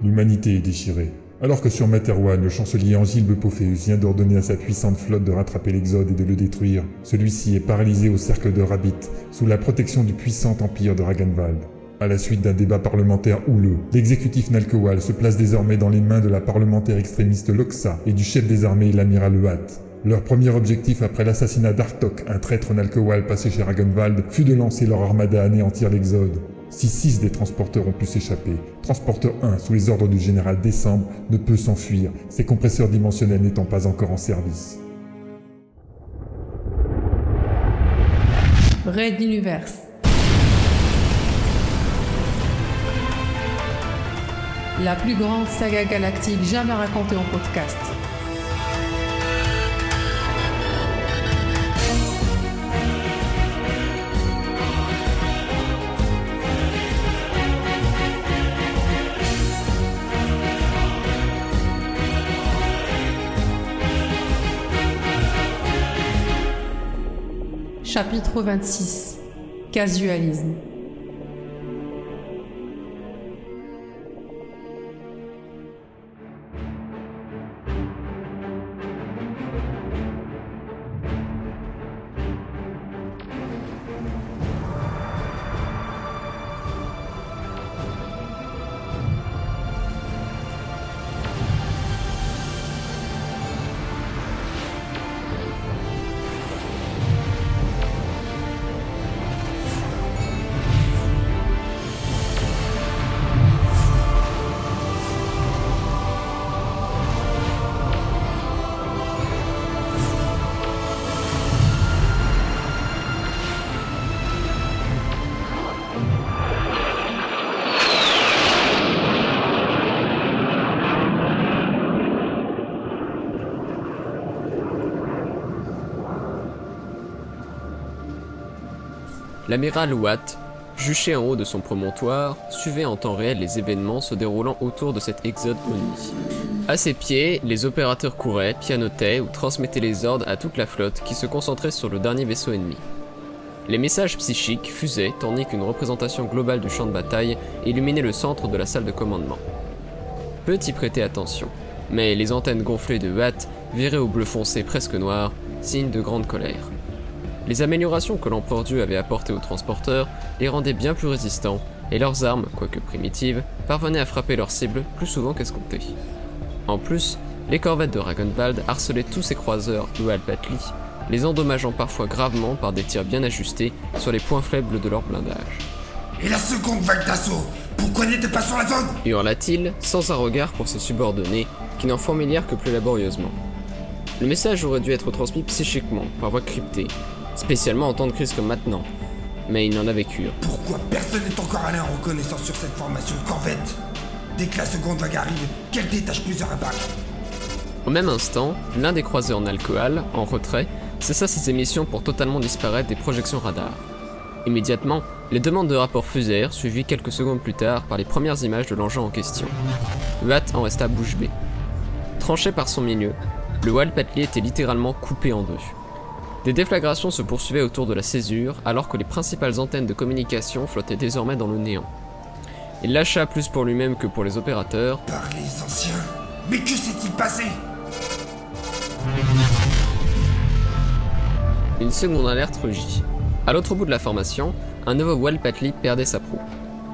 L'humanité est déchirée. Alors que sur Materwan, le chancelier Angile Bepophéus vient d'ordonner à sa puissante flotte de rattraper l'Exode et de le détruire, celui-ci est paralysé au cercle de Rabbit, sous la protection du puissant empire de Ragenwald. À la suite d'un débat parlementaire houleux, l'exécutif Nalkewal se place désormais dans les mains de la parlementaire extrémiste Loxa et du chef des armées, l'amiral Huat. Leur premier objectif après l'assassinat d'Artok, un traître Nalkewal passé chez Ragenwald, fut de lancer leur armada à anéantir l'Exode. Si six des transporteurs ont pu s'échapper, transporteur 1, sous les ordres du général Décembre, ne peut s'enfuir, ses compresseurs dimensionnels n'étant pas encore en service. Raid d'univers. La plus grande saga galactique jamais racontée en podcast. Chapitre 26 Casualisme L'amiral Watt, juché en haut de son promontoire, suivait en temps réel les événements se déroulant autour de cet exode Oni. À ses pieds, les opérateurs couraient, pianotaient ou transmettaient les ordres à toute la flotte qui se concentrait sur le dernier vaisseau ennemi. Les messages psychiques fusaient tandis qu'une représentation globale du champ de bataille illuminait le centre de la salle de commandement. Peu y prêter attention, mais les antennes gonflées de Watt viraient au bleu foncé presque noir, signe de grande colère. Les améliorations que l'empereur Dieu avait apportées aux transporteurs les rendaient bien plus résistants, et leurs armes, quoique primitives, parvenaient à frapper leurs cibles plus souvent qu'escompté. En plus, les corvettes de Ragenwald harcelaient tous ces croiseurs ou Alpatli, les endommageant parfois gravement par des tirs bien ajustés sur les points faibles de leur blindage. Et la seconde vague d'assaut Pourquoi n'était pas sur la zone? Hurla-t-il, sans un regard pour ses subordonnés, qui n'en fourmilièrent que plus laborieusement. Le message aurait dû être transmis psychiquement, par voie cryptée, spécialement en temps de crise comme maintenant. Mais il n'en avait cure. Pourquoi personne n'est encore allé en reconnaissance sur cette formation de corvette? Dès que la seconde vague arrive, qu'elle détache plusieurs impacts Au même instant, l'un des croiseurs Nalcoal, en retrait, cessa ses émissions pour totalement disparaître des projections radar. Immédiatement, les demandes de rapport fusèrent, suivies quelques secondes plus tard par les premières images de l'engin en question. Watt en resta bouche bée. Tranché par son milieu, le wall patelier était littéralement coupé en deux. Des déflagrations se poursuivaient autour de la césure alors que les principales antennes de communication flottaient désormais dans le néant. Il lâcha plus pour lui-même que pour les opérateurs. Par les anciens Mais que s'est-il passé? Une seconde alerte rugit. À l'autre bout de la formation, un nouveau Walpatli perdait sa proue.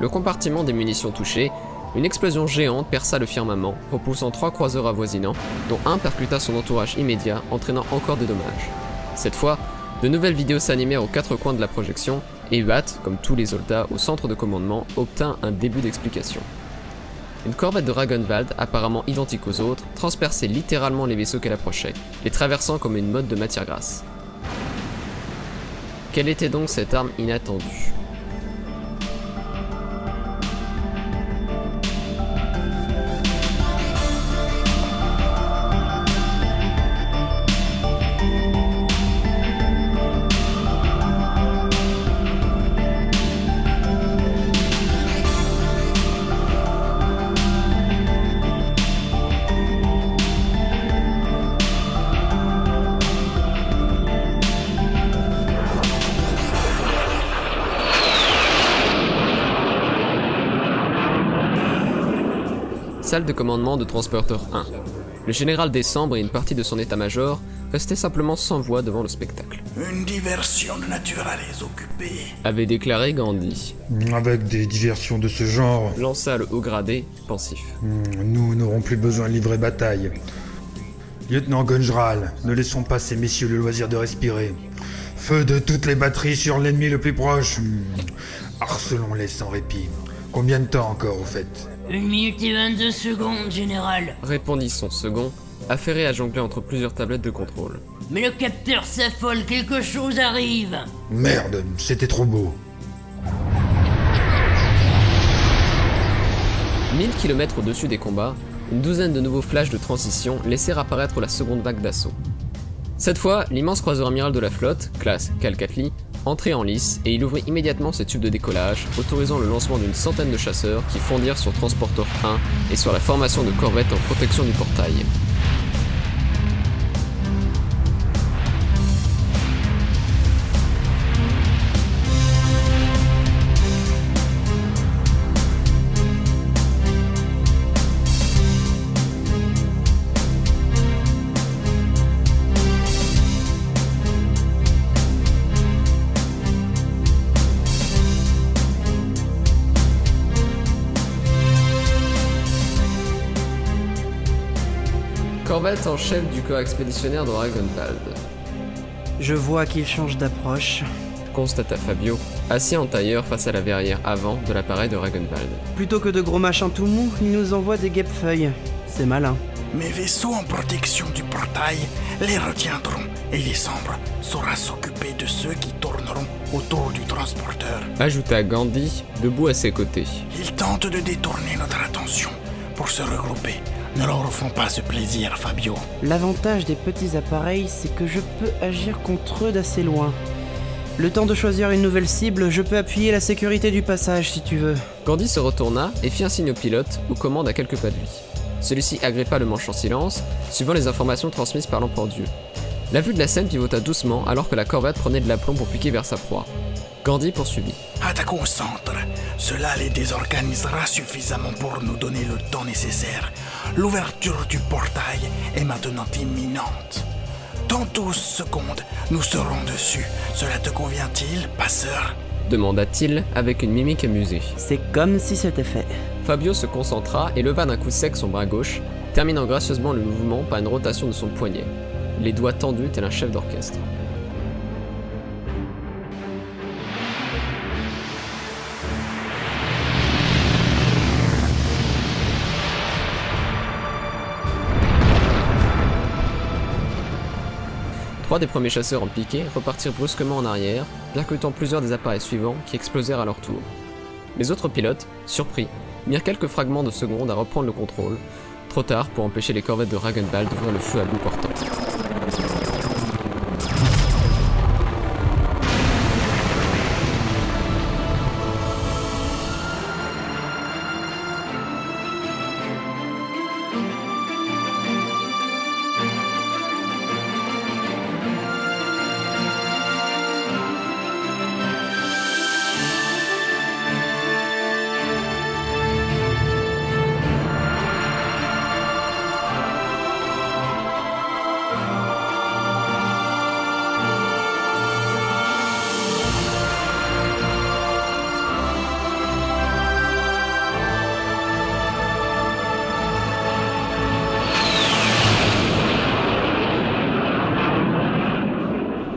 Le compartiment des munitions touché, une explosion géante perça le firmament, repoussant trois croiseurs avoisinants, dont un percuta son entourage immédiat, entraînant encore des dommages. Cette fois, de nouvelles vidéos s'animèrent aux quatre coins de la projection, et Watt, comme tous les soldats au centre de commandement, obtint un début d'explication. Une corvette de Ragenwald, apparemment identique aux autres, transperçait littéralement les vaisseaux qu'elle approchait, les traversant comme une mode de matière grasse. Quelle était donc cette arme inattendue? Salle de commandement de Transporteur 1. Le général Décembre et une partie de son état-major restaient simplement sans voix devant le spectacle. Une diversion de nature à les occuper. Avait déclaré Gandhi. Avec des diversions de ce genre, Lança le haut gradé, pensif. hmm, nous n'aurons plus besoin de livrer bataille. Lieutenant Gunjral, ne laissons pas ces messieurs le loisir de respirer. Feu de toutes les batteries sur l'ennemi le plus proche. Hmm, Harcelons-les sans répit. Combien de temps encore au fait? Une minute et 22 secondes, général. Répondit son second, affairé à jongler entre plusieurs tablettes de contrôle. Mais le capteur s'affole, quelque chose arrive. Merde, c'était trop beau. 1000 km au-dessus des combats, une douzaine de nouveaux flashs de transition laissèrent apparaître la seconde vague d'assaut. Cette fois, l'immense croiseur amiral de la flotte, classe Calcatli, entrait en lice et il ouvrit immédiatement ses tubes de décollage, autorisant le lancement d'une centaine de chasseurs qui fondirent sur Transporteur 1 et sur la formation de corvettes en protection du portail. En chef du corps expéditionnaire de Ragnvald, Je vois qu'il change d'approche. constata Fabio, assis en tailleur face à la verrière avant de l'appareil de Ragnvald. Plutôt que de gros machins tout mous, il nous envoie des guêpes-feuilles. C'est malin. Mes vaisseaux en protection du portail les retiendront et les sombres saura s'occuper de ceux qui tourneront autour du transporteur. Ajouta Gandhi, debout à ses côtés. Ils tentent de détourner notre attention pour se regrouper. Ne leur offrons pas ce plaisir, Fabio. L'avantage des petits appareils, c'est que je peux agir contre eux d'assez loin. Le temps de choisir une nouvelle cible, je peux appuyer la sécurité du passage si tu veux. Gandhi se retourna et fit un signe au pilote, aux commandes à quelques pas de lui. Celui-ci agrippa le manche en silence, suivant les informations transmises par l'emporte-dieu. La vue de la scène pivota doucement alors que la corvette prenait de l'aplomb pour piquer vers sa proie. Gandhi poursuivit. Attaquons au centre. Cela les désorganisera suffisamment pour nous donner le temps nécessaire. L'ouverture du portail est maintenant imminente. Dans 12 secondes, nous serons dessus. Cela te convient-il, passeur? Demanda-t-il avec une mimique amusée. C'est comme si c'était fait. Fabio se concentra et leva d'un coup sec son bras gauche, terminant gracieusement le mouvement par une rotation de son poignet, les doigts tendus tel un chef d'orchestre. Trois des premiers chasseurs en piqué repartirent brusquement en arrière, percutant plusieurs des appareils suivants qui explosèrent à leur tour. Les autres pilotes, surpris, mirent quelques fragments de secondes à reprendre le contrôle, trop tard pour empêcher les corvettes de Ragenball d'ouvrir le feu à bout portant.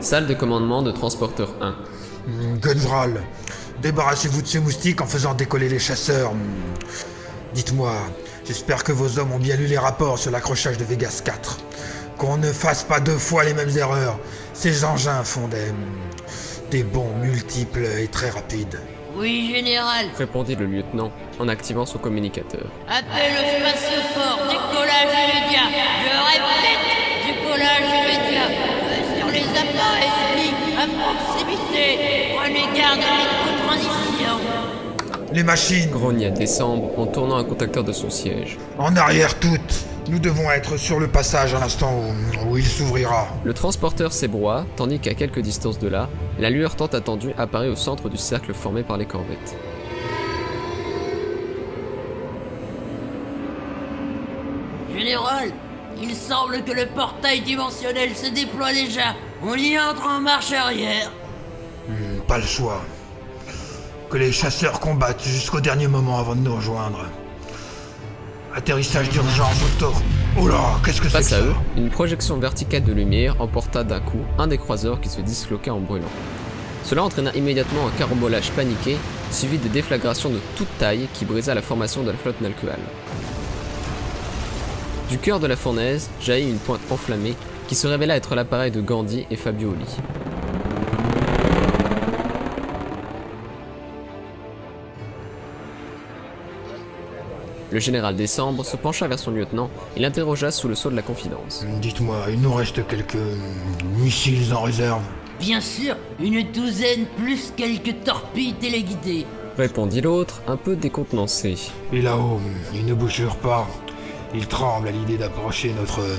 Salle de commandement de transporteur 1. Hmm, Gunvral, débarrassez-vous de ces moustiques en faisant décoller les chasseurs. Hmm. Dites-moi, j'espère que vos hommes ont bien lu les rapports sur l'accrochage de Vegas 4. Qu'on ne fasse pas deux fois les mêmes erreurs. Ces engins font des. hmm, des bonds multiples et très rapides. Oui, général. Répondit le lieutenant en activant son communicateur. Appel au spatioport, décollage immédiat. Je répète, décollage immédiat. Les appareils ennemis, à proximité. Prenez garde à micro-transition. Les machines, Grogna Décembre en tournant un contacteur de son siège. en arrière toutes. Nous devons être sur le passage à l'instant où, où il s'ouvrira. Le transporteur s'ébroua, tandis qu'à quelques distances de là, la lueur tant attendue apparaît au centre du cercle formé par les corvettes. Général, il semble que le portail dimensionnel se déploie déjà. On y entre en marche arrière. Hmm, pas le choix. Que les chasseurs combattent jusqu'au dernier moment avant de nous rejoindre. Atterrissage d'urgence au Oh là, qu'est-ce que c'est Face que à ça eux, une projection verticale de lumière emporta d'un coup un des croiseurs qui se disloqua en brûlant. Cela entraîna immédiatement un carambolage paniqué, suivi de déflagrations de toute taille qui brisa la formation de la flotte Nalkual. Du cœur de la fournaise jaillit une pointe enflammée qui se révéla être l'appareil de Gandhi et Fabio Oli. Le général Décembre se pencha vers son lieutenant et l'interrogea sous le sceau de la confidence. Dites-moi, il nous reste quelques missiles en réserve. Bien sûr, une douzaine plus quelques torpilles téléguidées. Répondit l'autre, un peu décontenancé. Et là-haut, il ne bougèrent pas. Il tremble à l'idée d'approcher notre euh,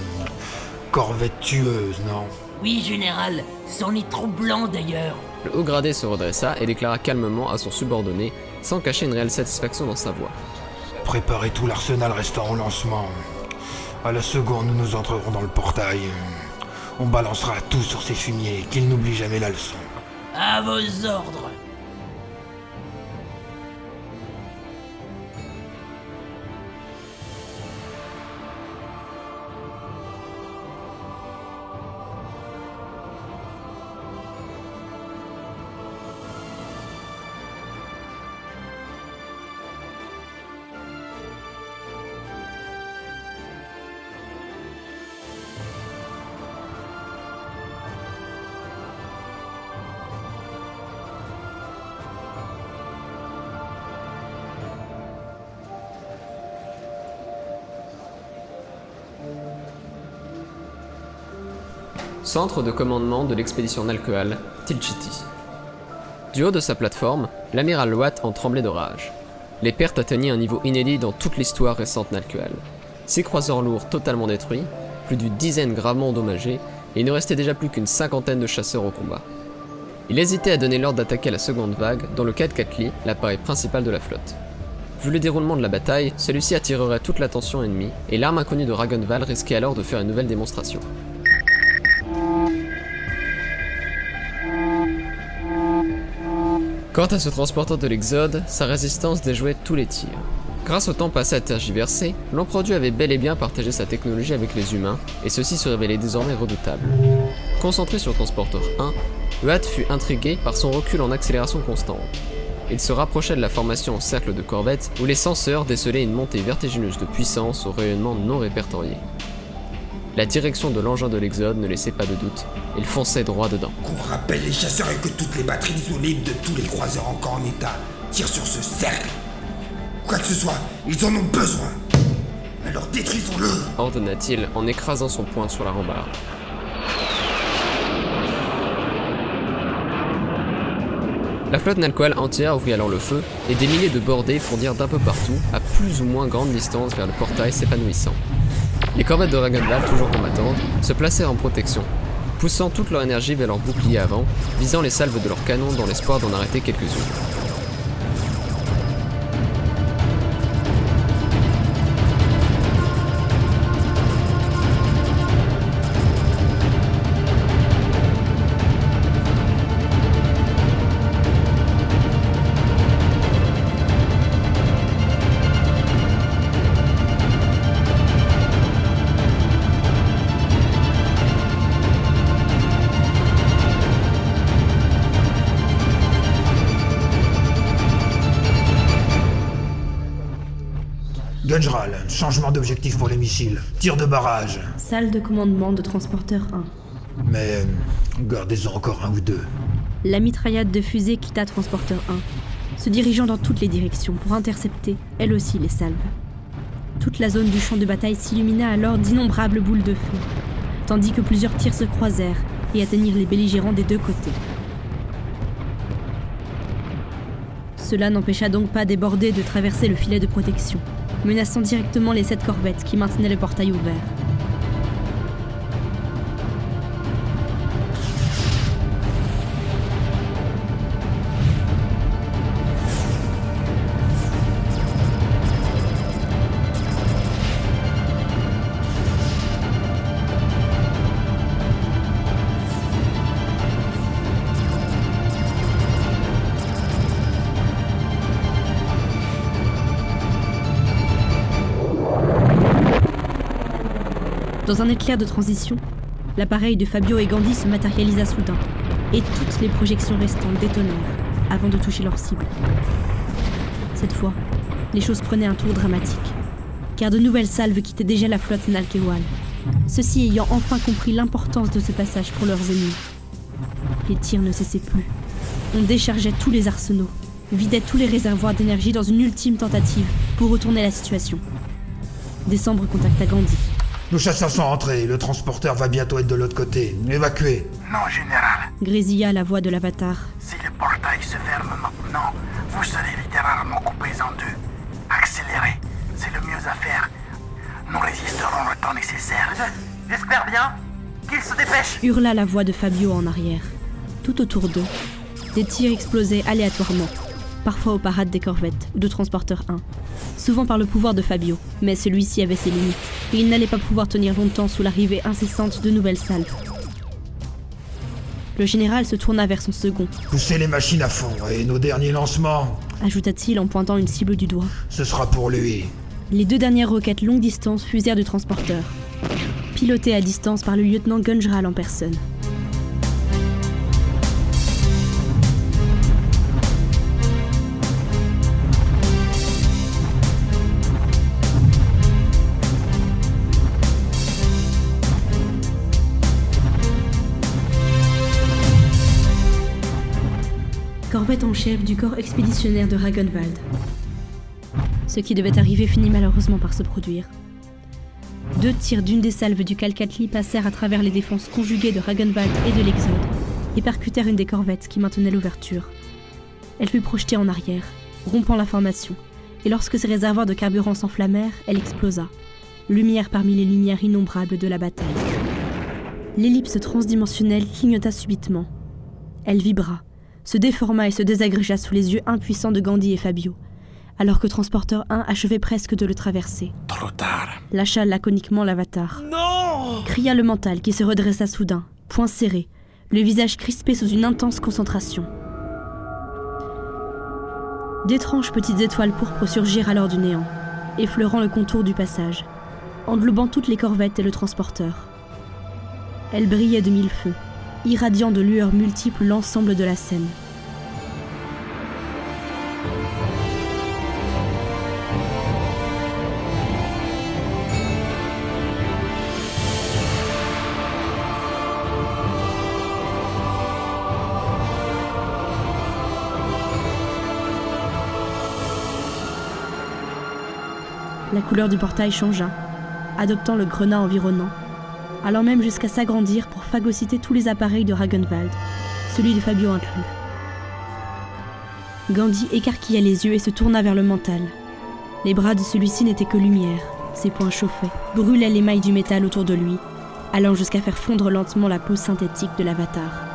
corvette tueuse, non Oui, général, c'en est trop blanc d'ailleurs. Le haut gradé se redressa et déclara calmement à son subordonné, sans cacher une réelle satisfaction dans sa voix. Préparez tout l'arsenal restant au lancement. À la seconde, nous nous entrerons dans le portail. On balancera tout sur ces fumiers, qu'ils n'oublient jamais la leçon. À vos ordres. Centre de commandement de l'expédition Nalkoal, Tilchiti. Du haut de sa plateforme, l'amiral Watt en tremblait de rage. Les pertes atteignaient un niveau inédit dans toute l'histoire récente Nalkoal. Six croiseurs lourds totalement détruits, plus d'une dizaine gravement endommagés, et il ne restait déjà plus qu'une cinquantaine de chasseurs au combat. Il hésitait à donner l'ordre d'attaquer la seconde vague dans le cas de Katli, l'appareil principal de la flotte. Vu le déroulement de la bataille, celui-ci attirerait toute l'attention ennemie, et l'arme inconnue de Ragonval risquait alors de faire une nouvelle démonstration. Quant à ce transporteur de l'Exode, sa résistance déjouait tous les tirs. Grâce au temps passé à tergiverser, l'Empereur Dieu avait bel et bien partagé sa technologie avec les humains, et ceux-ci se révélaient désormais redoutables. Concentré sur Transporteur 1, Huat fut intrigué par son recul en accélération constante. Il se rapprochait de la formation en cercle de corvettes où les senseurs décelaient une montée vertigineuse de puissance au rayonnement non répertorié. La direction de l'engin de l'Exode ne laissait pas de doute, il fonçait droit dedans. Qu'on rappelle les chasseurs et que toutes les batteries disponibles de tous les croiseurs encore en état tirent sur ce cercle. Quoi que ce soit, ils en ont besoin. Alors détruisons-le. ordonna-t-il en écrasant son poing sur la rambarde. La flotte Nalcoal entière ouvrit alors le feu, et des milliers de bordées fondirent d'un peu partout, à plus ou moins grande distance vers le portail s'épanouissant. Les corvettes de Ragonval, toujours combattantes, se placèrent en protection, poussant toute leur énergie vers leur bouclier avant, visant les salves de leurs canons dans l'espoir d'en arrêter quelques-unes. Changement d'objectif pour les missiles. Tir de barrage. Salle de commandement de transporteur 1. Mais euh, gardez-en encore un ou deux. La mitraillade de fusée quitta transporteur 1, se dirigeant dans toutes les directions pour intercepter, elle aussi, les salves. Toute la zone du champ de bataille s'illumina alors d'innombrables boules de feu, tandis que plusieurs tirs se croisèrent et atteignirent les belligérants des deux côtés. Cela n'empêcha donc pas des bordées de traverser le filet de protection, menaçant directement les sept corvettes qui maintenaient le portail ouvert. Dans un éclair de transition, l'appareil de Fabio et Gandhi se matérialisa soudain, et toutes les projections restantes détonnèrent avant de toucher leur cible. Cette fois, les choses prenaient un tour dramatique, car de nouvelles salves quittaient déjà la flotte Nalkewal, ceux-ci ayant enfin compris l'importance de ce passage pour leurs ennemis. Les tirs ne cessaient plus. On déchargeait tous les arsenaux, vidait tous les réservoirs d'énergie dans une ultime tentative pour retourner la situation. Décembre contacta Gandhi. Nos chasseurs sont rentrés, le transporteur va bientôt être de l'autre côté. Évacué. Non, général. Grésilla la voix de l'avatar. Si le portail se ferme maintenant, vous serez littéralement coupés en deux. Accélérez, c'est le mieux à faire. Nous résisterons le temps nécessaire. J'espère bien qu'il se dépêche. Hurla la voix de Fabio en arrière. Tout autour d'eux, des tirs explosaient aléatoirement, parfois aux parades des corvettes ou de Transporteur 1, souvent par le pouvoir de Fabio, mais celui-ci avait ses limites, et il n'allait pas pouvoir tenir longtemps sous l'arrivée incessante de nouvelles salles. Le général se tourna vers son second, Poussez les machines à fond et nos derniers lancements, ajouta-t-il en pointant une cible du doigt. ce sera pour lui. Les deux dernières roquettes longue distance fusèrent du transporteur, pilotées à distance par le lieutenant Gunjral en personne. En chef du corps expéditionnaire de Ragenwald. Ce qui devait arriver finit malheureusement par se produire. Deux tirs d'une des salves du Calcatli passèrent à travers les défenses conjuguées de Ragenwald et de l'Exode et percutèrent une des corvettes qui maintenait l'ouverture. Elle fut projetée en arrière, rompant la formation, et lorsque ses réservoirs de carburant s'enflammèrent, elle explosa, lumière parmi les lumières innombrables de la bataille. L'ellipse transdimensionnelle clignota subitement. Elle vibra, se déforma et se désagrégea sous les yeux impuissants de Gandhi et Fabio, alors que Transporteur 1 achevait presque de le traverser. Trop tard. Lâcha laconiquement l'avatar. Non Cria le mental qui se redressa soudain, poing serré, le visage crispé sous une intense concentration. D'étranges petites étoiles pourpres surgirent alors du néant, effleurant le contour du passage, englobant toutes les corvettes et le transporteur. Elles brillaient de mille feux, irradiant de lueurs multiples l'ensemble de la scène. La couleur du portail changea, adoptant le grenat environnant, allant même jusqu'à s'agrandir pour phagocyter tous les appareils de Ragenwald, celui de Fabio inclus. Gandhi écarquilla les yeux et se tourna vers le mental. Les bras de celui-ci n'étaient que lumière, ses poings chauffaient, brûlaient l'émail du métal autour de lui, allant jusqu'à faire fondre lentement la peau synthétique de l'avatar.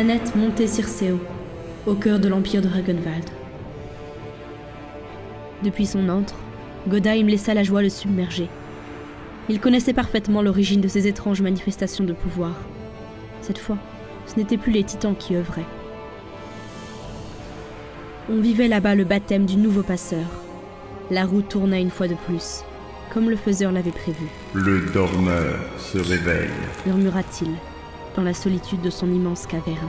Planète Monte Circeo, au cœur de l'empire de Ragenwald. Depuis son antre, Godheim laissa la joie le submerger. Il connaissait parfaitement l'origine de ces étranges manifestations de pouvoir. Cette fois, ce n'étaient plus les titans qui œuvraient. On vivait là-bas le baptême du nouveau passeur. La roue tournait une fois de plus, comme le faiseur l'avait prévu, Le dormeur se réveille. murmura-t-il, dans la solitude de son immense caverne.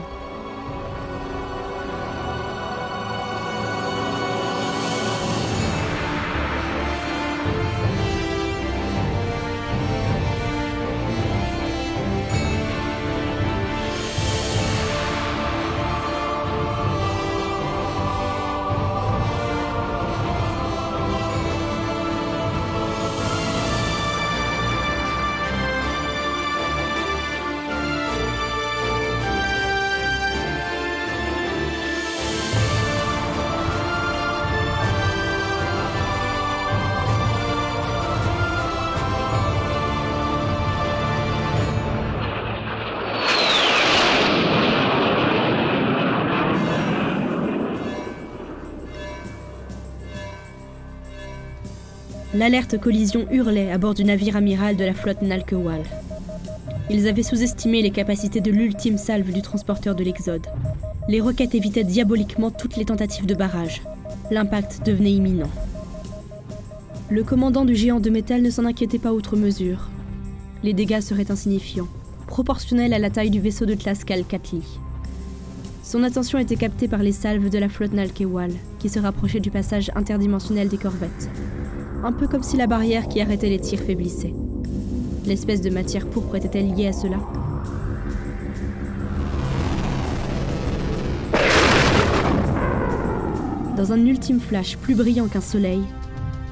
L'alerte collision hurlait à bord du navire amiral de la flotte Nalkewal. Ils avaient sous-estimé les capacités de l'ultime salve du transporteur de l'Exode. Les roquettes évitaient diaboliquement toutes les tentatives de barrage. L'impact devenait imminent. Le commandant du géant de métal ne s'en inquiétait pas outre mesure. Les dégâts seraient insignifiants, proportionnels à la taille du vaisseau de classe Kalkatli. Son attention était captée par les salves de la flotte Nalkewal, qui se rapprochait du passage interdimensionnel des corvettes. Un peu comme si la barrière qui arrêtait les tirs faiblissait. L'espèce de matière pourpre était-elle liée à cela Dans un ultime flash plus brillant qu'un soleil,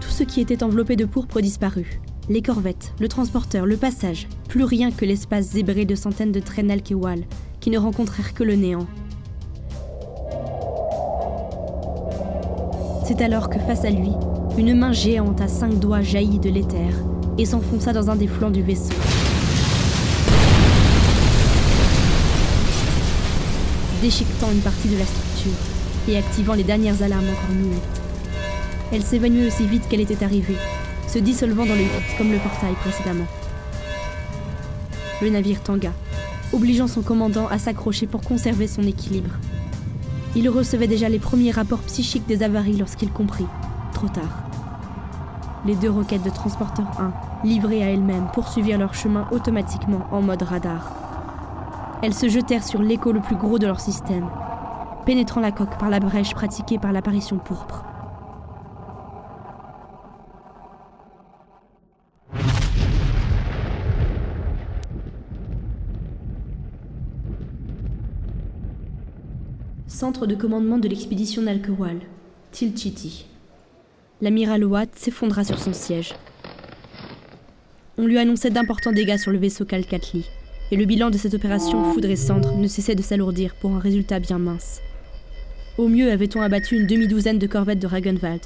tout ce qui était enveloppé de pourpre disparut. Les corvettes, le transporteur, le passage, plus rien que l'espace zébré de centaines de traînes Nalkewal qui ne rencontrèrent que le néant. C'est alors que face à lui, une main géante à cinq doigts jaillit de l'éther et s'enfonça dans un des flancs du vaisseau. Déchiquetant une partie de la structure et activant les dernières alarmes encore muettes. Elle s'évanouit aussi vite qu'elle était arrivée, se dissolvant dans le vide comme le portail précédemment. Le navire tangua, obligeant son commandant à s'accrocher pour conserver son équilibre. Il recevait déjà les premiers rapports psychiques des avaries lorsqu'il comprit, trop tard. Les deux roquettes de transporteur 1, livrées à elles-mêmes, poursuivirent leur chemin automatiquement en mode radar. Elles se jetèrent sur l'écho le plus gros de leur système, pénétrant la coque par la brèche pratiquée par l'apparition pourpre. Centre de commandement de l'expédition Nalkewal, Tilchiti. L'amiral Watt s'effondra sur son siège. On lui annonçait d'importants dégâts sur le vaisseau Kalkatli, et le bilan de cette opération foudre et cendre ne cessait de s'alourdir pour un résultat bien mince. Au mieux avait-on abattu une demi-douzaine de corvettes de Ragenwald,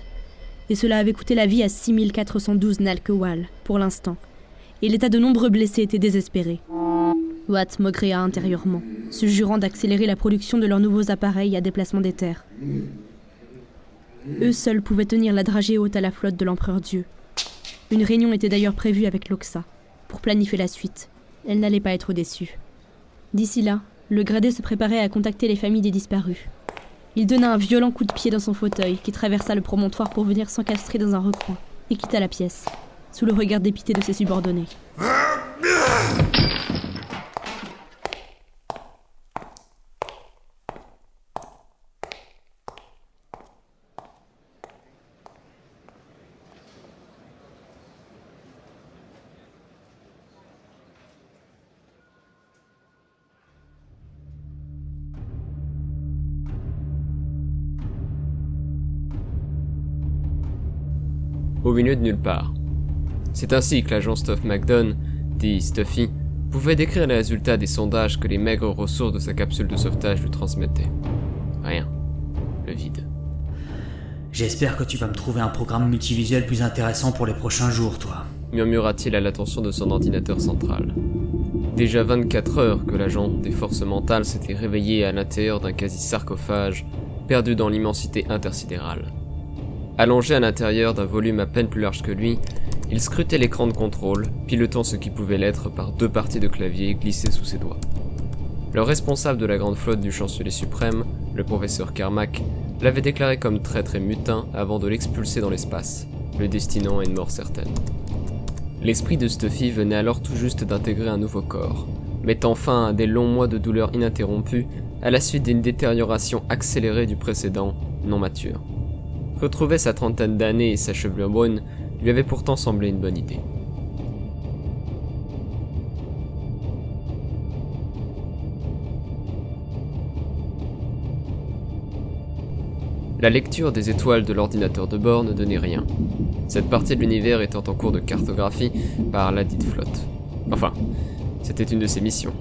et cela avait coûté la vie à 6412 Nalkewal, pour l'instant, et l'état de nombreux blessés était désespéré. Watt maugréa intérieurement, se jurant d'accélérer la production de leurs nouveaux appareils à déplacement des terres. Eux seuls pouvaient tenir la dragée haute à la flotte de l'empereur Dieu. Une réunion était d'ailleurs prévue avec l'Oxa, pour planifier la suite. Elle n'allait pas être déçue. D'ici là, le gradé se préparait à contacter les familles des disparus. Il donna un violent coup de pied dans son fauteuil, qui traversa le promontoire pour venir s'encastrer dans un recoin, et quitta la pièce, sous le regard dépité de ses subordonnés. Milieu de nulle part. C'est ainsi que l'agent Stuff McDonald, dit Stuffy, pouvait décrire les résultats des sondages que les maigres ressources de sa capsule de sauvetage lui transmettaient. Rien. Le vide. J'espère que tu vas me trouver un programme multivisuel plus intéressant pour les prochains jours, toi. Murmura-t-il à l'attention de son ordinateur central. Déjà 24 heures que l'agent des forces mentales s'était réveillé à l'intérieur d'un quasi-sarcophage, perdu dans l'immensité intersidérale. Allongé à l'intérieur d'un volume à peine plus large que lui, il scrutait l'écran de contrôle, pilotant ce qui pouvait l'être par deux parties de clavier glissées sous ses doigts. Le responsable de la grande flotte du chancelier suprême, le professeur Carmack, l'avait déclaré comme traître et mutin avant de l'expulser dans l'espace, le destinant à une mort certaine. L'esprit de Stuffy venait alors tout juste d'intégrer un nouveau corps, mettant fin à des longs mois de douleur ininterrompue à la suite d'une détérioration accélérée du précédent, non mature. Retrouver sa trentaine d'années et sa chevelure brune lui avait pourtant semblé une bonne idée. La lecture des étoiles de l'ordinateur de bord ne donnait rien, cette partie de l'univers étant en cours de cartographie par la dite flotte. Enfin, c'était une de ses missions,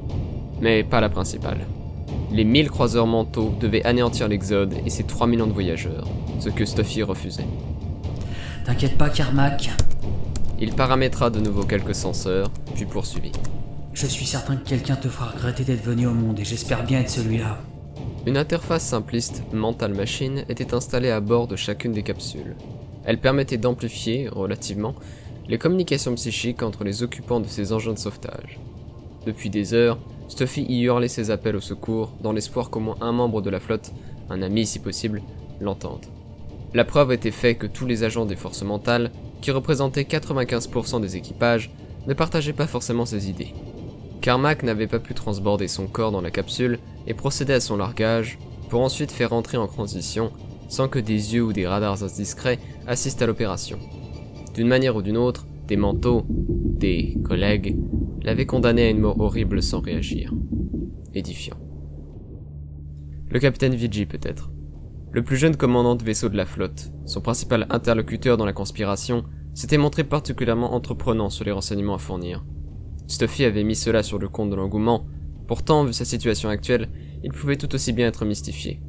mais pas la principale. Les 1000 croiseurs mentaux devaient anéantir l'Exode et ses 3 millions de voyageurs, ce que Stuffy refusait. T'inquiète pas, Carmack. Il paramétra de nouveau quelques senseurs, puis poursuivit. Je suis certain que quelqu'un te fera regretter d'être venu au monde et j'espère bien être celui-là. Une interface simpliste Mental Machine était installée à bord de chacune des capsules. Elle permettait d'amplifier, relativement, les communications psychiques entre les occupants de ces engins de sauvetage. Depuis des heures, Stuffy y hurlait ses appels au secours dans l'espoir qu'au moins un membre de la flotte, un ami si possible, l'entende. La preuve était faite que tous les agents des forces mentales, qui représentaient 95% des équipages, ne partageaient pas forcément ses idées. Carmack n'avait pas pu transborder son corps dans la capsule et procéder à son largage, pour ensuite faire entrer en transition sans que des yeux ou des radars indiscrets assistent à l'opération. D'une manière ou d'une autre, des manteaux, des collègues, l'avaient condamné à une mort horrible sans réagir. Édifiant. Le capitaine Vigi peut-être. Le plus jeune commandant de vaisseau de la flotte, son principal interlocuteur dans la conspiration, s'était montré particulièrement entreprenant sur les renseignements à fournir. Stuffy avait mis cela sur le compte de l'engouement, pourtant, vu sa situation actuelle, il pouvait tout aussi bien être mystifié.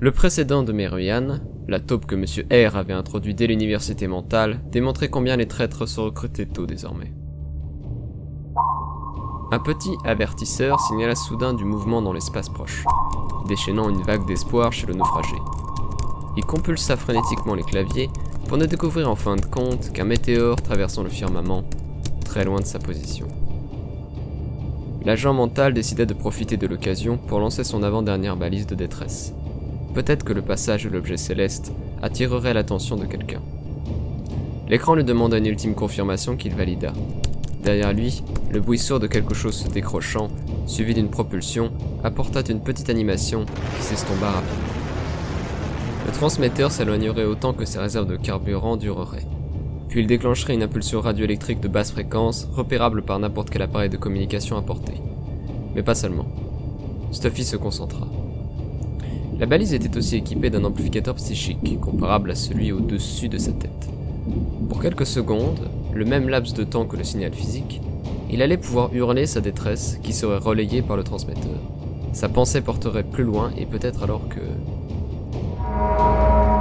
Le précédent de Meruyan, la taupe que M. R avait introduit dès l'université mentale, démontrait combien les traîtres se recrutaient tôt désormais. Un petit avertisseur signala soudain du mouvement dans l'espace proche, déchaînant une vague d'espoir chez le naufragé. Il compulsa frénétiquement les claviers pour ne découvrir en fin de compte qu'un météore traversant le firmament, très loin de sa position. L'agent mental décida de profiter de l'occasion pour lancer son avant-dernière balise de détresse. Peut-être que le passage de l'objet céleste attirerait l'attention de quelqu'un. L'écran lui demanda une ultime confirmation qu'il valida. Derrière lui, le bruit sourd de quelque chose se décrochant, suivi d'une propulsion, apporta une petite animation qui s'estompa rapidement. Le transmetteur s'éloignerait autant que ses réserves de carburant dureraient. Puis il déclencherait une impulsion radioélectrique de basse fréquence, repérable par n'importe quel appareil de communication apporté. Mais pas seulement. Stuffy se concentra. La balise était aussi équipée d'un amplificateur psychique, comparable à celui au-dessus de sa tête. Pour quelques secondes, le même laps de temps que le signal physique, il allait pouvoir hurler sa détresse qui serait relayée par le transmetteur. Sa pensée porterait plus loin et peut-être alors que...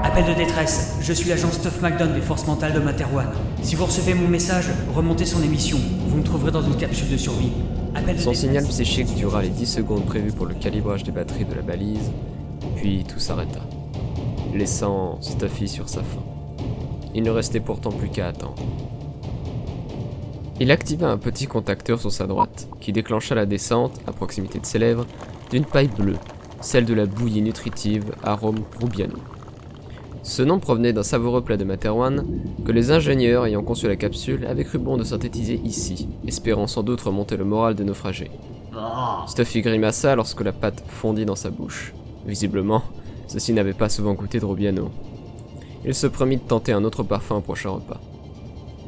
Appel de détresse, je suis l'agent Stuff McDonald des forces mentales de Materwan. Si vous recevez mon message, remontez son émission. Vous me trouverez dans une capsule de survie. Appel de Son détresse. signal psychique dura les 10 secondes prévues pour le calibrage des batteries de la balise, puis tout s'arrêta, laissant Stuffy sur sa faim. Il ne restait pourtant plus qu'à attendre. Il activa un petit contacteur sur sa droite, qui déclencha la descente, à proximité de ses lèvres, d'une paille bleue, celle de la bouillie nutritive arôme Rubiano. Ce nom provenait d'un savoureux plat de Materwan que les ingénieurs ayant conçu la capsule avaient cru bon de synthétiser ici, espérant sans doute remonter le moral des naufragés. Stuffy grimaça lorsque la pâte fondit dans sa bouche. Visiblement, ceci n'avait pas souvent goûté de Rubiano. Il se promit de tenter un autre parfum au prochain repas.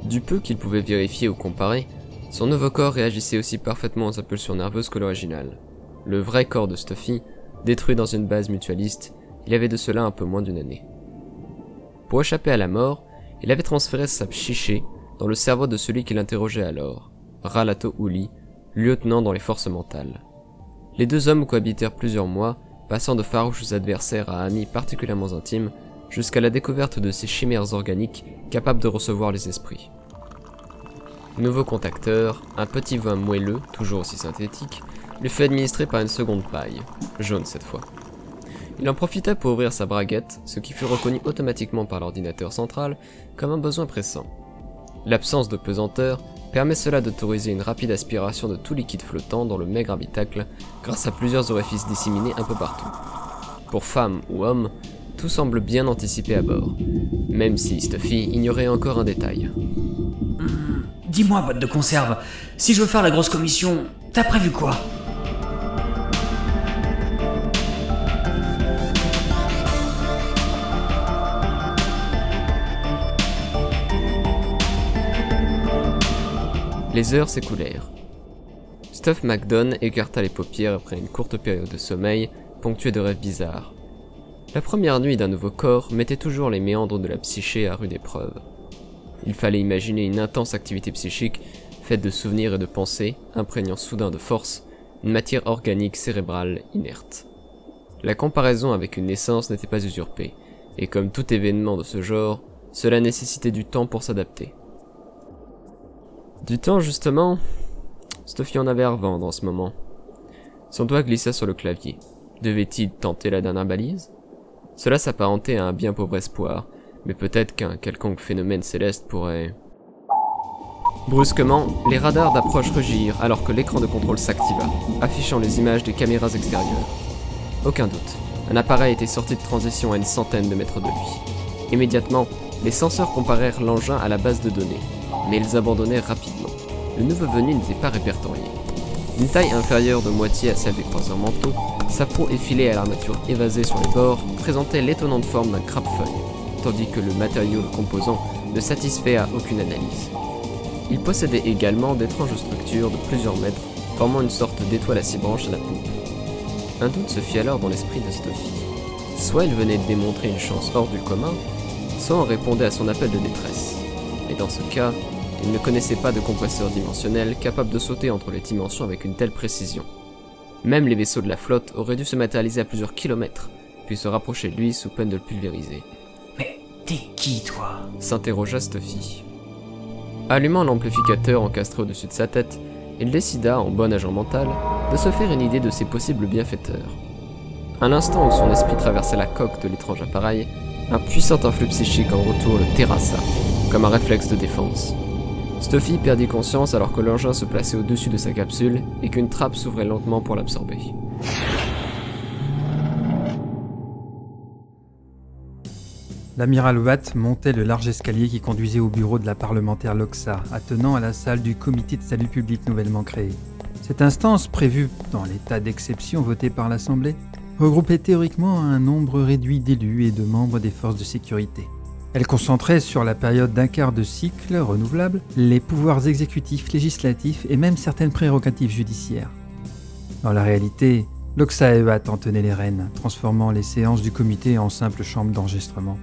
Du peu qu'il pouvait vérifier ou comparer, son nouveau corps réagissait aussi parfaitement aux impulsions nerveuses que l'original. Le vrai corps de Stuffy, détruit dans une base mutualiste, il avait de cela un peu moins d'une année. Pour échapper à la mort, il avait transféré sa psyché dans le cerveau de celui qui l'interrogeait alors, Ralato Uli, lieutenant dans les forces mentales. Les deux hommes cohabitèrent plusieurs mois, passant de farouches adversaires à amis particulièrement intimes, jusqu'à la découverte de ces chimères organiques capables de recevoir les esprits. Nouveau contacteur, un petit vin moelleux, toujours aussi synthétique, lui fut administré par une seconde paille, jaune cette fois. Il en profita pour ouvrir sa braguette, ce qui fut reconnu automatiquement par l'ordinateur central comme un besoin pressant. L'absence de pesanteur permet cela d'autoriser une rapide aspiration de tout liquide flottant dans le maigre habitacle grâce à plusieurs orifices disséminés un peu partout. Pour femme ou homme, tout semble bien anticipé à bord, même si Stuffy ignorait encore un détail. Dis-moi, boîte de conserve, si je veux faire la grosse commission, t'as prévu quoi? Les heures s'écoulèrent. Stuff McDonald écarta les paupières après une courte période de sommeil, ponctuée de rêves bizarres. La première nuit d'un nouveau corps mettait toujours les méandres de la psyché à rude épreuve. Il fallait imaginer une intense activité psychique, faite de souvenirs et de pensées, imprégnant soudain de force une matière organique cérébrale inerte. La comparaison avec une naissance n'était pas usurpée, et comme tout événement de ce genre, cela nécessitait du temps pour s'adapter. Du temps, justement, Stuffy en avait à revendre en ce moment. Son doigt glissa sur le clavier. Devait-il tenter la dernière balise? Cela s'apparentait à un bien pauvre espoir, Mais peut-être qu'un quelconque phénomène céleste pourrait... Brusquement, les radars d'approche rugirent alors que l'écran de contrôle s'activa, affichant les images des caméras extérieures. Aucun doute, un appareil était sorti de transition à une centaine de mètres de lui. Immédiatement, les senseurs comparèrent l'engin à la base de données, mais ils abandonnèrent rapidement. Le nouveau venu n'était pas répertorié. Une taille inférieure de moitié à celle des croiseurs mentaux, sa peau effilée à l'armature évasée sur les bords présentait l'étonnante forme d'un crabe-feuille, tandis que le matériau composant ne satisfait à aucune analyse. Il possédait également d'étranges structures de plusieurs mètres, formant une sorte d'étoile à six branches à la poupe. Un doute se fit alors dans l'esprit de Stuffy. Soit il venait de démontrer une chance hors du commun, répondait à son appel de détresse. Et dans ce cas, il ne connaissait pas de compresseur dimensionnel capable de sauter entre les dimensions avec une telle précision. Même les vaisseaux de la flotte auraient dû se matérialiser à plusieurs kilomètres, puis se rapprocher de lui sous peine de le pulvériser. Mais t'es qui, toi? S'interrogea Stuffy. Allumant l'amplificateur encastré au-dessus de sa tête, il décida, en bon agent mental, de se faire une idée de ses possibles bienfaiteurs. À l'instant où son esprit traversait la coque de l'étrange appareil, un puissant influx psychique en retour le terrassa, comme un réflexe de défense. Stuffy perdit conscience alors que l'engin se plaçait au-dessus de sa capsule et qu'une trappe s'ouvrait lentement pour l'absorber. L'amiral Watt montait le large escalier qui conduisait au bureau de la parlementaire Loxa, attenant à la salle du comité de salut public nouvellement créé. Cette instance, prévue dans l'état d'exception voté par l'Assemblée, regroupait théoriquement un nombre réduit d'élus et de membres des forces de sécurité. Elle concentrait sur la période d'un quart de cycle renouvelable les pouvoirs exécutifs, législatifs et même certaines prérogatives judiciaires. Dans la réalité, Loxa en tenaient les rênes, transformant les séances du comité en simples chambres d'enregistrement.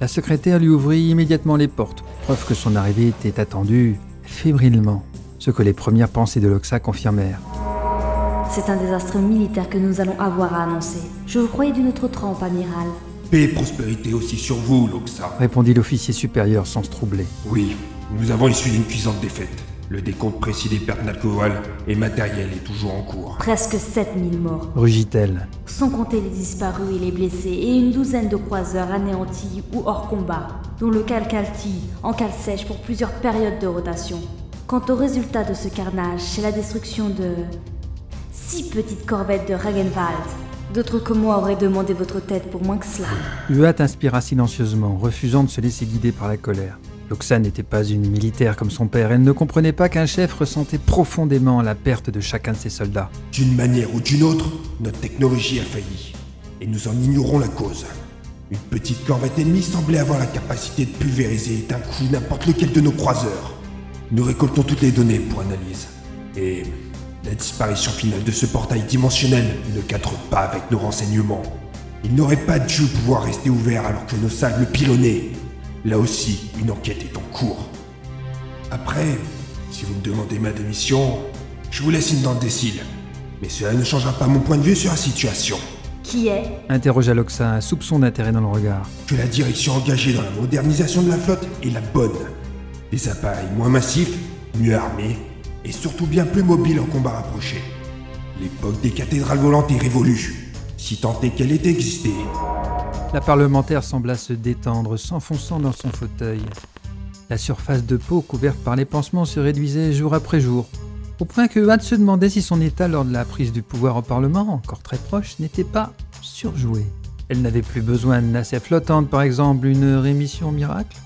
La secrétaire lui ouvrit immédiatement les portes, preuve que son arrivée était attendue fébrilement, ce que les premières pensées de Loxa confirmèrent. C'est un désastre militaire que nous allons avoir à annoncer. Je vous croyais d'une autre trempe, amiral. Paix et prospérité aussi sur vous, Loxa. Répondit l'officier supérieur sans se troubler. Oui, nous avons issu d'une cuisante défaite. Le décompte précis des pertes d'alcool et matériel est toujours en cours. Presque 7000 morts. Rugit-elle. Sans compter les disparus et les blessés, et une douzaine de croiseurs anéantis ou hors combat, dont le Calcalti en cale sèche pour plusieurs périodes de rotation. Quant au résultat de ce carnage, c'est la destruction de. Six petites corvettes de Ragenwald. D'autres que moi auraient demandé votre tête pour moins que cela. Huat inspira silencieusement, refusant de se laisser guider par la colère. Loxa n'était pas une militaire comme son père, elle ne comprenait pas qu'un chef ressentait profondément la perte de chacun de ses soldats. D'une manière ou d'une autre, notre technologie a failli. Et nous en ignorons la cause. Une petite corvette ennemie semblait avoir la capacité de pulvériser d'un coup n'importe lequel de nos croiseurs. Nous récoltons toutes les données pour analyse. Et la disparition finale de ce portail dimensionnel ne cadre pas avec nos renseignements. Il n'aurait pas dû pouvoir rester ouvert alors que nos salles le pilonnaient. Là aussi, une enquête est en cours. Après, si vous me demandez ma démission, je vous laisse une dent décile. Mais cela ne changera pas mon point de vue sur la situation. Qui est? Interrogea Loxa, un soupçon d'intérêt dans le regard. Que la direction engagée dans la modernisation de la flotte est la bonne. Des appareils moins massifs, mieux armés, et surtout bien plus mobiles en combat rapproché. L'époque des cathédrales volantes est révolue, si tant est qu'elle ait existé. La parlementaire sembla se détendre, s'enfonçant dans son fauteuil. La surface de peau couverte par les pansements se réduisait jour après jour, au point que Watt se demandait si son état lors de la prise du pouvoir au Parlement, encore très proche, n'était pas surjoué. Elle n'avait plus besoin de nacelle flottante, par exemple, une rémission miracle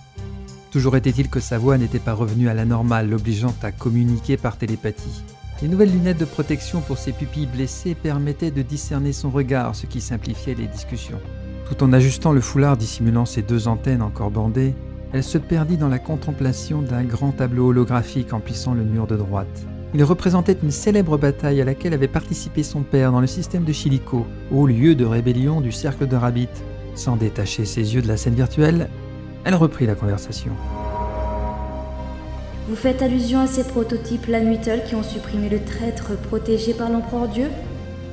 Toujours était-il que sa voix n'était pas revenue à la normale, l'obligeant à communiquer par télépathie. Les nouvelles lunettes de protection pour ses pupilles blessées permettaient de discerner son regard, ce qui simplifiait les discussions. Tout en ajustant le foulard dissimulant ses deux antennes encore bandées, elle se perdit dans la contemplation d'un grand tableau holographique emplissant le mur de droite. Il représentait une célèbre bataille à laquelle avait participé son père dans le système de Chilico, au lieu de rébellion du cercle de Rabbit. Sans détacher ses yeux de la scène virtuelle, elle reprit la conversation. Vous faites allusion à ces prototypes Lanuitel qui ont supprimé le traître protégé par l'empereur Dieu?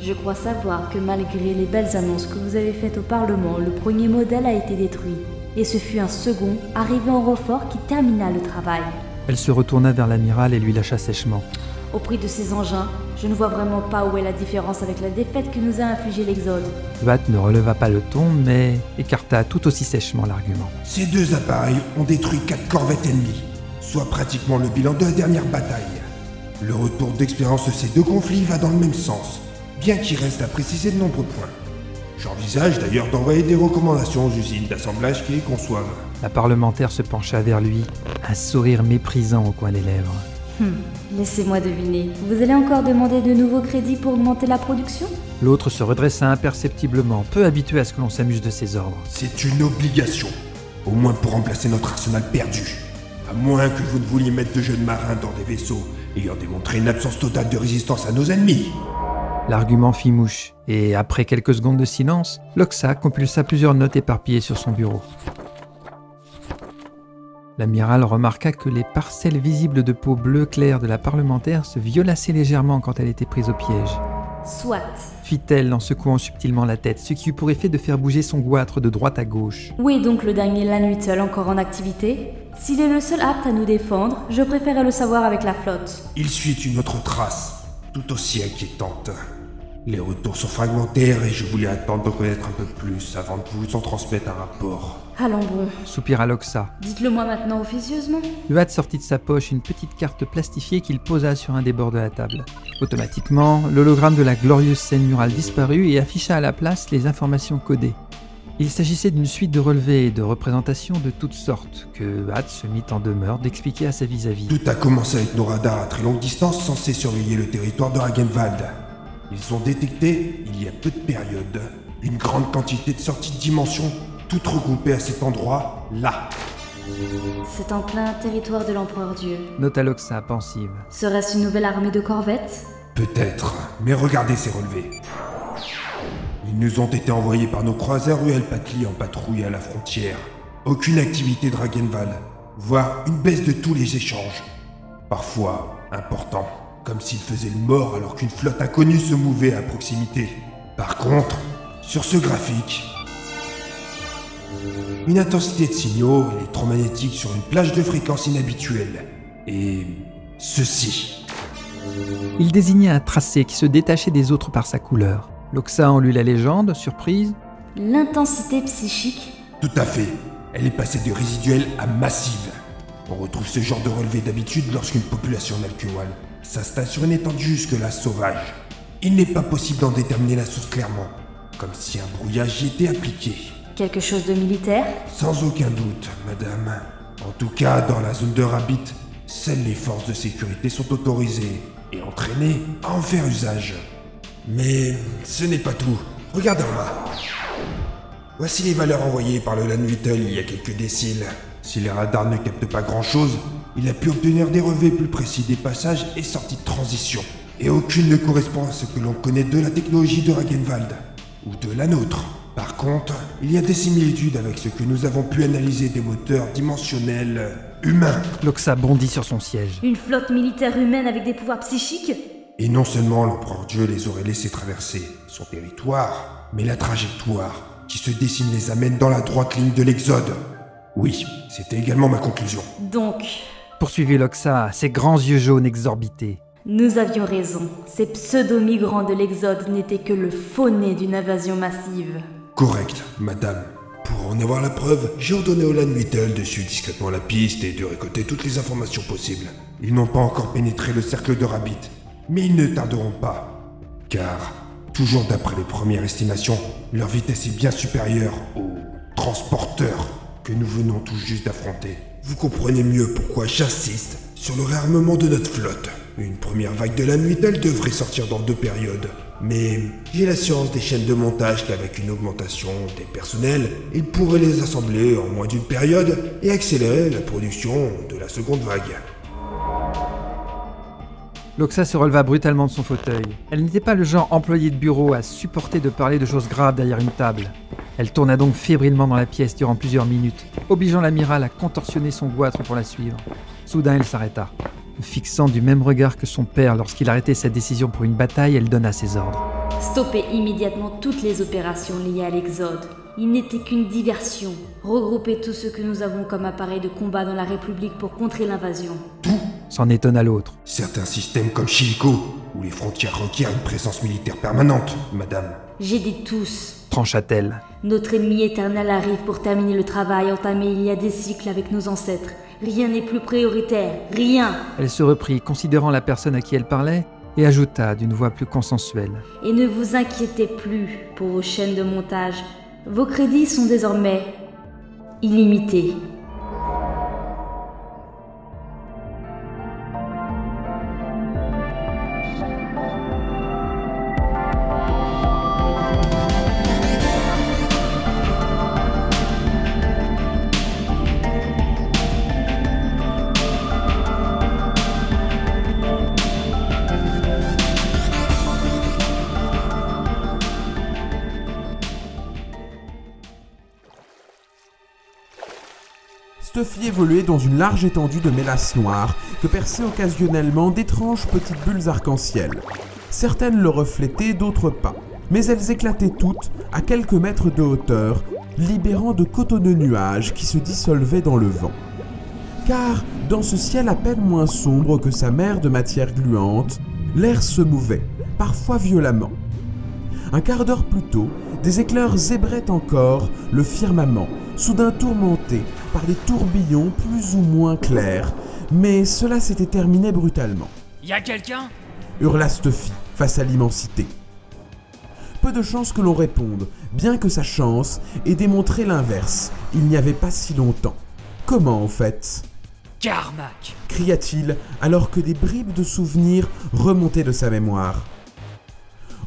Je crois savoir que malgré les belles annonces que vous avez faites au Parlement, le premier modèle a été détruit. Et ce fut un second, arrivé en renfort, qui termina le travail. Elle se retourna vers l'amiral et lui lâcha sèchement. Au prix de ces engins, je ne vois vraiment pas où est la différence avec la défaite que nous a infligée l'Exode. Watt ne releva pas le ton, mais écarta tout aussi sèchement l'argument. Ces deux appareils ont détruit quatre corvettes ennemies, soit pratiquement le bilan de la dernière bataille. Le retour d'expérience de ces deux conflits va dans le même sens, bien qu'il reste à préciser de nombreux points. J'envisage d'ailleurs d'envoyer des recommandations aux usines d'assemblage qui les conçoivent. La parlementaire se pencha vers lui, un sourire méprisant au coin des lèvres. Hum, laissez-moi deviner. Vous allez encore demander de nouveaux crédits pour augmenter la production? L'autre se redressa imperceptiblement, peu habitué à ce que l'on s'amuse de ses ordres. C'est une obligation, au moins pour remplacer notre arsenal perdu. À moins que vous ne vouliez mettre de jeunes marins dans des vaisseaux ayant démontré une absence totale de résistance à nos ennemis. L'argument fit mouche, et après quelques secondes de silence, Loxa compulsa plusieurs notes éparpillées sur son bureau. L'amiral remarqua que les parcelles visibles de peau bleu clair de la parlementaire se violaçaient légèrement quand elle était prise au piège. Soit. Fit-elle en secouant subtilement la tête, ce qui eut pour effet de faire bouger son goitre de droite à gauche. Où est donc le dernier Lanuitel encore en activité S'il est le seul apte à nous défendre, je préférerais le savoir avec la flotte. Il suit une autre trace, tout aussi inquiétante. Les retours sont fragmentaires et je voulais attendre de connaître un peu plus avant de vous en transmettre un rapport. Allons bon. Soupira Loxa. Dites-le moi maintenant officieusement. Huat sortit de sa poche une petite carte plastifiée qu'il posa sur un des bords de la table. Automatiquement, l'hologramme de la glorieuse scène murale disparut et afficha à la place les informations codées. Il s'agissait d'une suite de relevés et de représentations de toutes sortes que Huat se mit en demeure d'expliquer à sa vis-à-vis. Tout a commencé avec nos radars à très longue distance censés surveiller le territoire de Ragenwald. Ils ont détecté, il y a peu de périodes, une grande quantité de sorties de dimension, toutes regroupées à cet endroit, là. C'est en plein territoire de l'empereur Dieu. Nota Loxa pensive. Serait-ce une nouvelle armée de corvettes? Peut-être, mais regardez ces relevés. Ils nous ont été envoyés par nos croiseurs UL Patli en patrouille à la frontière. Aucune activité de Ragenval, voire une baisse de tous les échanges. Parfois important, comme s'ils faisaient le mort alors qu'une flotte inconnue se mouvait à proximité. Par contre, sur ce graphique, une intensité de signaux électromagnétiques sur une plage de fréquence inhabituelle. Et ceci. Il désignait un tracé qui se détachait des autres par sa couleur. Loxa en lut la légende, surprise. L'intensité psychique Tout à fait. Elle est passée de résiduelle à massive. On retrouve ce genre de relevé d'habitude lorsqu'une population nalcuale sur une étendue jusque-là sauvage. Il n'est pas possible d'en déterminer la source clairement, comme si un brouillage y était appliqué. Quelque chose de militaire? Sans aucun doute, madame. En tout cas, dans la zone de Rabbit, seules les forces de sécurité sont autorisées et entraînées à en faire usage. Mais ce n'est pas tout. Regardez en bas. Voici les valeurs envoyées par le Lanvitel il y a quelques déciles. Si les radars ne captent pas grand-chose, il a pu obtenir des relevés plus précis des passages et sorties de transition. Et aucune ne correspond à ce que l'on connaît de la technologie de Ragenwald, ou de la nôtre. Par contre, il y a des similitudes avec ce que nous avons pu analyser des moteurs dimensionnels humains. Loxa bondit sur son siège. Une flotte militaire humaine avec des pouvoirs psychiques Et non seulement l'empereur Dieu les aurait laissés traverser son territoire, mais la trajectoire qui se dessine les amène dans la droite ligne de l'Exode. Oui, c'était également ma conclusion. Donc, Poursuivit Loxa, ses grands yeux jaunes exorbités. nous avions raison. Ces pseudo-migrants de l'Exode n'étaient que le faux nez d'une invasion massive. Correct, madame. Pour en avoir la preuve, j'ai ordonné au Lanvitel de suivre discrètement la piste et de récolter toutes les informations possibles. Ils n'ont pas encore pénétré le cercle de Rabbit, mais ils ne tarderont pas. Car, toujours d'après les premières estimations, leur vitesse est bien supérieure aux transporteurs que nous venons tout juste d'affronter. Vous comprenez mieux pourquoi j'insiste sur le réarmement de notre flotte. Une première vague de la Nuitel devrait sortir dans deux périodes. Mais j'ai l'assurance des chaînes de montage qu'avec une augmentation des personnels, ils pourraient les assembler en moins d'une période et accélérer la production de la seconde vague. Loxa se releva brutalement de son fauteuil. Elle n'était pas le genre employé de bureau à supporter de parler de choses graves derrière une table. Elle tourna donc fébrilement dans la pièce durant plusieurs minutes, obligeant l'amiral à contorsionner son goitre pour la suivre. Soudain, elle s'arrêta. Fixant du même regard que son père lorsqu'il arrêtait sa décision pour une bataille, elle donna ses ordres. Stoppez immédiatement toutes les opérations liées à l'Exode. Il n'était qu'une diversion. Regroupez tout ce que nous avons comme appareil de combat dans la République pour contrer l'invasion. s'en étonna l'autre. Certains systèmes comme Chiliko, où les frontières requièrent une présence militaire permanente, madame. J'ai dit tous. Trancha-t-elle. Notre ennemi éternel arrive pour terminer le travail entamé il y a des cycles avec nos ancêtres. Rien n'est plus prioritaire, rien. Elle se reprit, considérant la personne à qui elle parlait, et ajouta d'une voix plus consensuelle. Et ne vous inquiétez plus pour vos chaînes de montage. Vos crédits sont désormais illimités. Dans une large étendue de mélasse noire que perçaient occasionnellement d'étranges petites bulles arc-en-ciel. Certaines le reflétaient, d'autres pas, mais elles éclataient toutes à quelques mètres de hauteur, libérant de cotonneux nuages qui se dissolvaient dans le vent. Car, dans ce ciel à peine moins sombre que sa mer de matière gluante, l'air se mouvait, parfois violemment. Un quart d'heure plus tôt, des éclairs zébraient encore le firmament, soudain tourmenté par des tourbillons plus ou moins clairs, mais cela s'était terminé brutalement. Y a quelqu'un? Hurla Stuffy face à l'immensité. Peu de chance que l'on réponde, bien que sa chance ait démontré l'inverse, il n'y avait pas si longtemps. Comment en fait? Carmack cria-t-il alors que des bribes de souvenirs remontaient de sa mémoire.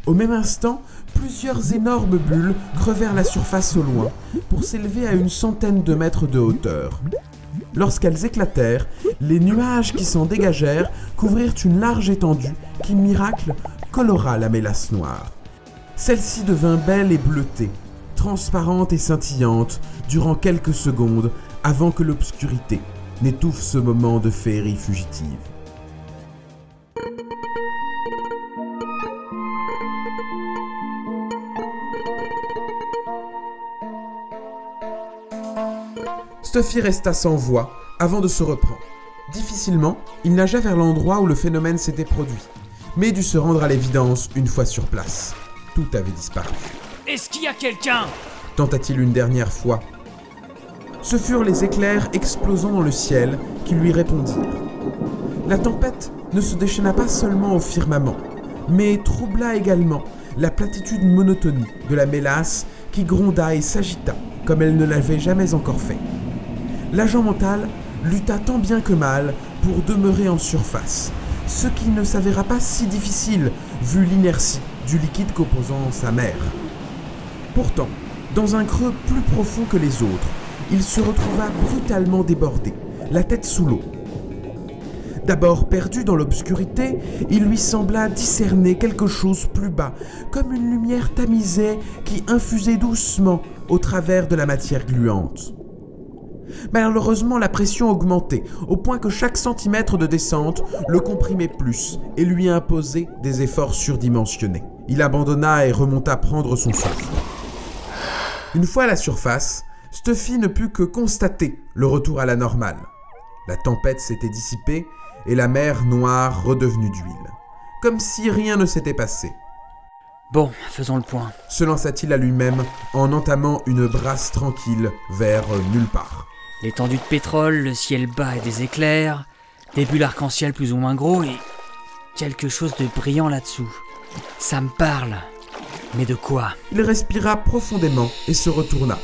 Au même instant, plusieurs énormes bulles crevèrent la surface au loin pour s'élever à une centaine de mètres de hauteur. Lorsqu'elles éclatèrent, les nuages qui s'en dégagèrent couvrirent une large étendue qui, miracle, colora la mélasse noire. Celle-ci devint belle et bleutée, transparente et scintillante durant quelques secondes avant que l'obscurité n'étouffe ce moment de féerie fugitive. Stuffy resta sans voix avant de se reprendre. Difficilement, il nagea vers l'endroit où le phénomène s'était produit, mais dut se rendre à l'évidence une fois sur place. Tout avait disparu. Est-ce qu'il y a quelqu'un? Tenta-t-il une dernière fois. Ce furent les éclairs explosant dans le ciel qui lui répondirent. La tempête ne se déchaîna pas seulement au firmament, mais troubla également la platitude monotonie de la mélasse qui gronda et s'agita comme elle ne l'avait jamais encore fait. L'agent mental lutta tant bien que mal pour demeurer en surface, ce qui ne s'avéra pas si difficile vu l'inertie du liquide composant sa mère. Pourtant, dans un creux plus profond que les autres, il se retrouva brutalement débordé, la tête sous l'eau. D'abord perdu dans l'obscurité, il lui sembla discerner quelque chose plus bas, comme une lumière tamisée qui infusait doucement au travers de la matière gluante. Malheureusement, la pression augmentait, au point que chaque centimètre de descente le comprimait plus et lui imposait des efforts surdimensionnés. Il abandonna et remonta prendre son souffle. Une fois à la surface, Stuffy ne put que constater le retour à la normale. La tempête s'était dissipée et la mer noire redevenue d'huile. Comme si rien ne s'était passé. Bon, faisons le point. Se lança-t-il à lui-même en entamant une brasse tranquille vers nulle part. L'étendue de pétrole, le ciel bas et des éclairs, des bulles arc-en-ciel plus ou moins gros et quelque chose de brillant là-dessous. Ça me parle. Mais de quoi? Il respira profondément et se retourna,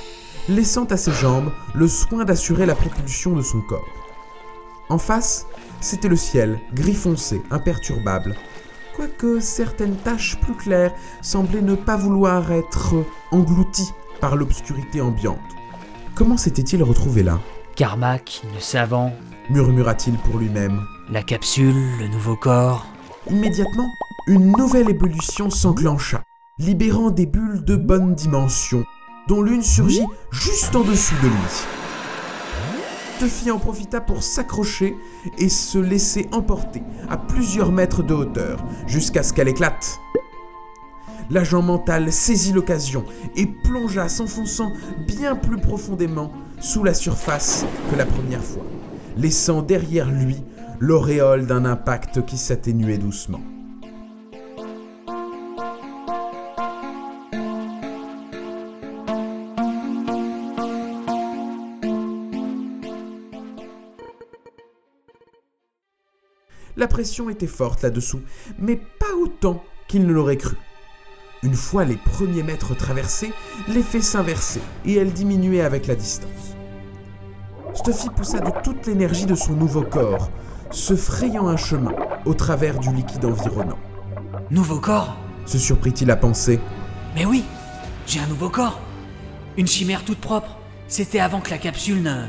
laissant à ses jambes le soin d'assurer la propulsion de son corps. En face, c'était le ciel, gris foncé, imperturbable, quoique certaines taches plus claires semblaient ne pas vouloir être englouties par l'obscurité ambiante. Comment s'était-il retrouvé là Carmack, le savant, murmura-t-il pour lui-même. la capsule, le nouveau corps. Immédiatement, une nouvelle ébullition s'enclencha, libérant des bulles de bonne dimension, dont l'une surgit juste en dessous de lui. Tuffy en profita pour s'accrocher et se laisser emporter à plusieurs mètres de hauteur, jusqu'à ce qu'elle éclate. L'agent mental saisit l'occasion et plongea s'enfonçant bien plus profondément sous la surface que la première fois, laissant derrière lui l'auréole d'un impact qui s'atténuait doucement. La pression était forte là-dessous, mais pas autant qu'il ne l'aurait cru. Une fois les premiers mètres traversés, l'effet s'inversait et elle diminuait avec la distance. Stuffy poussa de toute l'énergie de son nouveau corps, se frayant un chemin au travers du liquide environnant. Nouveau corps? Se surprit-il à penser. Mais oui, j'ai un nouveau corps. Une chimère toute propre. C'était avant que la capsule ne...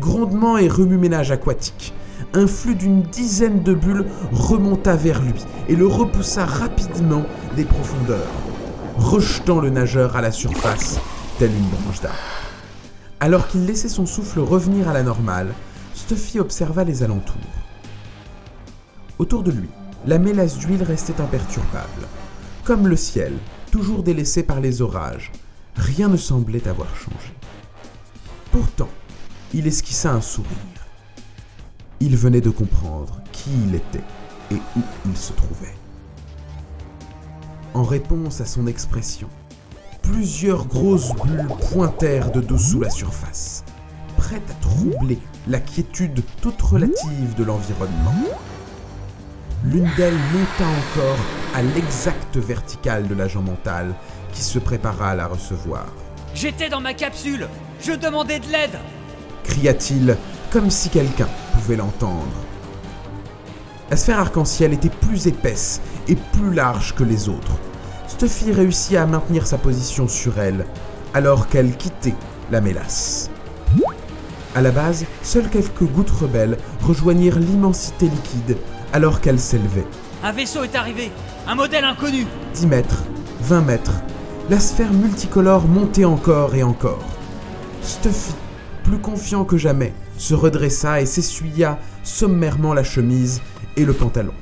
Grondement et remue-ménage aquatique. Un flux d'une dizaine de bulles remonta vers lui et le repoussa rapidement des profondeurs, rejetant le nageur à la surface, telle une branche d'arbre. Alors qu'il laissait son souffle revenir à la normale, Stuffy observa les alentours. Autour de lui, la mélasse d'huile restait imperturbable. Comme le ciel, toujours délaissé par les orages, rien ne semblait avoir changé. Pourtant, il esquissa un sourire. Il venait de comprendre qui il était et où il se trouvait. En réponse à son expression, plusieurs grosses bulles pointèrent de dessous la surface, prêtes à troubler la quiétude toute relative de l'environnement. L'une d'elles monta encore à l'exacte verticale de l'agent mental qui se prépara à la recevoir. J'étais dans ma capsule Je demandais de l'aide cria-t-il comme si quelqu'un pouvait l'entendre. La sphère arc-en-ciel était plus épaisse et plus large que les autres? Stuffy réussit à maintenir sa position sur elle, alors qu'elle quittait la mélasse. À la base, seules quelques gouttes rebelles rejoignirent l'immensité liquide alors qu'elle s'élevait. Un vaisseau est arrivé Un modèle inconnu 10 mètres, 20 mètres, la sphère multicolore montait encore et encore. Stuffy, plus confiant que jamais, se redressa et s'essuya sommairement la chemise et le pantalon.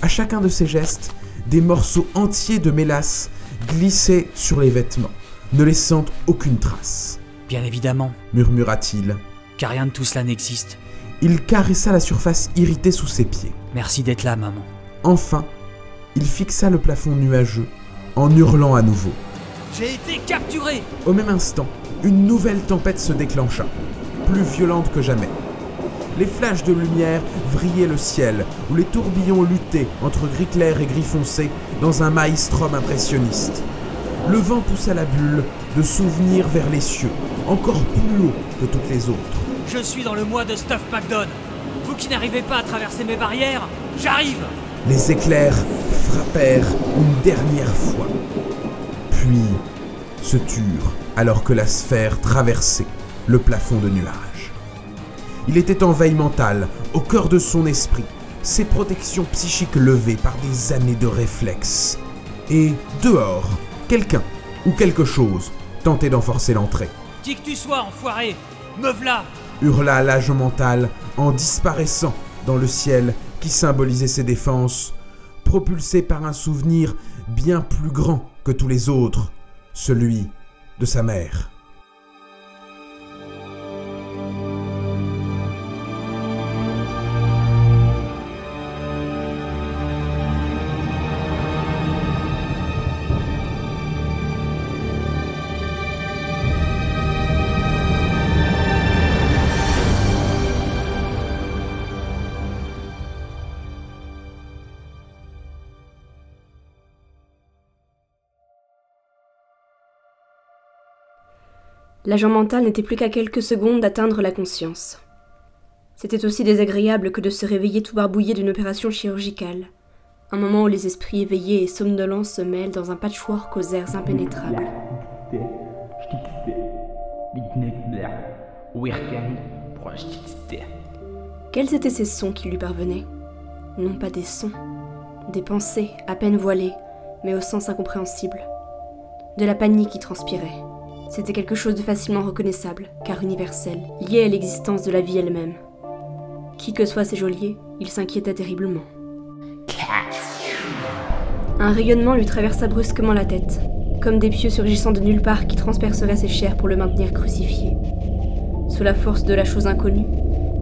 À chacun de ses gestes, des morceaux entiers de mélasse glissaient sur les vêtements, ne laissant aucune trace. Bien évidemment, murmura-t-il. car rien de tout cela n'existe. Il caressa la surface irritée sous ses pieds. Merci d'être là, maman. Enfin, il fixa le plafond nuageux en hurlant à nouveau. J'ai été capturé Au même instant, une nouvelle tempête se déclencha, plus violente que jamais. Les flashs de lumière vrillaient le ciel, où les tourbillons luttaient entre gris clair et gris foncé dans un maelstrom impressionniste. Le vent poussa la bulle de souvenirs vers les cieux, encore plus haut que toutes les autres. Je suis dans le mois de Stuff McDonald. Vous qui n'arrivez pas à traverser mes barrières, j'arrive Les éclairs frappèrent une dernière fois, puis se turent alors que la sphère traversait le plafond de nuages. Il était en veille mentale, au cœur de son esprit, ses protections psychiques levées par des années de réflexes. Et dehors, quelqu'un ou quelque chose tentait d'en forcer l'entrée. Qui que tu sois, enfoiré Me v'là hurla l'agent mental en disparaissant dans le ciel qui symbolisait ses défenses, propulsé par un souvenir bien plus grand que tous les autres, celui de sa mère. L'agent mental n'était plus qu'à quelques secondes d'atteindre la conscience. C'était aussi désagréable que de se réveiller tout barbouillé d'une opération chirurgicale. Un moment où les esprits éveillés et somnolents se mêlent dans un patchwork aux airs impénétrables. Quels étaient ces sons qui lui parvenaient? Non pas des sons, des pensées à peine voilées, mais au sens incompréhensible. De la panique qui transpirait. C'était quelque chose de facilement reconnaissable, car universel, lié à l'existence de la vie elle-même. Qui que soient ces geôliers, il s'inquiétait terriblement. Un rayonnement lui traversa brusquement la tête, comme des pieux surgissant de nulle part qui transperceraient ses chairs pour le maintenir crucifié. Sous la force de la chose inconnue,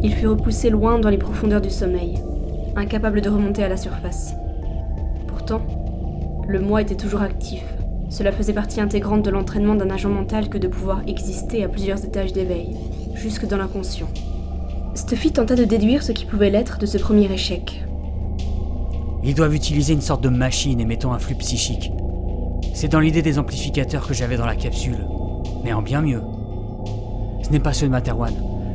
Il fut repoussé loin dans les profondeurs du sommeil, incapable de remonter à la surface. Pourtant, le moi était toujours actif. Cela faisait partie intégrante de l'entraînement d'un agent mental que de pouvoir exister à plusieurs étages d'éveil, jusque dans l'inconscient. Stuffy tenta de déduire ce qui pouvait l'être de ce premier échec. Ils doivent utiliser une sorte de machine émettant un flux psychique. C'est dans l'idée des amplificateurs que j'avais dans la capsule, mais en bien mieux. Ce n'est pas ceux de Materwan.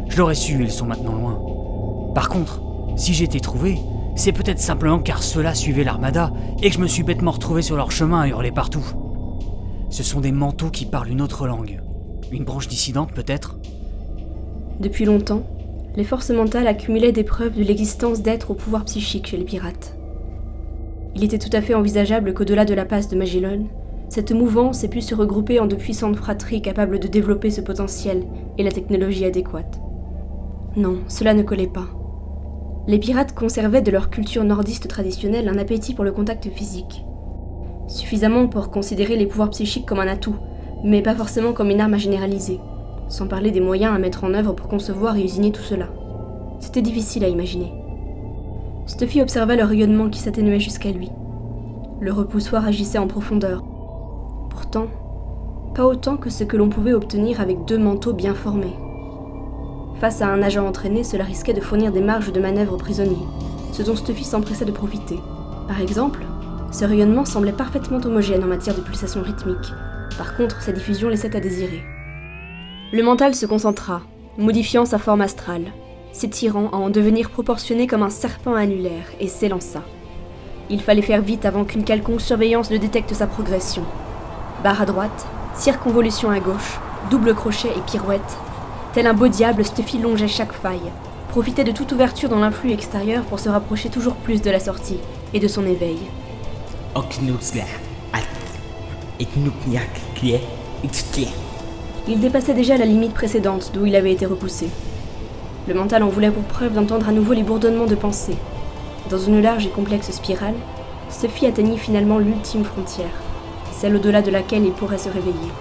Je l'aurais su, ils sont maintenant loin. Par contre, si j'étais trouvé, c'est peut-être simplement car ceux-là suivaient l'armada et que je me suis bêtement retrouvé sur leur chemin à hurler partout. Ce sont des manteaux qui parlent une autre langue. Une branche dissidente peut-être Depuis longtemps, les forces mentales accumulaient des preuves de l'existence d'êtres au pouvoir psychique chez les pirates. Il était tout à fait envisageable qu'au-delà de la passe de Magellan, cette mouvance ait pu se regrouper en de puissantes fratries capables de développer ce potentiel et la technologie adéquate. Non, cela ne collait pas. Les pirates conservaient de leur culture nordiste traditionnelle un appétit pour le contact physique. Suffisamment pour considérer les pouvoirs psychiques comme un atout, mais pas forcément comme une arme à généraliser, sans parler des moyens à mettre en œuvre pour concevoir et usiner tout cela. C'était difficile à imaginer. Stuffy observa le rayonnement qui s'atténuait jusqu'à lui. Le repoussoir agissait en profondeur. Pourtant, pas autant que ce que l'on pouvait obtenir avec deux manteaux bien formés. Face à un agent entraîné, cela risquait de fournir des marges de manœuvre aux prisonniers, ce dont Stuffy s'empressa de profiter. Par exemple, ce rayonnement semblait parfaitement homogène en matière de pulsations rythmiques. Par contre, sa diffusion laissait à désirer. Le mental se concentra, modifiant sa forme astrale, s'étirant à en devenir proportionné comme un serpent annulaire, et s'élança. Il fallait faire vite avant qu'une quelconque surveillance ne détecte sa progression. Barre à droite, circonvolution à gauche, double crochet et pirouette. Tel un beau diable, Stuffy longeait chaque faille, profitait de toute ouverture dans l'influx extérieur pour se rapprocher toujours plus de la sortie et de son éveil. Il dépassait déjà la limite précédente d'où il avait été repoussé. Le mental en voulait pour preuve d'entendre à nouveau les bourdonnements de pensée. Dans une large et complexe spirale, Sophie atteignit finalement l'ultime frontière, celle au-delà de laquelle il pourrait se réveiller.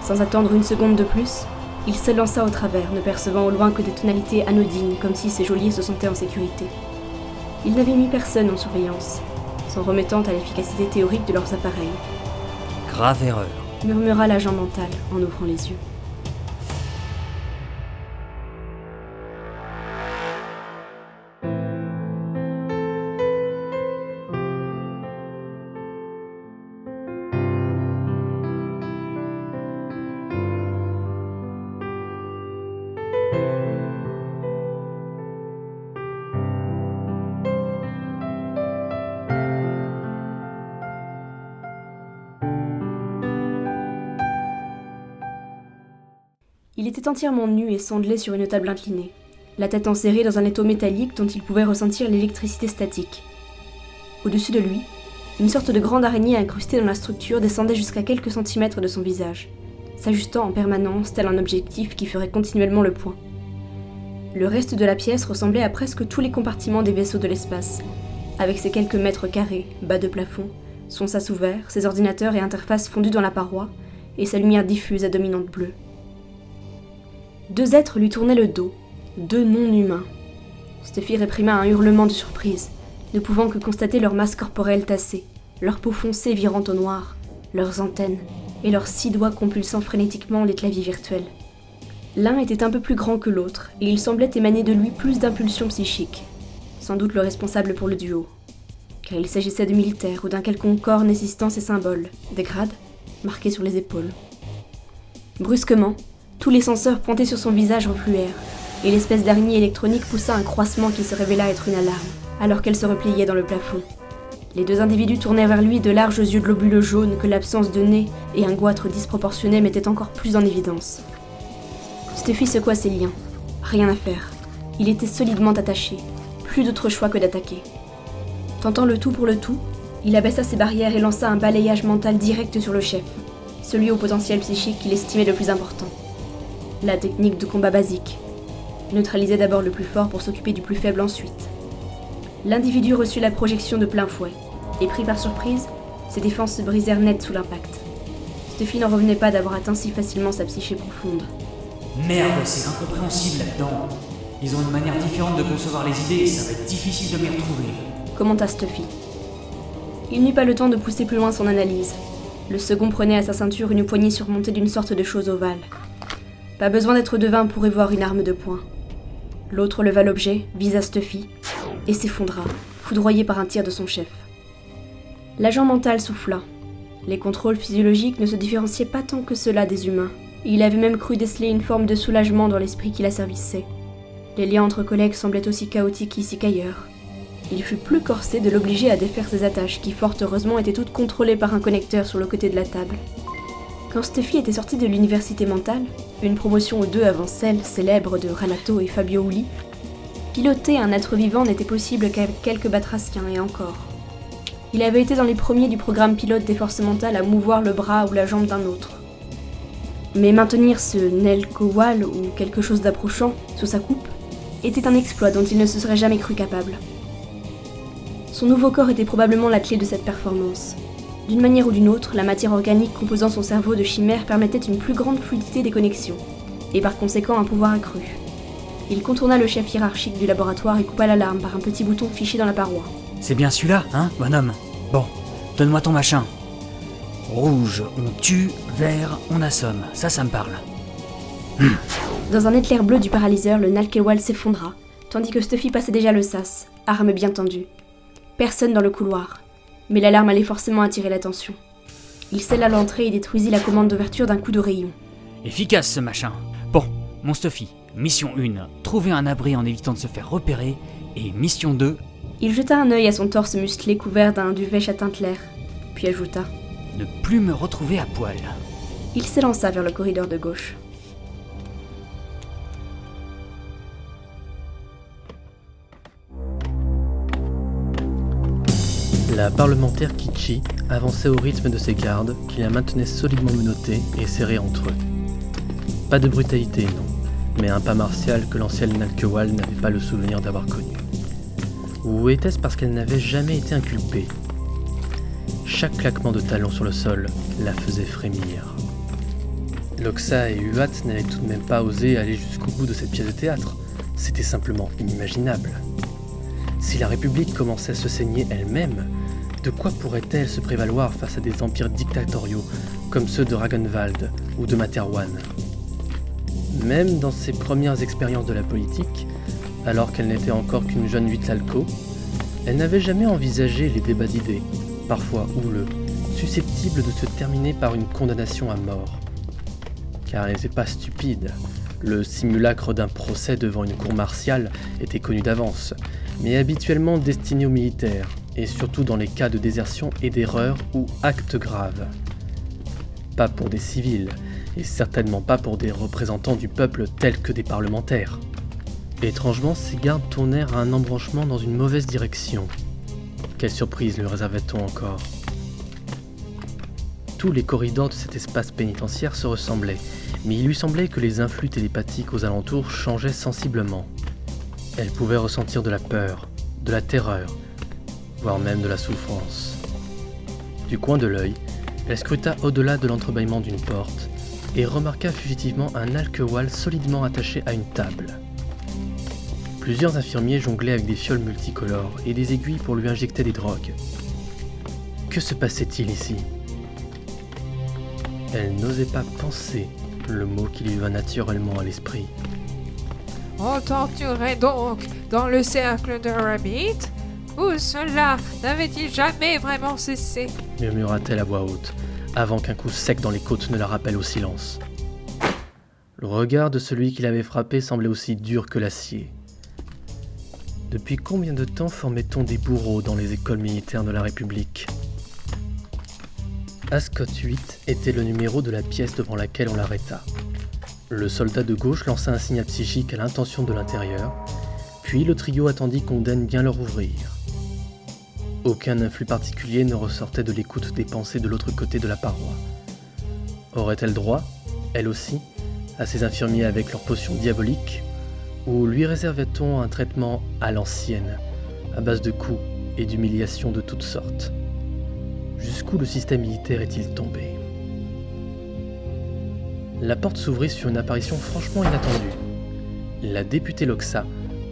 Sans attendre une seconde de plus, il s'élança au travers, ne percevant au loin que des tonalités anodines, comme si ses geôliers se sentaient en sécurité. Il n'avait mis personne en surveillance, s'en remettant à l'efficacité théorique de leurs appareils. Grave erreur, murmura l'agent mental en ouvrant les yeux. Était entièrement nu et sandelé sur une table inclinée, la tête enserrée dans un étau métallique dont il pouvait ressentir l'électricité statique. Au-dessus de lui, une sorte de grande araignée incrustée dans la structure descendait jusqu'à quelques centimètres de son visage, s'ajustant en permanence tel un objectif qui ferait continuellement le point. Le reste de la pièce ressemblait à presque tous les compartiments des vaisseaux de l'espace, avec ses quelques mètres carrés, bas de plafond, son sas ouvert, ses ordinateurs et interfaces fondus dans la paroi, et sa lumière diffuse à dominante bleue. Deux êtres lui tournaient le dos, deux non-humains. Stuffy réprima un hurlement de surprise, ne pouvant que constater leur masse corporelle tassée, leur peau foncée virant au noir, leurs antennes et leurs six doigts compulsant frénétiquement les claviers virtuels. L'un était un peu plus grand que l'autre, et il semblait émaner de lui plus d'impulsions psychiques, sans doute le responsable pour le duo, car il s'agissait de militaires ou d'un quelconque corps nécessitant ces symboles, des grades, marqués sur les épaules. Brusquement, tous les senseurs pointés sur son visage refluèrent, et l'espèce d'araignée électronique poussa un croissement qui se révéla être une alarme, alors qu'elle se repliait dans le plafond. Les deux individus tournaient vers lui de larges yeux globuleux jaunes que l'absence de nez et un goitre disproportionné mettaient encore plus en évidence. Stuffy secoua ses liens. Rien à faire. Il était solidement attaché. Plus d'autre choix que d'attaquer. Tentant le tout pour le tout, il abaissa ses barrières et lança un balayage mental direct sur le chef, celui au potentiel psychique qu'il estimait le plus important. La technique de combat basique. Neutraliser d'abord le plus fort pour s'occuper du plus faible ensuite. L'individu reçut la projection de plein fouet, et pris par surprise, ses défenses se brisèrent net sous l'impact. Stuffy n'en revenait pas d'avoir atteint si facilement sa psyché profonde. Merde, c'est incompréhensible là-dedans. Ils ont une manière différente de concevoir les idées et ça va être difficile de m'y retrouver. Commenta Stuffy. Il n'eut pas le temps de pousser plus loin son analyse. Le second prenait à sa ceinture une poignée surmontée d'une sorte de chose ovale. Pas besoin d'être devin pour y voir une arme de poing. L'autre leva l'objet, visa Stuffy, et s'effondra, foudroyé par un tir de son chef. L'agent mental souffla. Les contrôles physiologiques ne se différenciaient pas tant que cela des humains. Il avait même cru déceler une forme de soulagement dans l'esprit qui l'asservissait. Les liens entre collègues semblaient aussi chaotiques ici qu'ailleurs. Il fut plus corsé de l'obliger à défaire ses attaches, qui fort heureusement étaient toutes contrôlées par un connecteur sur le côté de la table. Quand Steffi était sortie de l'université mentale, une promotion ou deux avant celle célèbre de Ranato et Fabio Uli, piloter un être vivant n'était possible qu'avec quelques batraciens et encore. Il avait été dans les premiers du programme pilote des forces mentales à mouvoir le bras ou la jambe d'un autre. Mais maintenir ce Nel Kowal ou quelque chose d'approchant sous sa coupe était un exploit dont il ne se serait jamais cru capable. Son nouveau corps était probablement la clé de cette performance. D'une manière ou d'une autre, la matière organique composant son cerveau de chimère permettait une plus grande fluidité des connexions, et par conséquent un pouvoir accru. Il contourna le chef hiérarchique du laboratoire et coupa l'alarme par un petit bouton fiché dans la paroi. C'est bien celui-là, hein, bonhomme? Bon, donne-moi ton machin. Rouge, on tue, vert, on assomme. Ça, ça me parle. Dans un éclair bleu du paralyseur, le Nalkewal s'effondra, tandis que Stuffy passait déjà le sas, arme bien tendue. Personne dans le couloir, mais l'alarme allait forcément attirer l'attention. Il scella l'entrée et détruisit la commande d'ouverture d'un coup de rayon. Efficace ce machin. Bon, mon Stuffy, mission 1, trouver un abri en évitant de se faire repérer, et mission 2, Il jeta un œil à son torse musclé couvert d'un duvet châtain clair, puis ajouta ne plus me retrouver à poil. Il s'élança vers le corridor de gauche. La parlementaire Kichi avançait au rythme de ses gardes, qui la maintenaient solidement menottés et serrés entre eux. Pas de brutalité, non, mais un pas martial que l'ancienne Nalkewal n'avait pas le souvenir d'avoir connu. Ou était-ce parce qu'elle n'avait jamais été inculpée? Chaque claquement de talons sur le sol la faisait frémir. Loxa et Huat n'avaient tout de même pas osé aller jusqu'au bout de cette pièce de théâtre. C'était simplement inimaginable. Si la République commençait à se saigner elle-même, de quoi pourrait-elle se prévaloir face à des empires dictatoriaux comme ceux de Ragenwald ou de Materwan? Même dans ses premières expériences de la politique, alors qu'elle n'était encore qu'une jeune Vitlalco, elle n'avait jamais envisagé les débats d'idées, parfois houleux, susceptibles de se terminer par une condamnation à mort. Car elle n'était pas stupide. Le simulacre d'un procès devant une cour martiale était connu d'avance, mais habituellement destiné aux militaires, et surtout dans les cas de désertion et d'erreur ou actes graves. Pas pour des civils, et certainement pas pour des représentants du peuple tels que des parlementaires. Étrangement, ces gardes tournèrent à un embranchement dans une mauvaise direction. Quelle surprise lui réservait-on encore? Tous les corridors de cet espace pénitentiaire se ressemblaient, mais il lui semblait que les influx télépathiques aux alentours changeaient sensiblement. Elle pouvait ressentir de la peur, de la terreur, voire même de la souffrance. Du coin de l'œil, elle scruta au-delà de l'entrebâillement d'une porte et remarqua fugitivement un alquewal solidement attaché à une table. Plusieurs infirmiers jonglaient avec des fioles multicolores et des aiguilles pour lui injecter des drogues. Que se passait-il ici? Elle n'osait pas penser le mot qui lui vint naturellement à l'esprit. On torturait donc dans le cercle de Rabbit? Où cela n'avait-il jamais vraiment cessé murmura-t-elle à voix haute, avant qu'un coup sec dans les côtes ne la rappelle au silence. Le regard de celui qui l'avait frappé semblait aussi dur que l'acier. Depuis combien de temps formait-on des bourreaux dans les écoles militaires de la République? Ascot 8 était le numéro de la pièce devant laquelle on l'arrêta. Le soldat de gauche lança un signe psychique à l'intention de l'intérieur, puis le trio attendit qu'on daigne bien leur ouvrir. Aucun influx particulier ne ressortait de l'écoute des pensées de l'autre côté de la paroi. Aurait-elle droit, elle aussi, à ces infirmiers avec leurs potions diaboliques? Ou lui réservait-on un traitement à l'ancienne, à base de coups et d'humiliations de toutes sortes? Jusqu'où le système militaire est-il tombé? La porte s'ouvrit sur une apparition franchement inattendue. La députée Loxa,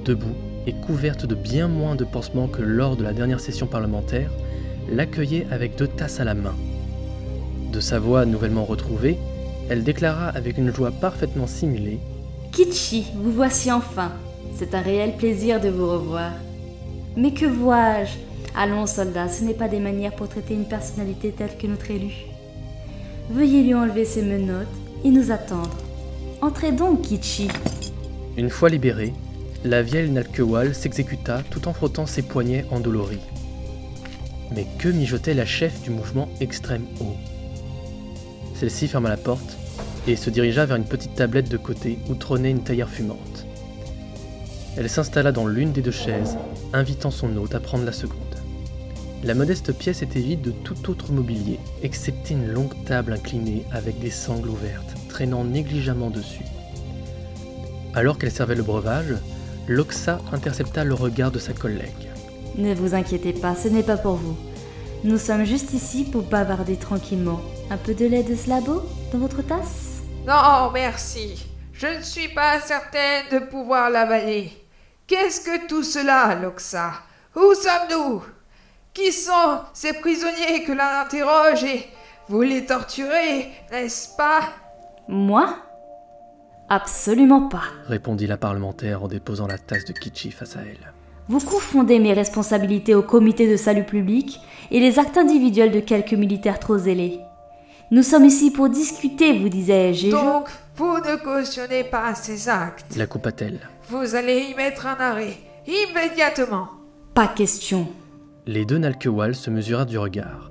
debout et couverte de bien moins de pansements que lors de la dernière session parlementaire, l'accueillait avec deux tasses à la main. De sa voix nouvellement retrouvée, elle déclara avec une joie parfaitement simulée Kichi, vous voici enfin. C'est un réel plaisir de vous revoir. Mais que vois-je? Allons, soldats, ce n'est pas des manières pour traiter une personnalité telle que notre élu. Veuillez lui enlever ses menottes et nous attendre. Entrez donc, Kichi. Une fois libérée, la vieille Nalkewal s'exécuta tout en frottant ses poignets endoloris. Mais que mijotait la chef du mouvement extrême haut Celle-ci ferma la porte et se dirigea vers une petite tablette de côté où trônait une taillère fumante. Elle s'installa dans l'une des deux chaises, invitant son hôte à prendre la seconde. La modeste pièce était vide de tout autre mobilier, excepté une longue table inclinée avec des sangles ouvertes, traînant négligemment dessus. Alors qu'elle servait le breuvage, Loxa intercepta le regard de sa collègue. Ne vous inquiétez pas, ce n'est pas pour vous. Nous sommes juste ici pour bavarder tranquillement. Un peu de lait de slabo dans votre tasse? Non, merci. Je ne suis pas certaine de pouvoir l'avaler. Qu'est-ce que tout cela, Loxa? Où sommes-nous? Qui sont ces prisonniers que l'on interroge et vous les torturez, n'est-ce pas? Moi? Absolument pas. répondit la parlementaire en déposant la tasse de Kichi face à elle. Vous confondez mes responsabilités au comité de salut public et les actes individuels de quelques militaires trop zélés. Nous sommes ici pour discuter, vous disais-je. Donc, vous ne cautionnez pas ces actes. La coupa-t-elle. Vous allez y mettre un arrêt, immédiatement. Pas question. Les deux Nalkewal se mesurèrent du regard.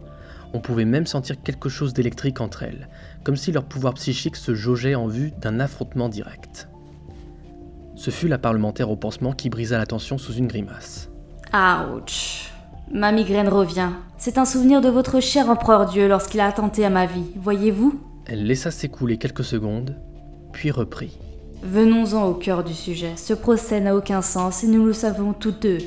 On pouvait même sentir quelque chose d'électrique entre elles, comme si leur pouvoir psychique se jaugeait en vue d'un affrontement direct. Ce fut la parlementaire au pansement qui brisa la tension sous une grimace. Ouch. Ma migraine revient. C'est un souvenir de votre cher empereur Dieu lorsqu'il a attenté à ma vie, voyez-vous? Elle laissa s'écouler quelques secondes, puis reprit. Venons-en au cœur du sujet. Ce procès n'a aucun sens et nous le savons tous deux.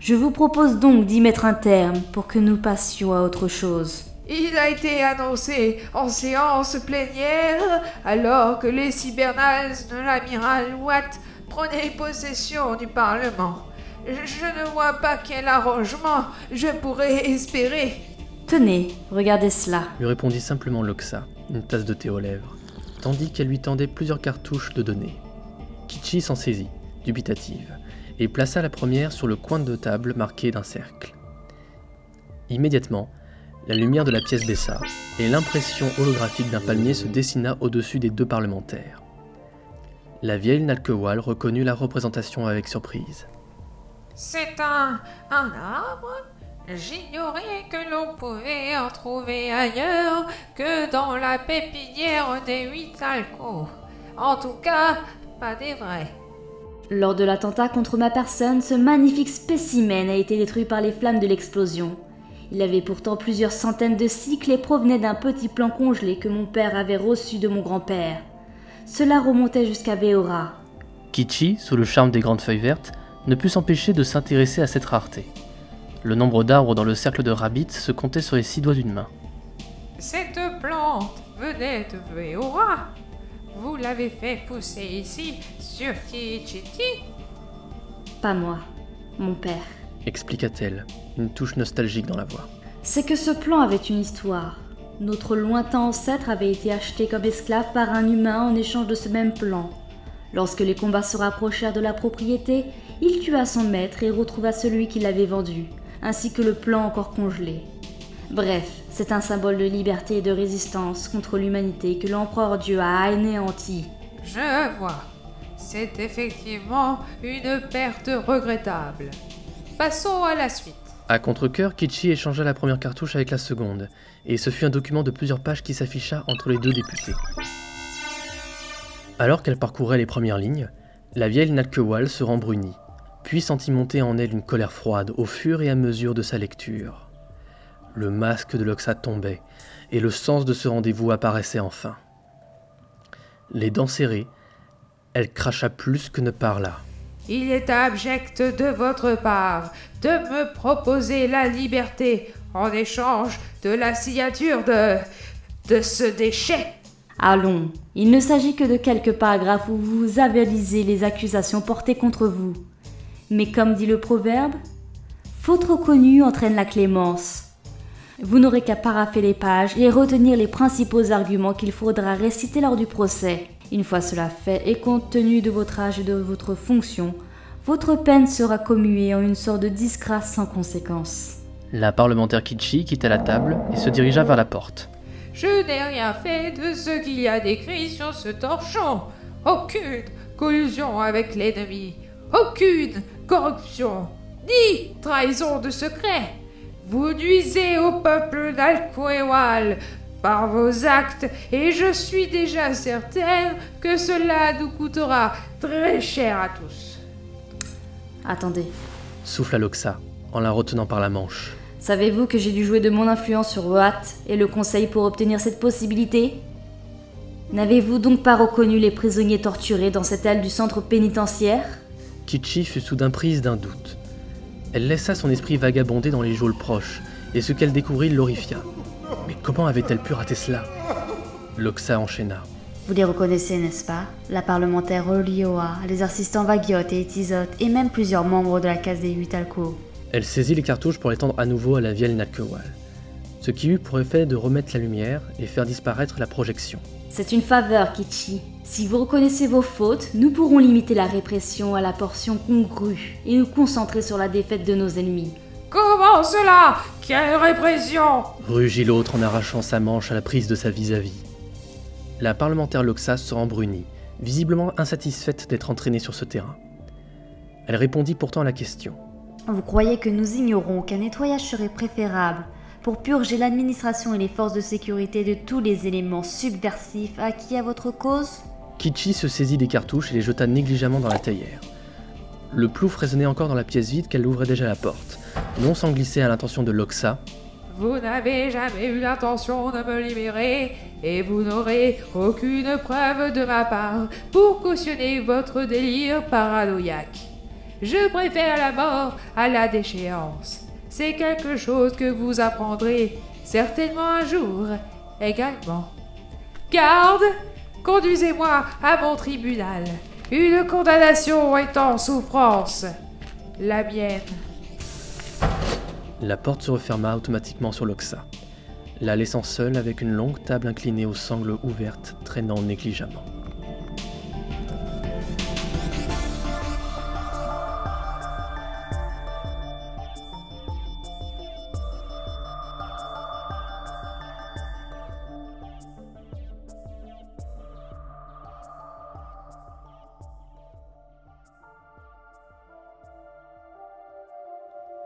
Je vous propose donc d'y mettre un terme pour que nous passions à autre chose. Il a été annoncé en séance plénière alors que les cybernales de l'amiral Watt prenaient possession du Parlement. Je ne vois pas quel arrangement je pourrais espérer. Tenez, regardez cela. Lui répondit simplement Loxa, une tasse de thé aux lèvres, tandis qu'elle lui tendait plusieurs cartouches de données. Kichi s'en saisit, dubitative, et plaça la première sur le coin de table marqué d'un cercle. Immédiatement, la lumière de la pièce baissa, et l'impression holographique d'un palmier se dessina au-dessus des deux parlementaires. La vieille Nalkewal reconnut la représentation avec surprise. C'est un, un arbre J'ignorais que l'on pouvait en trouver ailleurs que dans la pépinière des huit alcôves. En tout cas, pas des vrais. Lors de l'attentat contre ma personne, ce magnifique spécimen a été détruit par les flammes de l'explosion. Il avait pourtant plusieurs centaines de cycles et provenait d'un petit plan congelé que mon père avait reçu de mon grand-père. Cela remontait jusqu'à Veora. Kichi, sous le charme des grandes feuilles vertes, ne put s'empêcher de s'intéresser à cette rareté. Le nombre d'arbres dans le cercle de Rabbit se comptait sur les six doigts d'une main. Cette plante venait de Veora. Vous l'avez fait pousser ici, sur Tichiti Pas moi, mon père. Expliqua-t-elle, une touche nostalgique dans la voix. C'est que ce plan avait une histoire. Notre lointain ancêtre avait été acheté comme esclave par un humain en échange de ce même plan. Lorsque les combats se rapprochèrent de la propriété, il tua son maître et retrouva celui qui l'avait vendu, ainsi que le plan encore congelé. Bref, c'est un symbole de liberté et de résistance contre l'humanité que l'empereur Dieu a anéanti. Je vois. C'est effectivement une perte regrettable. Passons à la suite. À contre-coeur, Kichi échangea la première cartouche avec la seconde, et ce fut un document de plusieurs pages qui s'afficha entre les deux députés. Alors qu'elle parcourait les premières lignes, la vieille Nalkewal se rembrunit, puis sentit monter en elle une colère froide au fur et à mesure de sa lecture. Le masque de Loxa tombait, et le sens de ce rendez-vous apparaissait enfin. Les dents serrées, elle cracha plus que ne parla. Il est abject de votre part de me proposer la liberté en échange de la signature de. de ce déchet. Allons, il ne s'agit que de quelques paragraphes où vous avalisez les accusations portées contre vous. Mais comme dit le proverbe, faute reconnue entraîne la clémence. Vous n'aurez qu'à paraffer les pages et retenir les principaux arguments qu'il faudra réciter lors du procès. Une fois cela fait, et compte tenu de votre âge et de votre fonction, votre peine sera commuée en une sorte de disgrâce sans conséquence. La parlementaire Kichi quitta la table et se dirigea vers la porte. Je n'ai rien fait de ce qu'il y a décrit sur ce torchon. Aucune collusion avec l'ennemi. Aucune corruption. Ni trahison de secret. Vous nuisez au peuple d'Alcoéwal par vos actes et je suis déjà certaine que cela nous coûtera très cher à tous. Attendez, Souffla Loxa, en la retenant par la manche. savez-vous que j'ai dû jouer de mon influence sur Watt et le Conseil pour obtenir cette possibilité? N'avez-vous donc pas reconnu les prisonniers torturés dans cette aile du centre pénitentiaire? Kichi fut soudain prise d'un doute. Elle laissa son esprit vagabonder dans les geôles proches, et ce qu'elle découvrit l'horrifia. Mais comment avait-elle pu rater cela? Loxa enchaîna. Vous les reconnaissez, n'est-ce pas? La parlementaire Olioa, les assistants Vagiot et Etizote, et même plusieurs membres de la case des huit alcos. Elle saisit les cartouches pour les tendre à nouveau à la vieille Nakewal, ce qui eut pour effet de remettre la lumière et faire disparaître la projection. C'est une faveur, Kichi. Si vous reconnaissez vos fautes, nous pourrons limiter la répression à la portion congrue et nous concentrer sur la défaite de nos ennemis. Comment cela? Quelle répression? Rugit l'autre en arrachant sa manche à la prise de sa vis-à-vis. La parlementaire Loxa se rembrunit, visiblement insatisfaite d'être entraînée sur ce terrain. Elle répondit pourtant à la question. Vous croyez que nous ignorons qu'un nettoyage serait préférable pour purger l'administration et les forces de sécurité de tous les éléments subversifs acquis à votre cause? Kichi se saisit des cartouches et les jeta négligemment dans la théière. Le plouf résonnait encore dans la pièce vide qu'elle ouvrait déjà la porte, non sans glisser à l'intention de Loxa. Vous n'avez jamais eu l'intention de me libérer et vous n'aurez aucune preuve de ma part pour cautionner votre délire paranoïaque. Je préfère la mort à la déchéance. C'est quelque chose que vous apprendrez certainement un jour également. Garde, conduisez-moi à mon tribunal. Une condamnation est en souffrance. La mienne. La porte se referma automatiquement sur Loxa, la laissant seule avec une longue table inclinée aux sangles ouvertes traînant négligemment.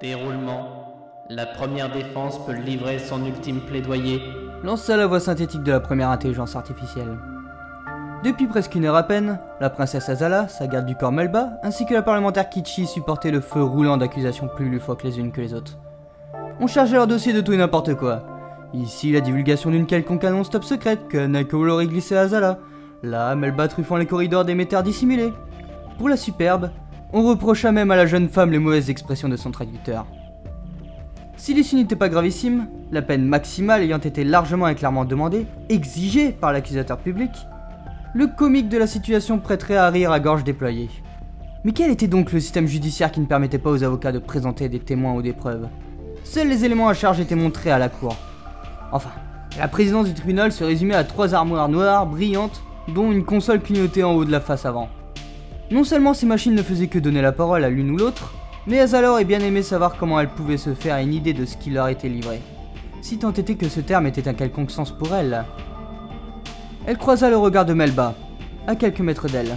Déroulement. La première défense peut livrer son ultime plaidoyer. Lança la voix synthétique de la première intelligence artificielle. Depuis presque une heure à peine, la princesse Azala, sa garde du corps Melba, ainsi que la parlementaire Kichi supportaient le feu roulant d'accusations plus loufoques les unes que les autres. On chargeait leur dossier de tout et n'importe quoi. Ici, la divulgation d'une quelconque annonce top secrète que Nakolo aurait glissé à Azala. Là, Melba truffant les corridors des métères dissimulés. Pour la superbe, on reprocha même à la jeune femme les mauvaises expressions de son traducteur. Si l'issue n'était pas gravissime, la peine maximale ayant été largement et clairement demandée, exigée par l'accusateur public, le comique de la situation prêterait à rire à gorge déployée. Mais quel était donc le système judiciaire qui ne permettait pas aux avocats de présenter des témoins ou des preuves? Seuls les éléments à charge étaient montrés à la cour. Enfin, la présidence du tribunal se résumait à trois armoires noires brillantes, dont une console clignotée en haut de la face avant. Non seulement ces machines ne faisaient que donner la parole à l'une ou l'autre, mais Azalor aurait bien aimé savoir comment elles pouvaient se faire une idée de ce qui leur était livré. Si tant était que ce terme était un quelconque sens pour elle. Elle croisa le regard de Melba, à quelques mètres d'elle.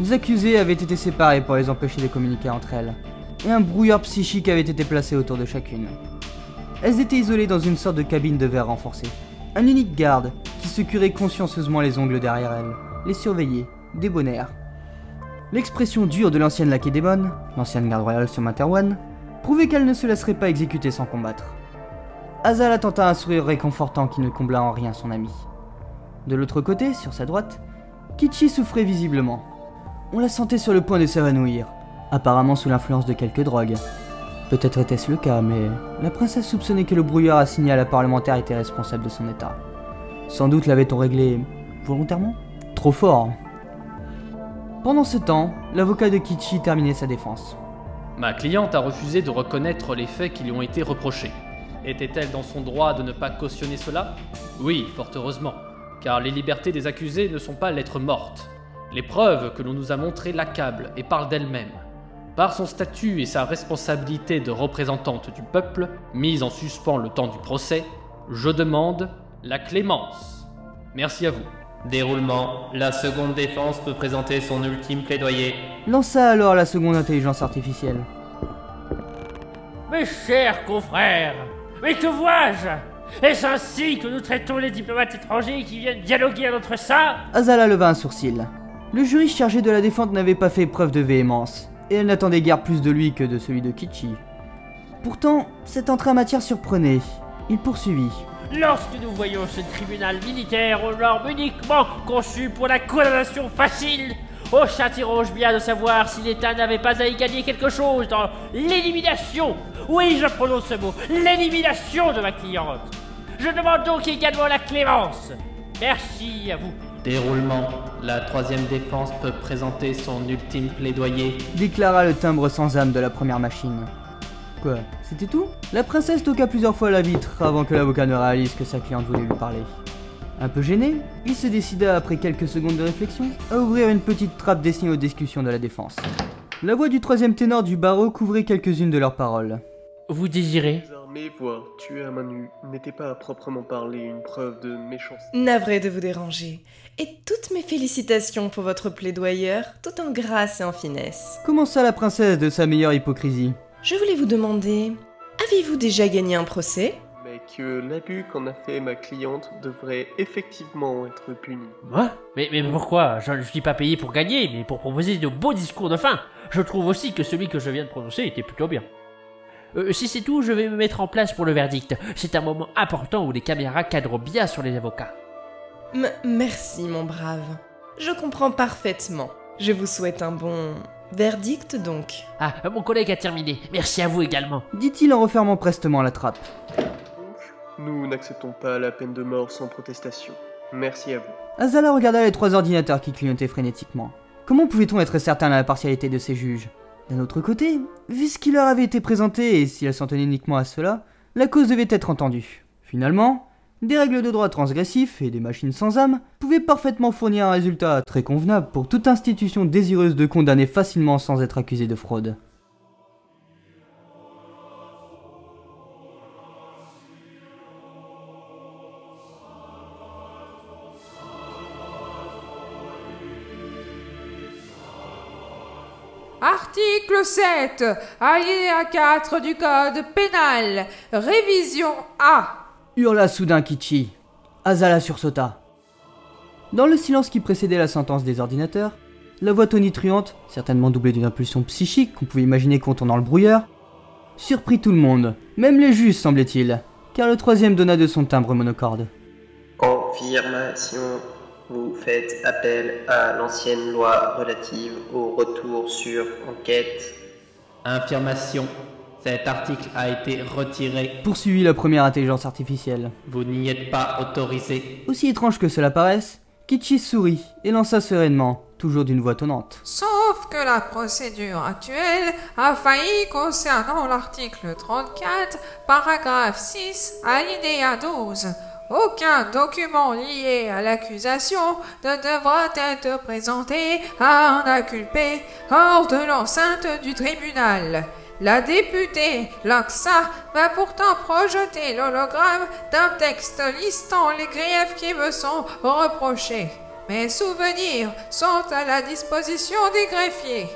Les accusés avaient été séparés pour les empêcher de communiquer entre elles, et un brouillard psychique avait été placé autour de chacune. Elles étaient isolées dans une sorte de cabine de verre renforcée. Un unique garde, qui se curait consciencieusement les ongles derrière elles, les surveillait, débonnaire. L'expression dure de l'ancienne Lakédémon, l'ancienne garde royale sur Materwan, prouvait qu'elle ne se laisserait pas exécuter sans combattre. Azala tenta un sourire réconfortant qui ne combla en rien son ami. De l'autre côté, sur sa droite, Kichi souffrait visiblement. On la sentait sur le point de s'évanouir, apparemment sous l'influence de quelques drogues. Peut-être était-ce le cas, mais la princesse soupçonnait que le brouillard assigné à la parlementaire était responsable de son état. Sans doute l'avait-on réglé Volontairement? Trop fort. Pendant ce temps, l'avocat de Kichi terminait sa défense. Ma cliente a refusé de reconnaître les faits qui lui ont été reprochés. Était-elle dans son droit de ne pas cautionner cela? Oui, fort heureusement, car les libertés des accusés ne sont pas lettres mortes. Les preuves que l'on nous a montrées l'accablent et parlent d'elles-mêmes. Par son statut et sa responsabilité de représentante du peuple, mise en suspens le temps du procès, je demande la clémence. Merci à vous. Déroulement. La seconde défense peut présenter son ultime plaidoyer. Lança alors la seconde intelligence artificielle. Mes chers confrères, mais que vois-je? Est-ce ainsi que nous traitons les diplomates étrangers qui viennent dialoguer à notre sein Azala leva un sourcil. Le jury chargé de la défense n'avait pas fait preuve de véhémence, et elle n'attendait guère plus de lui que de celui de Kichi. Pourtant, cette entrée en matière surprenait. Il poursuivit. Lorsque nous voyons ce tribunal militaire aux normes uniquement conçu pour la condamnation facile, on s'interroge bien de savoir si l'État n'avait pas à y gagner quelque chose dans l'élimination. Oui, je prononce ce mot, l'élimination de ma cliente. Je demande donc également la clémence. Merci à vous. Déroulement. La troisième défense peut présenter son ultime plaidoyer. Déclara le timbre sans âme de la première machine. Quoi C'était tout? La princesse toqua plusieurs fois la vitre avant que l'avocat ne réalise que sa cliente voulait lui parler. Un peu gêné, il se décida après quelques secondes de réflexion à ouvrir une petite trappe destinée aux discussions de la défense. La voix du troisième ténor du barreau couvrait quelques-unes de leurs paroles. Vous désirez? Armé, voire tuer à main nue n'était pas à proprement parler une preuve de méchanceté. Navré de vous déranger. Et toutes mes félicitations pour votre plaidoyeur, tout en grâce et en finesse. Commença la princesse de sa meilleure hypocrisie. Je voulais vous demander, avez-vous déjà gagné un procès? Mais que l'abus qu'en a fait ma cliente devrait effectivement être puni. Moi? Mais, mais pourquoi? Je ne suis pas payé pour gagner, mais pour proposer de beaux discours de fin. Je trouve aussi que celui que je viens de prononcer était plutôt bien. Euh, si c'est tout, je vais me mettre en place pour le verdict. C'est un moment important où les caméras cadrent bien sur les avocats. M merci, mon brave. Je comprends parfaitement. Je vous souhaite un bon verdict, donc. Ah, mon collègue a terminé. Merci à vous également. Dit-il en refermant prestement la trappe. Nous n'acceptons pas la peine de mort sans protestation. Merci à vous. Azala regarda les trois ordinateurs qui clignotaient frénétiquement. Comment pouvait-on être certain de la partialité de ces juges? D'un autre côté, vu ce qui leur avait été présenté et si s'en tenaient uniquement à cela, la cause devait être entendue. Finalement, des règles de droit transgressifs et des machines sans âme pouvaient parfaitement fournir un résultat très convenable pour toute institution désireuse de condamner facilement sans être accusée de fraude. Article 7, alinéa 4 du Code pénal, révision A. Hurla soudain Kichi. Azala sursauta. Dans le silence qui précédait la sentence des ordinateurs, la voix tonitruante, certainement doublée d'une impulsion psychique qu'on pouvait imaginer contournant le brouillard, surprit tout le monde, même les juges semblait-il, car le troisième donna de son timbre monocorde. Confirmation. Vous faites appel à l'ancienne loi relative au retour sur enquête. Infirmation. Cet article a été retiré. Poursuivit la première intelligence artificielle. Vous n'y êtes pas autorisé. Aussi étrange que cela paraisse, Kichi sourit et lança sereinement, toujours d'une voix tonnante. Sauf que la procédure actuelle a failli concernant l'article 34, paragraphe 6, alinéa 12. Aucun document lié à l'accusation ne devra être présenté à un inculpé hors de l'enceinte du tribunal. La députée Laxa va pourtant projeter l'hologramme d'un texte listant les griefs qui me sont reprochés. Mes souvenirs sont à la disposition des greffiers.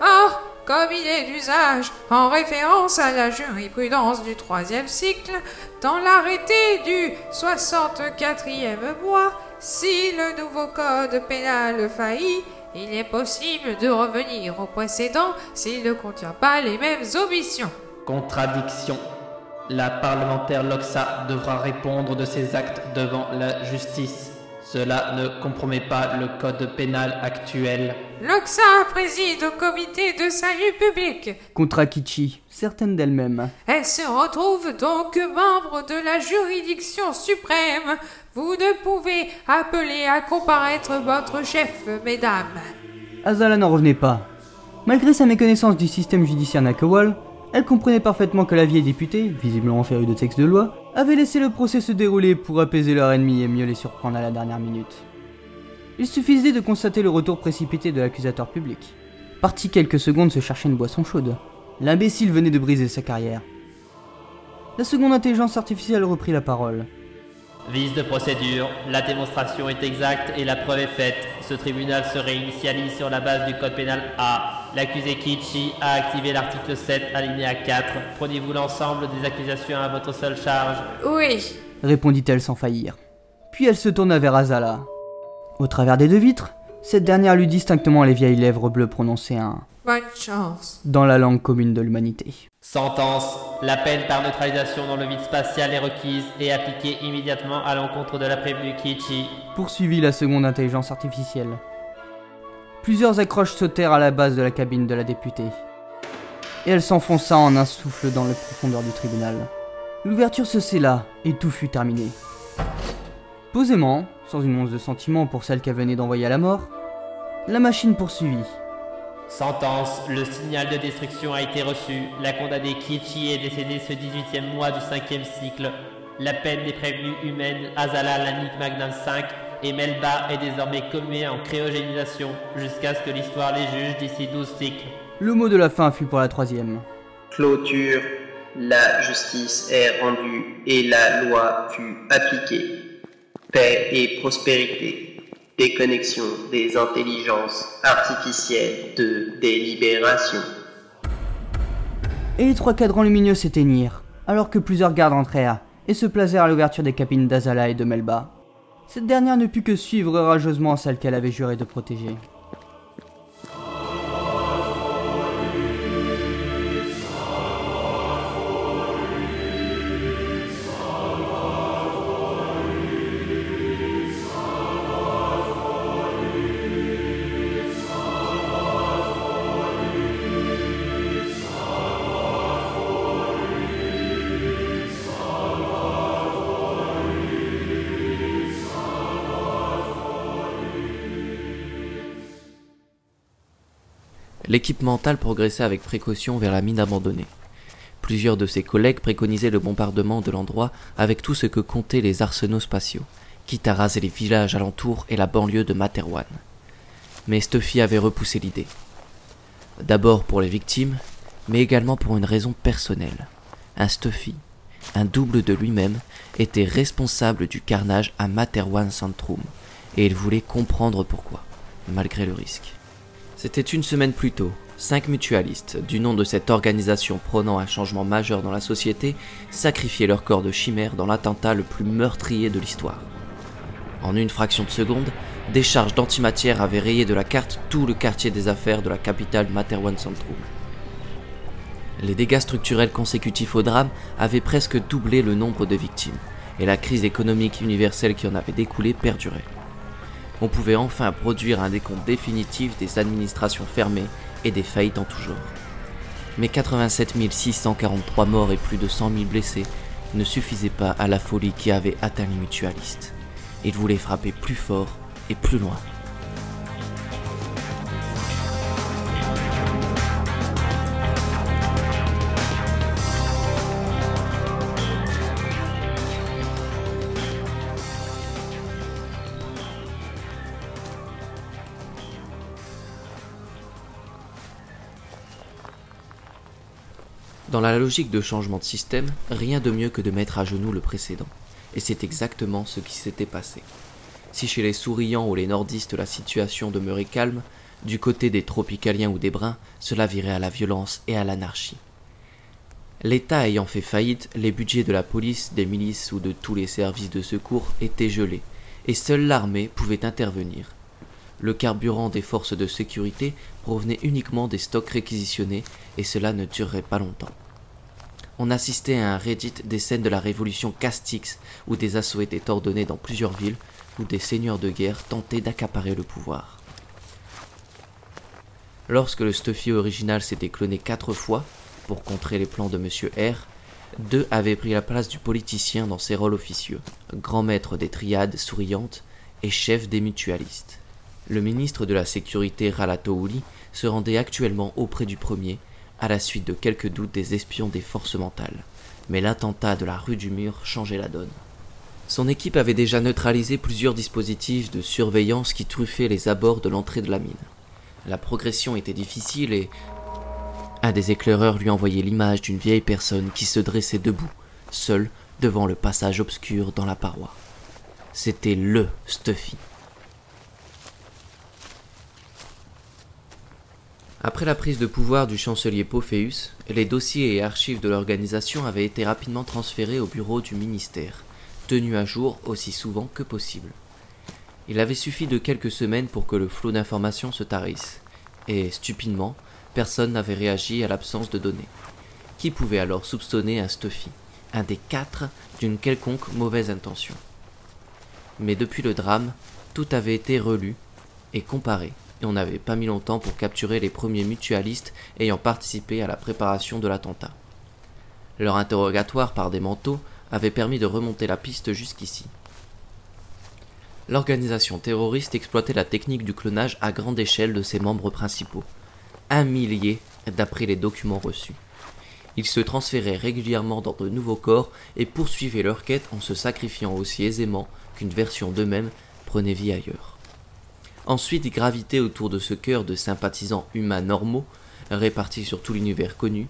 Or, comme il est d'usage, en référence à la jurisprudence du troisième cycle, dans l'arrêté du 64e mois, si le nouveau code pénal faillit, il est possible de revenir au précédent s'il ne contient pas les mêmes omissions. Contradiction. La parlementaire Loxa devra répondre de ses actes devant la justice. Cela ne compromet pas le code pénal actuel. Loxa préside au comité de salut public. Contra Kichi, certaine d'elle-même. Elle se retrouve donc membre de la juridiction suprême. Vous ne pouvez appeler à comparaître votre chef, mesdames. Azala n'en revenait pas. Malgré sa méconnaissance du système judiciaire Nakawal, elle comprenait parfaitement que la vieille députée, visiblement férue de textes de loi, avait laissé le procès se dérouler pour apaiser leur ennemi et mieux les surprendre à la dernière minute. Il suffisait de constater le retour précipité de l'accusateur public. Parti quelques secondes se chercher une boisson chaude. L'imbécile venait de briser sa carrière. La seconde intelligence artificielle reprit la parole. Vice de procédure, la démonstration est exacte et la preuve est faite. Ce tribunal se réinitialise sur la base du code pénal A. L'accusé Kichi a activé l'article 7, alinéa 4. Prenez-vous l'ensemble des accusations à votre seule charge Oui. répondit-elle sans faillir. Puis elle se tourna vers Azala. Au travers des deux vitres, cette dernière lut distinctement les vieilles lèvres bleues prononcer un Bonne chance. dans la langue commune de l'humanité. Sentence. La peine par neutralisation dans le vide spatial est requise et appliquée immédiatement à l'encontre de la prévenue Kichi. Poursuivit la seconde intelligence artificielle. Plusieurs accroches sautèrent à la base de la cabine de la députée. Et elle s'enfonça en un souffle dans les profondeurs du tribunal. L'ouverture se scella et tout fut terminé. Posément, sans une once de sentiment pour celle qu'elle venait d'envoyer à la mort, la machine poursuivit. Sentence. Le signal de destruction a été reçu. La condamnée Kichi est décédée ce 18e mois du 5e cycle. La peine des prévenues humaines Azala Lanik Magnum 5 et Melba est désormais commuée en cryogénisation jusqu'à ce que l'histoire les juge d'ici 12 cycles. Le mot de la fin fut pour la troisième. Clôture. La justice est rendue et la loi fut appliquée. Paix et prospérité. Déconnexion des intelligences artificielles de délibération. Et les trois cadrans lumineux s'éteignirent, alors que plusieurs gardes entrèrent et se placèrent à l'ouverture des cabines d'Azala et de Melba. Cette dernière ne put que suivre rageusement celle qu'elle avait juré de protéger. L'équipe mentale progressait avec précaution vers la mine abandonnée. Plusieurs de ses collègues préconisaient le bombardement de l'endroit avec tout ce que comptaient les arsenaux spatiaux, quitte à raser les villages alentours et la banlieue de Materwan. Mais Stuffy avait repoussé l'idée. D'abord pour les victimes, mais également pour une raison personnelle. Un Stuffy, un double de lui-même, était responsable du carnage à Materwan Centrum, et il voulait comprendre pourquoi, malgré le risque. C'était une semaine plus tôt. Cinq mutualistes, du nom de cette organisation prônant un changement majeur dans la société, sacrifiaient leur corps de chimère dans l'attentat le plus meurtrier de l'histoire. En une fraction de seconde, des charges d'antimatière avaient rayé de la carte tout le quartier des affaires de la capitale Materwan Centrum. Les dégâts structurels consécutifs au drame avaient presque doublé le nombre de victimes, et la crise économique universelle qui en avait découlé perdurait on pouvait enfin produire un décompte définitif des administrations fermées et des faillites en tout genre. Mais 87 643 morts et plus de 100 000 blessés ne suffisaient pas à la folie qui avait atteint les mutualistes. Ils voulaient frapper plus fort et plus loin. Dans la logique de changement de système, rien de mieux que de mettre à genoux le précédent. Et c'est exactement ce qui s'était passé. Si chez les souriants ou les nordistes la situation demeurait calme, du côté des tropicaliens ou des bruns, cela virait à la violence et à l'anarchie. L'État ayant fait faillite, les budgets de la police, des milices ou de tous les services de secours étaient gelés, et seule l'armée pouvait intervenir. Le carburant des forces de sécurité provenait uniquement des stocks réquisitionnés, et cela ne durerait pas longtemps. On assistait à un Reddit des scènes de la révolution Castix, où des assauts étaient ordonnés dans plusieurs villes, où des seigneurs de guerre tentaient d'accaparer le pouvoir. Lorsque le Stuffy original s'était cloné quatre fois, pour contrer les plans de Monsieur R, deux avaient pris la place du politicien dans ses rôles officieux, grand maître des triades souriantes et chef des mutualistes. Le ministre de la Sécurité Ralatouli se rendait actuellement auprès du premier, à la suite de quelques doutes des espions des forces mentales. Mais l'attentat de la rue du Mur changeait la donne. Son équipe avait déjà neutralisé plusieurs dispositifs de surveillance qui truffaient les abords de l'entrée de la mine. La progression était difficile et un des éclaireurs lui envoyait l'image d'une vieille personne qui se dressait debout, seule devant le passage obscur dans la paroi. C'était LE Stuffy. Après la prise de pouvoir du chancelier Pophéus, les dossiers et archives de l'organisation avaient été rapidement transférés au bureau du ministère, tenu à jour aussi souvent que possible. Il avait suffi de quelques semaines pour que le flot d'informations se tarisse, et, stupidement, personne n'avait réagi à l'absence de données. Qui pouvait alors soupçonner un Stuffy, un des quatre, d'une quelconque mauvaise intention? Mais depuis le drame, tout avait été relu et comparé, et on n'avait pas mis longtemps pour capturer les premiers mutualistes ayant participé à la préparation de l'attentat. Leur interrogatoire par des manteaux avait permis de remonter la piste jusqu'ici. L'organisation terroriste exploitait la technique du clonage à grande échelle de ses membres principaux. Un millier d'après les documents reçus. Ils se transféraient régulièrement dans de nouveaux corps et poursuivaient leur quête en se sacrifiant aussi aisément qu'une version d'eux-mêmes prenait vie ailleurs. Ensuite, ils gravitaient autour de ce cœur de sympathisants humains normaux, répartis sur tout l'univers connu,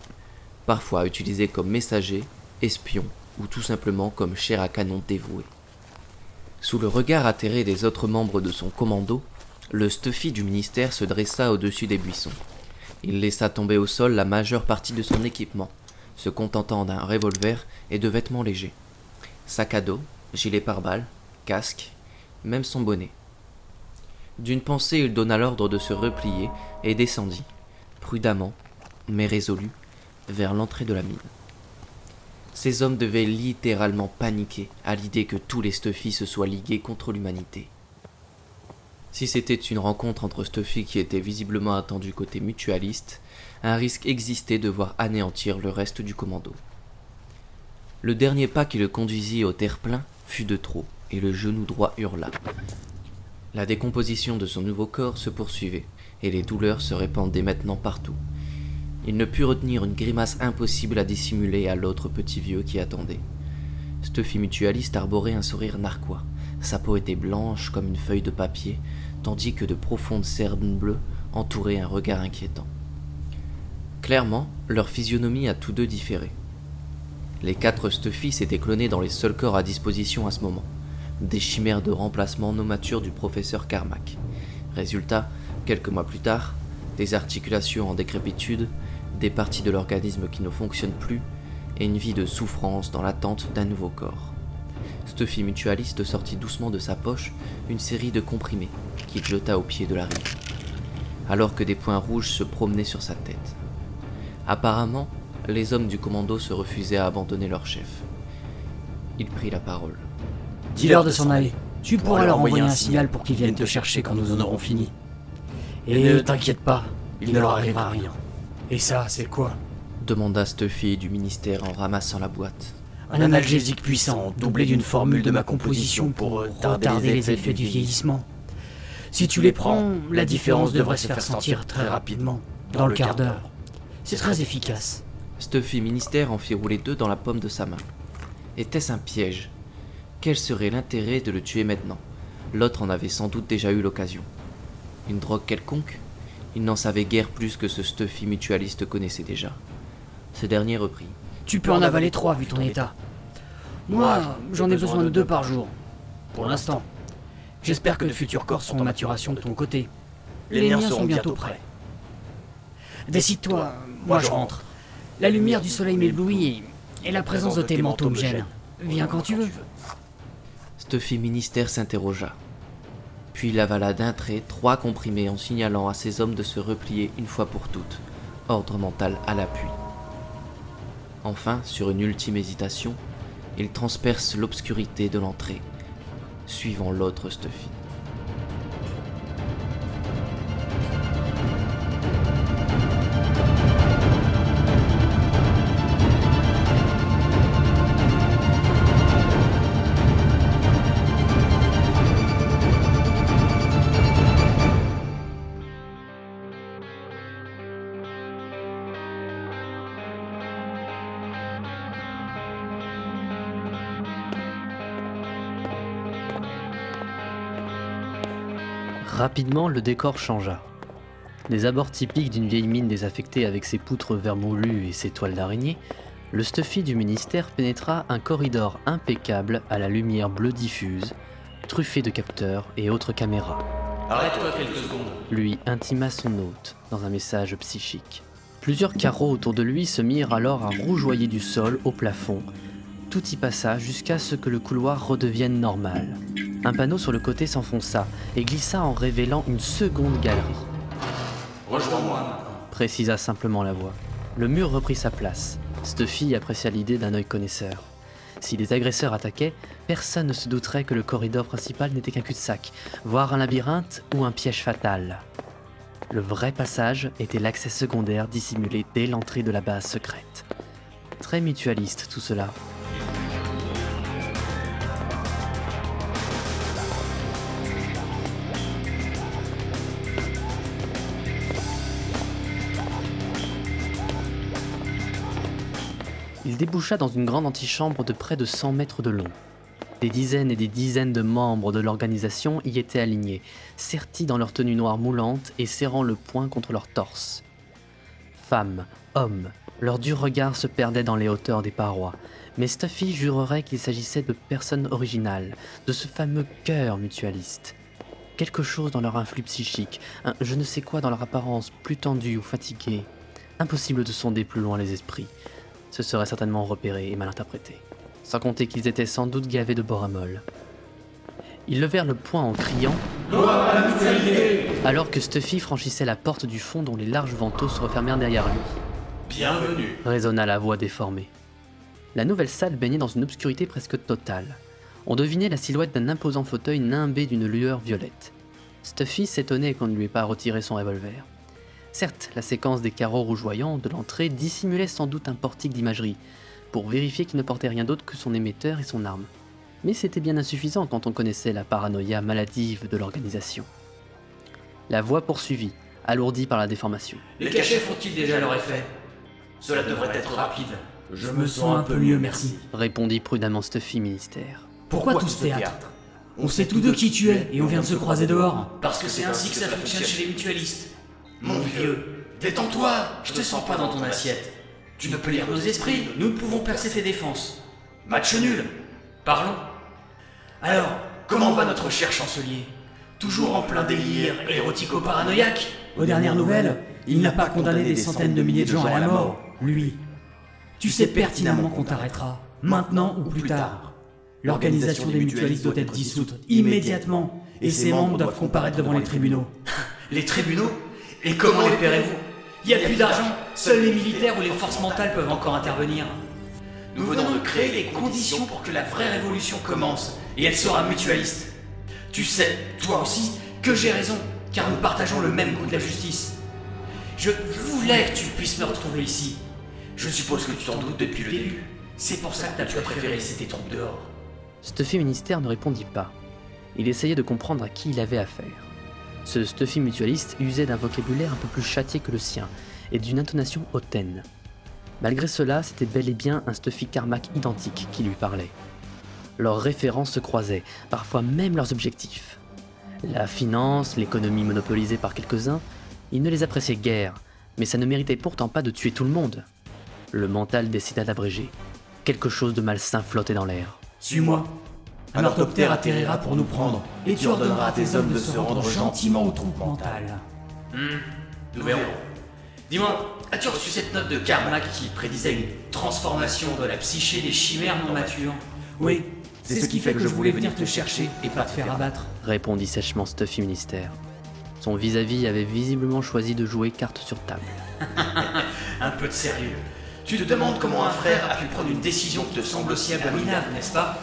parfois utilisés comme messagers, espions ou tout simplement comme chair à canon dévoués. Sous le regard atterré des autres membres de son commando, le Stuffy du ministère se dressa au-dessus des buissons. Il laissa tomber au sol la majeure partie de son équipement, se contentant d'un revolver et de vêtements légers. Sac à dos, gilet pare-balles, casque, même son bonnet. D'une pensée, il donna l'ordre de se replier et descendit, prudemment, mais résolu, vers l'entrée de la mine. Ces hommes devaient littéralement paniquer à l'idée que tous les Stuffy se soient ligués contre l'humanité. Si c'était une rencontre entre Stuffy qui était visiblement attendu côté mutualiste, un risque existait de voir anéantir le reste du commando. Le dernier pas qui le conduisit au terre-plein fut de trop, et le genou droit hurla. La décomposition de son nouveau corps se poursuivait, et les douleurs se répandaient maintenant partout. Il ne put retenir une grimace impossible à dissimuler à l'autre petit vieux qui attendait. Stuffy mutualiste arborait un sourire narquois. Sa peau était blanche comme une feuille de papier, tandis que de profondes cernes bleues entouraient un regard inquiétant. Clairement, leur physionomie a tous deux différé. Les quatre Stuffy s'étaient clonés dans les seuls corps à disposition à ce moment, des chimères de remplacement non matures du professeur Carmack. Résultat, quelques mois plus tard, des articulations en décrépitude, des parties de l'organisme qui ne fonctionnent plus, et une vie de souffrance dans l'attente d'un nouveau corps. Stuffy mutualiste sortit doucement de sa poche une série de comprimés qu'il jeta au pied de la rive, alors que des points rouges se promenaient sur sa tête. Apparemment, les hommes du commando se refusaient à abandonner leur chef. Il prit la parole. Dis-leur de s'en aller. Tu pourras leur envoyer un signal pour qu'ils viennent te chercher quand nous en aurons fini. Et ne t'inquiète pas, il ne leur arrivera rien. Et ça, c'est quoi? Demanda Stuffy du ministère en ramassant la boîte. Un analgésique puissant, doublé d'une formule de ma composition pour retarder les effets du vieillissement. Si tu les prends, la différence devrait se faire sentir très rapidement, dans le quart d'heure. C'est très efficace. Stuffy ministère en fit rouler deux dans la paume de sa main. Était-ce un piège? Quel serait l'intérêt de le tuer maintenant? L'autre en avait sans doute déjà eu l'occasion. Une drogue quelconque? Il n'en savait guère plus que ce Stuffy mutualiste connaissait déjà. Ce dernier reprit. Tu peux en avaler trois vu ton état. Moi, j'en ai besoin de deux par jour. Pour l'instant. J'espère que de futurs corps seront en maturation de ton côté. Les miens sont bientôt prêts. Décide-toi, moi je rentre. La lumière du soleil m'éblouit et, et la présence de tes manteaux me gêne. Viens quand tu veux. Stuffy ministère s'interrogea. Puis il avala d'un trait trois comprimés en signalant à ses hommes de se replier une fois pour toutes, ordre mental à l'appui. Enfin, sur une ultime hésitation, il transperce l'obscurité de l'entrée, suivant l'autre Stuffy. Rapidement, le décor changea. Des abords typiques d'une vieille mine désaffectée avec ses poutres vermoulues et ses toiles d'araignée, le stuffy du ministère pénétra un corridor impeccable à la lumière bleue diffuse, truffé de capteurs et autres caméras. Arrête-toi quelques secondes. Lui intima son hôte dans un message psychique. Plusieurs carreaux autour de lui se mirent alors à rougeoyer du sol au plafond. Tout y passa jusqu'à ce que le couloir redevienne normal. Un panneau sur le côté s'enfonça et glissa en révélant une seconde galerie. Rejoins-moi. Précisa simplement la voix. Le mur reprit sa place. Stuffy apprécia l'idée d'un œil connaisseur. Si les agresseurs attaquaient, personne ne se douterait que le corridor principal n'était qu'un cul-de-sac, voire un labyrinthe ou un piège fatal. Le vrai passage était l'accès secondaire dissimulé dès l'entrée de la base secrète. Très mutualiste tout cela. Déboucha dans une grande antichambre de près de 100 mètres de long. Des dizaines et des dizaines de membres de l'organisation y étaient alignés, sertis dans leur tenue noire moulante et serrant le poing contre leur torse. Femmes, hommes, leurs durs regards se perdaient dans les hauteurs des parois, mais Stuffy jurerait qu'il s'agissait de personnes originales, de ce fameux cœur mutualiste. Quelque chose dans leur influx psychique, un je ne sais quoi dans leur apparence plus tendue ou fatiguée. Impossible de sonder plus loin les esprits. Ce serait certainement repéré et mal interprété. Sans compter qu'ils étaient sans doute gavés de boramol. Ils levèrent le poing en criant Gloire à la mutualité alors que Stuffy franchissait la porte du fond dont les larges vantaux se refermèrent derrière lui. Bienvenue. Résonna la voix déformée. La nouvelle salle baignait dans une obscurité presque totale. On devinait la silhouette d'un imposant fauteuil nimbé d'une lueur violette. Stuffy s'étonnait qu'on ne lui ait pas retiré son revolver. Certes, la séquence des carreaux rougeoyants de l'entrée dissimulait sans doute un portique d'imagerie, pour vérifier qu'il ne portait rien d'autre que son émetteur et son arme. Mais c'était bien insuffisant quand on connaissait la paranoïa maladive de l'organisation. La voix poursuivit, alourdie par la déformation. Les cachets font-ils déjà leur effet? Cela devrait être rapide. Je me sens un peu mieux, merci. Répondit prudemment Stuffy Ministère. Pourquoi tout ce théâtre? On sait tous deux qui tu es et on vient de se croiser dehors. Parce que c'est ainsi que ça fonctionne chez les mutualistes. Mon vieux, détends-toi, je te sens pas dans ton assiette. Tu ne peux lire nos esprits, nous ne pouvons percer tes défenses. Match nul. Parlons. Alors, comment va notre cher chancelier Toujours en plein délire érotico-paranoïaque Aux dernières nouvelles, il n'a pas condamné des centaines de milliers de gens à la mort, lui. Tu sais pertinemment qu'on t'arrêtera, maintenant ou plus tard. L'organisation des mutualistes doit être dissoute immédiatement, et ses membres doivent comparaître devant les tribunaux. Les tribunaux? Et comment les paierez-vous Il n'y a plus d'argent, seuls les militaires ou les forces mentales peuvent encore intervenir. Nous venons de créer les conditions pour que la vraie révolution commence, et elle sera mutualiste. Tu sais, toi aussi, que j'ai raison, car nous partageons le même goût de la justice. Je voulais que tu puisses me retrouver ici. Je suppose que tu t'en doutes depuis le début. C'est pour ça que tu as préféré laisser tes troupes dehors. Stuffy Ministère ne répondit pas. Il essayait de comprendre à qui il avait affaire. Ce Stuffy mutualiste usait d'un vocabulaire un peu plus châtié que le sien, et d'une intonation hautaine. Malgré cela, c'était bel et bien un Stuffy Carmack identique qui lui parlait. Leurs références se croisaient, parfois même leurs objectifs. La finance, l'économie monopolisée par quelques-uns, il ne les appréciait guère, mais ça ne méritait pourtant pas de tuer tout le monde. Le mental décida d'abréger. Quelque chose de malsain flottait dans l'air. Suis-moi. Un orthoptère atterrira pour nous prendre, et tu ordonneras à tes hommes de se rendre gentiment aux troupes mentales. Hmm, nous verrons. Dis-moi, as-tu reçu cette note de Carmack qui prédisait une transformation de la psyché des chimères non matures Oui, c'est ce qui fait que je voulais venir te chercher et pas te faire abattre. Répondit sèchement Stuffy Ministère. Son vis-à-vis avait visiblement choisi de jouer carte sur table. un peu de sérieux. Tu te demandes comment un frère a pu prendre une décision qui te semble aussi abominable, n'est-ce pas?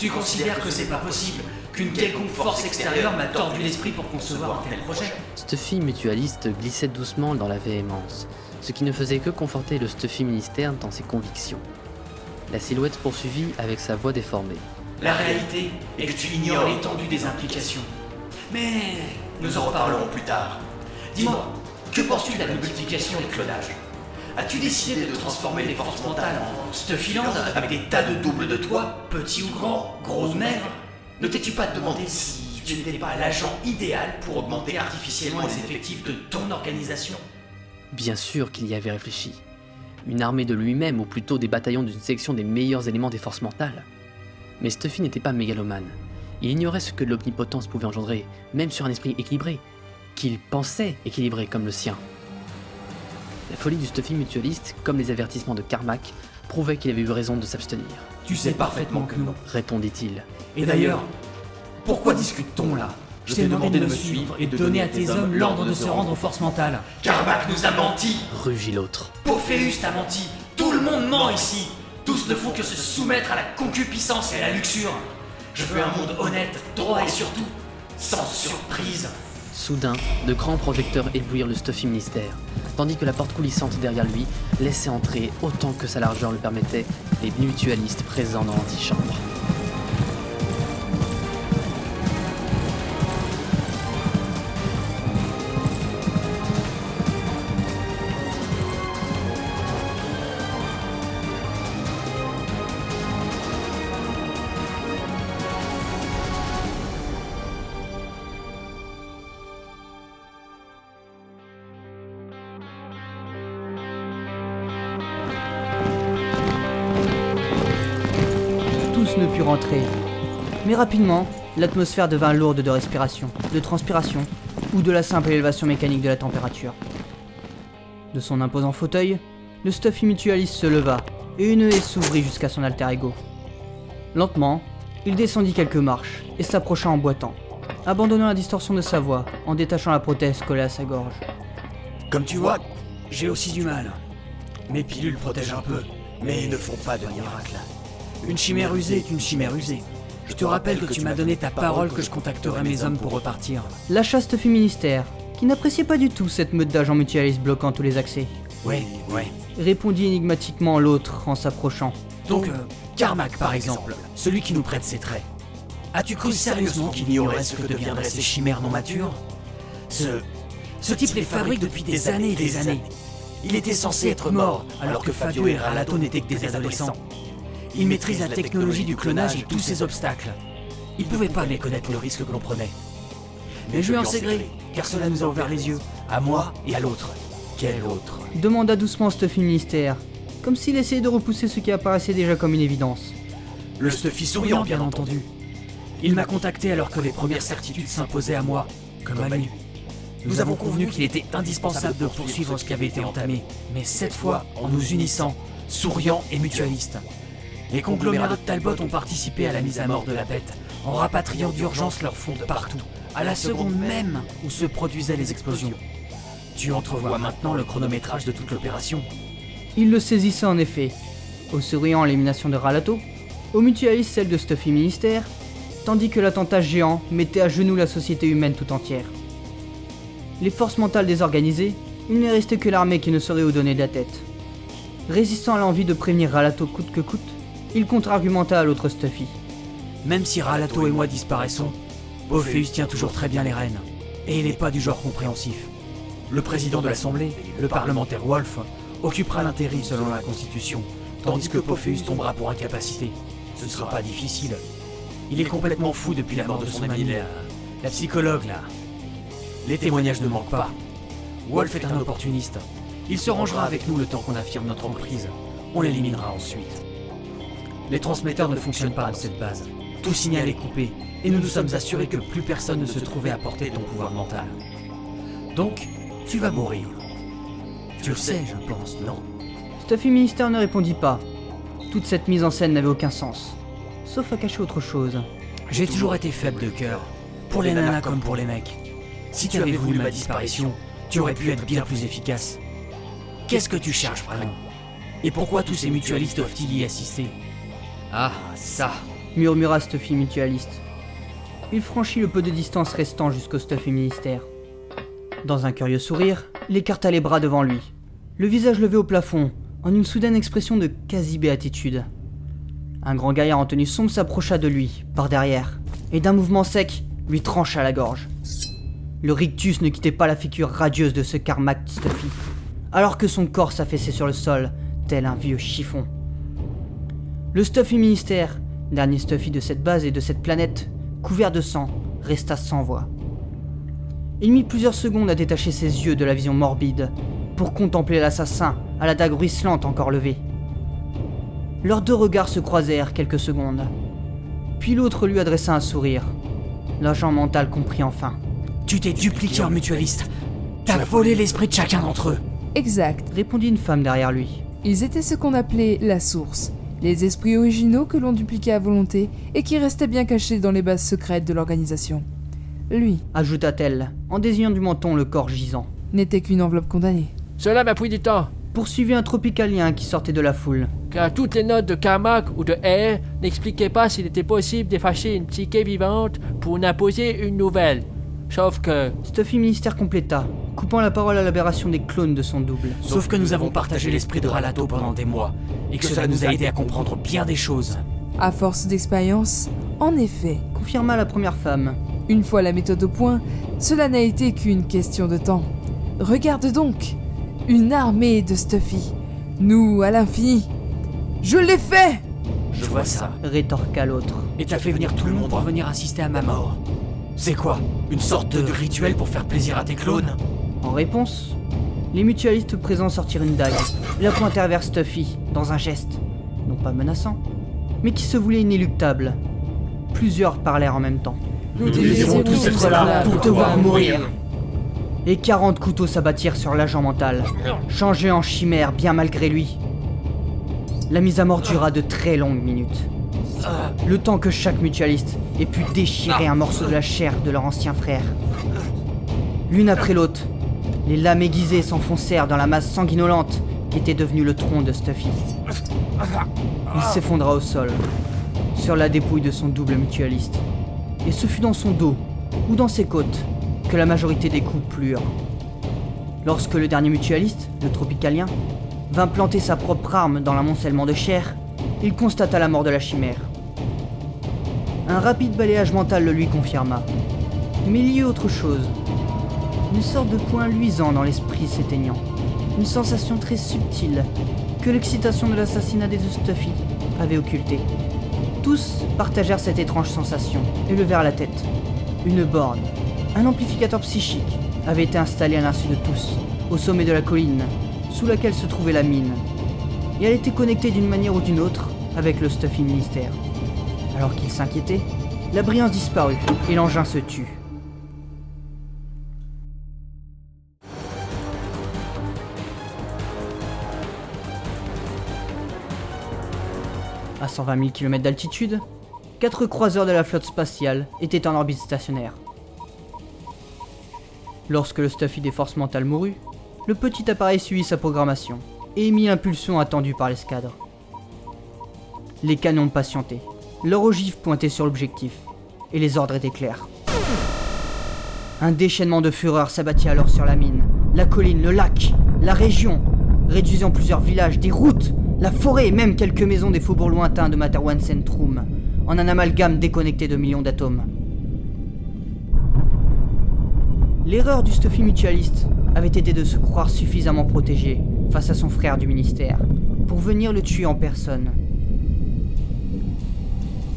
Tu considères que c'est pas possible, qu'une quelconque force extérieure m'a tordu l'esprit pour concevoir un tel projet Stuffy mutualiste glissait doucement dans la véhémence, ce qui ne faisait que conforter le Stuffy ministère dans ses convictions. La silhouette poursuivit avec sa voix déformée. La réalité est que tu ignores l'étendue des implications. Mais nous en reparlerons plus tard. Dis-moi, que penses-tu de la multiplication et le clonage? As-tu décidé de transformer les forces mentales en Stuffyland avec des tas de doubles de toi, petits ou grands, gros ou maigres Ne t'es-tu pas demandé si tu n'étais pas l'agent idéal pour augmenter artificiellement les effectifs de ton organisation? Bien sûr qu'il y avait réfléchi. Une armée de lui-même, ou plutôt des bataillons d'une sélection des meilleurs éléments des forces mentales. Mais Stuffy n'était pas mégalomane. Il ignorait ce que l'omnipotence pouvait engendrer, même sur un esprit équilibré, qu'il pensait équilibré comme le sien. La folie du Stuffy mutualiste, comme les avertissements de Carmack, prouvaient qu'il avait eu raison de s'abstenir. Tu sais parfaitement que non. Répondit-il. Et d'ailleurs, pourquoi discute-t-on là? Je t'ai demandé de me suivre et de donner à tes hommes l'ordre de se rendre aux forces mentales. Carmack nous a menti Rugit l'autre. Pophéus t'a menti Tout le monde ment ici Tous ne font que se soumettre à la concupiscence et à la luxure. Je veux un monde honnête, droit et surtout, sans surprise. Soudain, de grands projecteurs éblouirent le stuffy ministère, tandis que la porte coulissante derrière lui laissait entrer, autant que sa largeur le permettait, les mutualistes présents dans l'antichambre. Rapidement, l'atmosphère devint lourde de respiration, de transpiration, ou de la simple élévation mécanique de la température. De son imposant fauteuil, le Stuffy Mutualiste se leva, et une haie s'ouvrit jusqu'à son alter ego. Lentement, il descendit quelques marches, et s'approcha en boitant, abandonnant la distorsion de sa voix, en détachant la prothèse collée à sa gorge. Comme tu vois, j'ai aussi du mal. Mes pilules protègent un peu, mais ne font pas de miracle. Une chimère usée est une chimère usée. Je te rappelle que tu m'as donné ta parole que je contacterai mes hommes pour repartir. La chaste fut ministère, qui n'appréciait pas du tout cette meute d'agents mutualistes bloquant tous les accès. Ouais, ouais. Répondit énigmatiquement l'autre en s'approchant. Donc, euh, Carmack par exemple, celui qui nous prête ses traits. As-tu cru sérieusement qu'il ignorait ce que deviendraient ces chimères non matures? Ce. Ce type les fabrique depuis des années et des années. Il était censé être mort, alors que Fabio et Ralato n'étaient que des adolescents. Il maîtrise la technologie du clonage et tous ses obstacles. Il pouvait pas méconnaître le risque que l'on prenait. Mais je lui en sais gré, car cela nous a ouvert les yeux, à moi et à l'autre. Quel autre Demanda doucement Stuffy Ministère, comme s'il essayait de repousser ce qui apparaissait déjà comme une évidence. Le Stuffy souriant, bien entendu. Il m'a contacté alors que les premières certitudes s'imposaient à moi, comme à lui. Nous avons convenu qu'il était indispensable de poursuivre ce qui avait été entamé, mais cette fois en nous unissant, souriant et mutualistes. Les conglomérats de Talbot ont participé à la mise à mort de la bête, en rapatriant d'urgence leurs fonds de partout, à la seconde même où se produisaient les explosions. Tu entrevois maintenant le chronométrage de toute l'opération. Il le saisissait en effet, au souriant l'élimination de Ralato, au mutualiste celle de Stuffy Ministère, tandis que l'attentat géant mettait à genoux la société humaine tout entière. Les forces mentales désorganisées, il ne restait que l'armée qui ne saurait où donner de la tête. Résistant à l'envie de prévenir Ralato coûte que coûte, il contre-argumenta à l'autre Stuffy. Même si Ralato et moi disparaissons, Pophéus tient toujours très bien les rênes, et il n'est pas du genre compréhensif. Le président de l'Assemblée, le parlementaire Wolf, occupera l'intérim selon la Constitution, tandis que Pophéus tombera pour incapacité. Ce ne sera pas difficile. Il est complètement fou depuis la mort de son ami, la, la psychologue, là. Les témoignages ne manquent pas. Wolf est un opportuniste. Il se rangera avec nous le temps qu'on affirme notre emprise. On l'éliminera ensuite. Les transmetteurs ne fonctionnent pas dans cette base. Tout signal est coupé, et nous nous sommes assurés que plus personne ne se trouvait à portée de ton pouvoir mental. Donc, tu vas mourir. Tu le sais, je pense, non? Stuffy Ministère ne répondit pas. Toute cette mise en scène n'avait aucun sens, sauf à cacher autre chose. J'ai toujours été faible de cœur, pour les nanas comme pour les mecs. Si tu avais voulu ma disparition, tu aurais pu être bien plus efficace. Qu'est-ce que tu cherches vraiment? Et pourquoi tous ces mutualistes doivent-ils y assister Ah, ça murmura Stuffy Mutualiste. Il franchit le peu de distance restant jusqu'au Stuffy Ministère. Dans un curieux sourire, il écarta les bras devant lui, le visage levé au plafond, en une soudaine expression de quasi-béatitude. Un grand gaillard en tenue sombre s'approcha de lui, par derrière, et d'un mouvement sec, lui trancha la gorge. Le rictus ne quittait pas la figure radieuse de ce Carmack Stuffy, alors que son corps s'affaissait sur le sol, tel un vieux chiffon. Le Stuffy Ministère, dernier Stuffy de cette base et de cette planète, couvert de sang, resta sans voix. Il mit plusieurs secondes à détacher ses yeux de la vision morbide pour contempler l'assassin à la dague ruisselante encore levée. Leurs deux regards se croisèrent quelques secondes. Puis l'autre lui adressa un sourire. L'agent mental comprit enfin. Tu t'es dupliqué en mutualiste. T'as volé l'esprit de chacun d'entre eux. Exact, répondit une femme derrière lui. Ils étaient ce qu'on appelait la source, les esprits originaux que l'on dupliquait à volonté et qui restaient bien cachés dans les bases secrètes de l'organisation. Lui, ajouta-t-elle, en désignant du menton le corps gisant, n'était qu'une enveloppe condamnée. Cela m'a pris du temps, poursuivit un tropicalien qui sortait de la foule. car toutes les notes de Carmack ou de Air n'expliquaient pas s'il était possible d'effacer une psyché vivante pour en imposer une nouvelle. Sauf que... Stuffy Ministère compléta, coupant la parole à l'aberration des clones de son double. Sauf que nous avons partagé l'esprit de Ralato pendant des mois, et que cela nous a aidé à comprendre bien des choses. À force d'expérience, en effet, Confirma la première femme. une fois la méthode au point, cela n'a été qu'une question de temps. Regarde donc, une armée de Stuffy, nous à l'infini. Je l'ai fait Je vois ça. Rétorqua l'autre. Et t'as fait venir tout le monde pour venir assister à ma mort. C'est quoi Une sorte de rituel pour faire plaisir à tes clones En réponse, les mutualistes présents sortirent une dague la pointèrent vers Stuffy, dans un geste, non pas menaçant, mais qui se voulait inéluctable. Plusieurs parlèrent en même temps. Nous désirons tous être là pour te voir mourir. Et 40 couteaux s'abattirent sur l'agent mental, changé en chimère bien malgré lui. La mise à mort dura de très longues minutes. Le temps que chaque mutualiste ait pu déchirer un morceau de la chair de leur ancien frère. L'une après l'autre, les lames aiguisées s'enfoncèrent dans la masse sanguinolente qui était devenue le tronc de Stuffy. Il s'effondra au sol, sur la dépouille de son double mutualiste. Et ce fut dans son dos, ou dans ses côtes, que la majorité des coups plurent. Lorsque le dernier mutualiste, le tropicalien, vint planter sa propre arme dans l'amoncellement de chair, il constata la mort de la chimère. Un rapide balayage mental le lui confirma. Mais il y eut autre chose. Une sorte de point luisant dans l'esprit s'éteignant. Une sensation très subtile que l'excitation de l'assassinat des Stuffy avait occultée. Tous partagèrent cette étrange sensation et levèrent la tête. Une borne, un amplificateur psychique, avait été installé à l'insu de tous, au sommet de la colline, sous laquelle se trouvait la mine. Et elle était connectée d'une manière ou d'une autre avec le Stuffy Ministère. Alors qu'il s'inquiétait, la brillance disparut et l'engin se tut. À 120 000 km d'altitude, quatre croiseurs de la flotte spatiale étaient en orbite stationnaire. Lorsque le Stuffy des forces mentales mourut, le petit appareil suivit sa programmation et émit l'impulsion attendue par l'escadre. Les canons patientaient, leur ogive pointait sur l'objectif, et les ordres étaient clairs. Un déchaînement de fureur s'abattit alors sur la mine, la colline, le lac, la région, réduisant plusieurs villages, des routes, la forêt et même quelques maisons des faubourgs lointains de Materwan Centrum, en un amalgame déconnecté de millions d'atomes. L'erreur du Stuffy mutualiste avait été de se croire suffisamment protégé face à son frère du ministère pour venir le tuer en personne.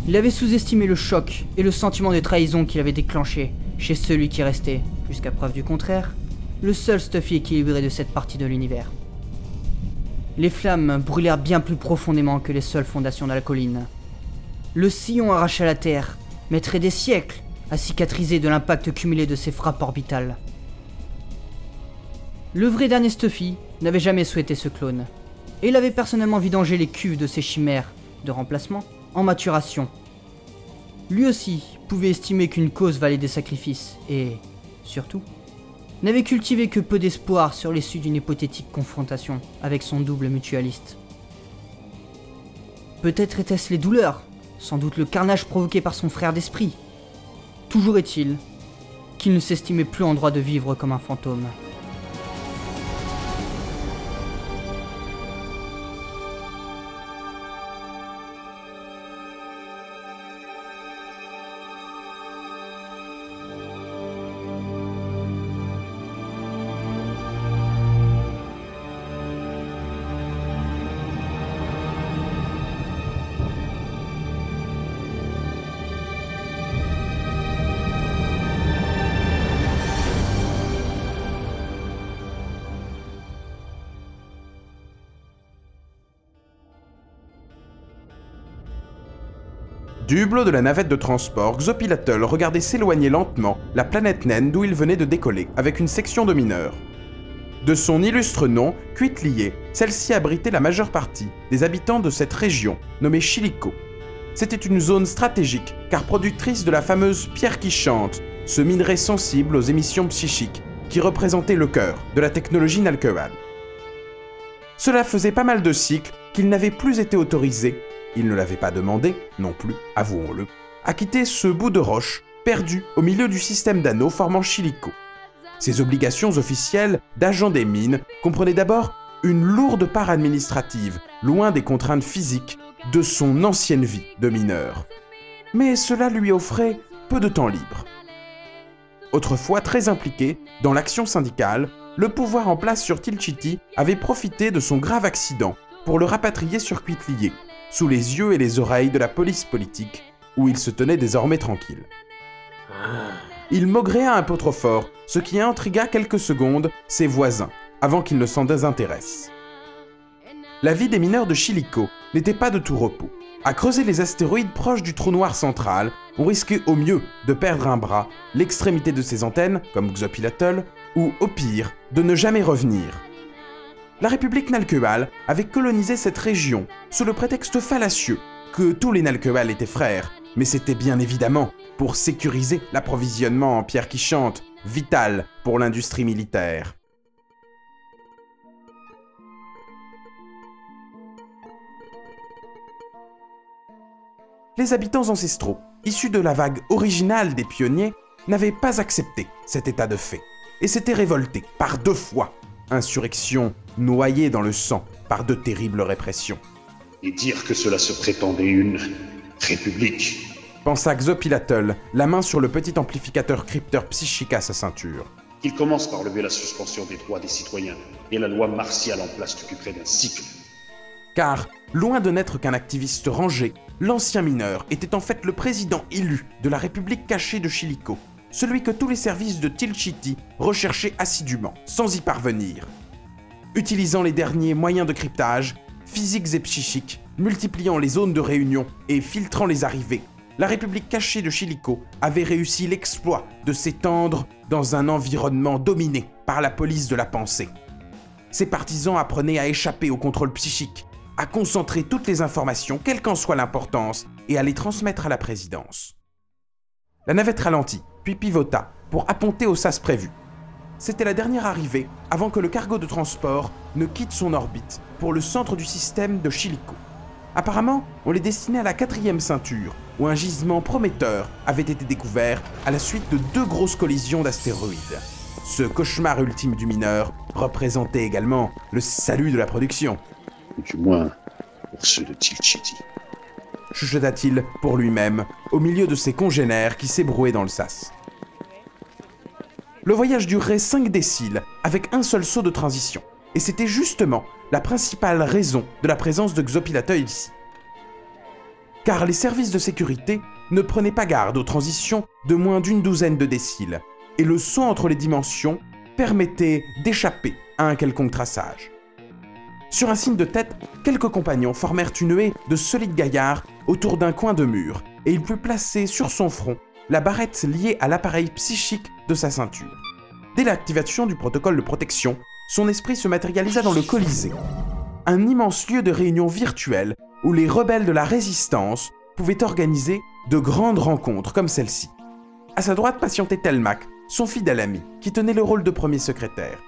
Il avait sous-estimé le choc et le sentiment de trahison qu'il avait déclenché chez celui qui restait, jusqu'à preuve du contraire, le seul Stuffy équilibré de cette partie de l'univers. Les flammes brûlèrent bien plus profondément que les seules fondations de la colline. Le sillon arracha la terre, mettrait des siècles à cicatriser de l'impact cumulé de ses frappes orbitales. Le vrai dernier Stuffy n'avait jamais souhaité ce clone, et il avait personnellement vidangé les cuves de ses chimères de remplacement en maturation. Lui aussi pouvait estimer qu'une cause valait des sacrifices, et, surtout, n'avait cultivé que peu d'espoir sur l'issue d'une hypothétique confrontation avec son double mutualiste. Peut-être étaient-ce les douleurs, sans doute le carnage provoqué par son frère d'esprit. Toujours est-il qu'il ne s'estimait plus en droit de vivre comme un fantôme. Du hublot de la navette de transport, Xopilatl regardait s'éloigner lentement la planète naine d'où il venait de décoller, avec une section de mineurs. De son illustre nom, Cuitlier, celle-ci abritait la majeure partie des habitants de cette région, nommée Chilico. C'était une zone stratégique, car productrice de la fameuse pierre qui chante, ce minerai sensible aux émissions psychiques, qui représentait le cœur de la technologie Nalkewan. Cela faisait pas mal de cycles qu'il n'avait plus été autorisé, il ne l'avait pas demandé, non plus, avouons-le, à quitter ce bout de roche perdu au milieu du système d'anneaux formant Chilico. Ses obligations officielles d'agent des mines comprenaient d'abord une lourde part administrative, loin des contraintes physiques de son ancienne vie de mineur. Mais cela lui offrait peu de temps libre. Autrefois très impliqué dans l'action syndicale, le pouvoir en place sur Tilchiti avait profité de son grave accident pour le rapatrier sur Quitlier, sous les yeux et les oreilles de la police politique, où il se tenait désormais tranquille. Il maugréa un peu trop fort, ce qui intrigua quelques secondes ses voisins, avant qu'ils ne s'en désintéressent. La vie des mineurs de Chilico n'était pas de tout repos. À creuser les astéroïdes proches du trou noir central, on risquait au mieux de perdre un bras, l'extrémité de ses antennes, comme Xopilatl, ou au pire, de ne jamais revenir. La République Nalkewal avait colonisé cette région sous le prétexte fallacieux que tous les Nalkewal étaient frères, mais c'était bien évidemment pour sécuriser l'approvisionnement en pierre qui chante, vital pour l'industrie militaire. Les habitants ancestraux, issus de la vague originale des pionniers, n'avaient pas accepté cet état de fait et s'étaient révoltés par deux fois. Insurrection noyée dans le sang par de terribles répressions. Et dire que cela se prétendait une république. Pensa Xopilatl, la main sur le petit amplificateur crypteur psychique à sa ceinture. Qu'il commence par lever la suspension des droits des citoyens et la loi martiale en place s'occuperait d'un cycle. Car, loin de n'être qu'un activiste rangé, l'ancien mineur était en fait le président élu de la République cachée de Chilico, celui que tous les services de Tilchiti recherchaient assidûment, sans y parvenir. Utilisant les derniers moyens de cryptage, physiques et psychiques, multipliant les zones de réunion et filtrant les arrivées, la République cachée de Chilico avait réussi l'exploit de s'étendre dans un environnement dominé par la police de la pensée. Ses partisans apprenaient à échapper au contrôle psychique, à concentrer toutes les informations, quelle qu'en soit l'importance, et à les transmettre à la présidence. La navette ralentit, puis pivota, pour apponter au sas prévu. C'était la dernière arrivée avant que le cargo de transport ne quitte son orbite pour le centre du système de Chilico. Apparemment, on les destinait à la quatrième ceinture, où un gisement prometteur avait été découvert à la suite de deux grosses collisions d'astéroïdes. Ce cauchemar ultime du mineur représentait également le salut de la production. Du moins, pour ceux de Tilchiti. Chuchota-t-il pour lui-même, au milieu de ses congénères qui s'ébrouaient dans le sas. Le voyage durerait 5 déciles, avec un seul saut de transition. Et c'était justement la principale raison de la présence de Xopilatl ici. Car les services de sécurité ne prenaient pas garde aux transitions de moins d'une douzaine de déciles, et le saut entre les dimensions permettait d'échapper à un quelconque traçage. Sur un signe de tête, quelques compagnons formèrent une haie de solides gaillards autour d'un coin de mur, et il put placer sur son front la barrette liée à l'appareil psychique de sa ceinture. Dès l'activation du protocole de protection, son esprit se matérialisa dans le Colisée, un immense lieu de réunion virtuelle où les rebelles de la résistance pouvaient organiser de grandes rencontres comme celle-ci. À sa droite patientait Telmac, son fidèle ami, qui tenait le rôle de premier secrétaire.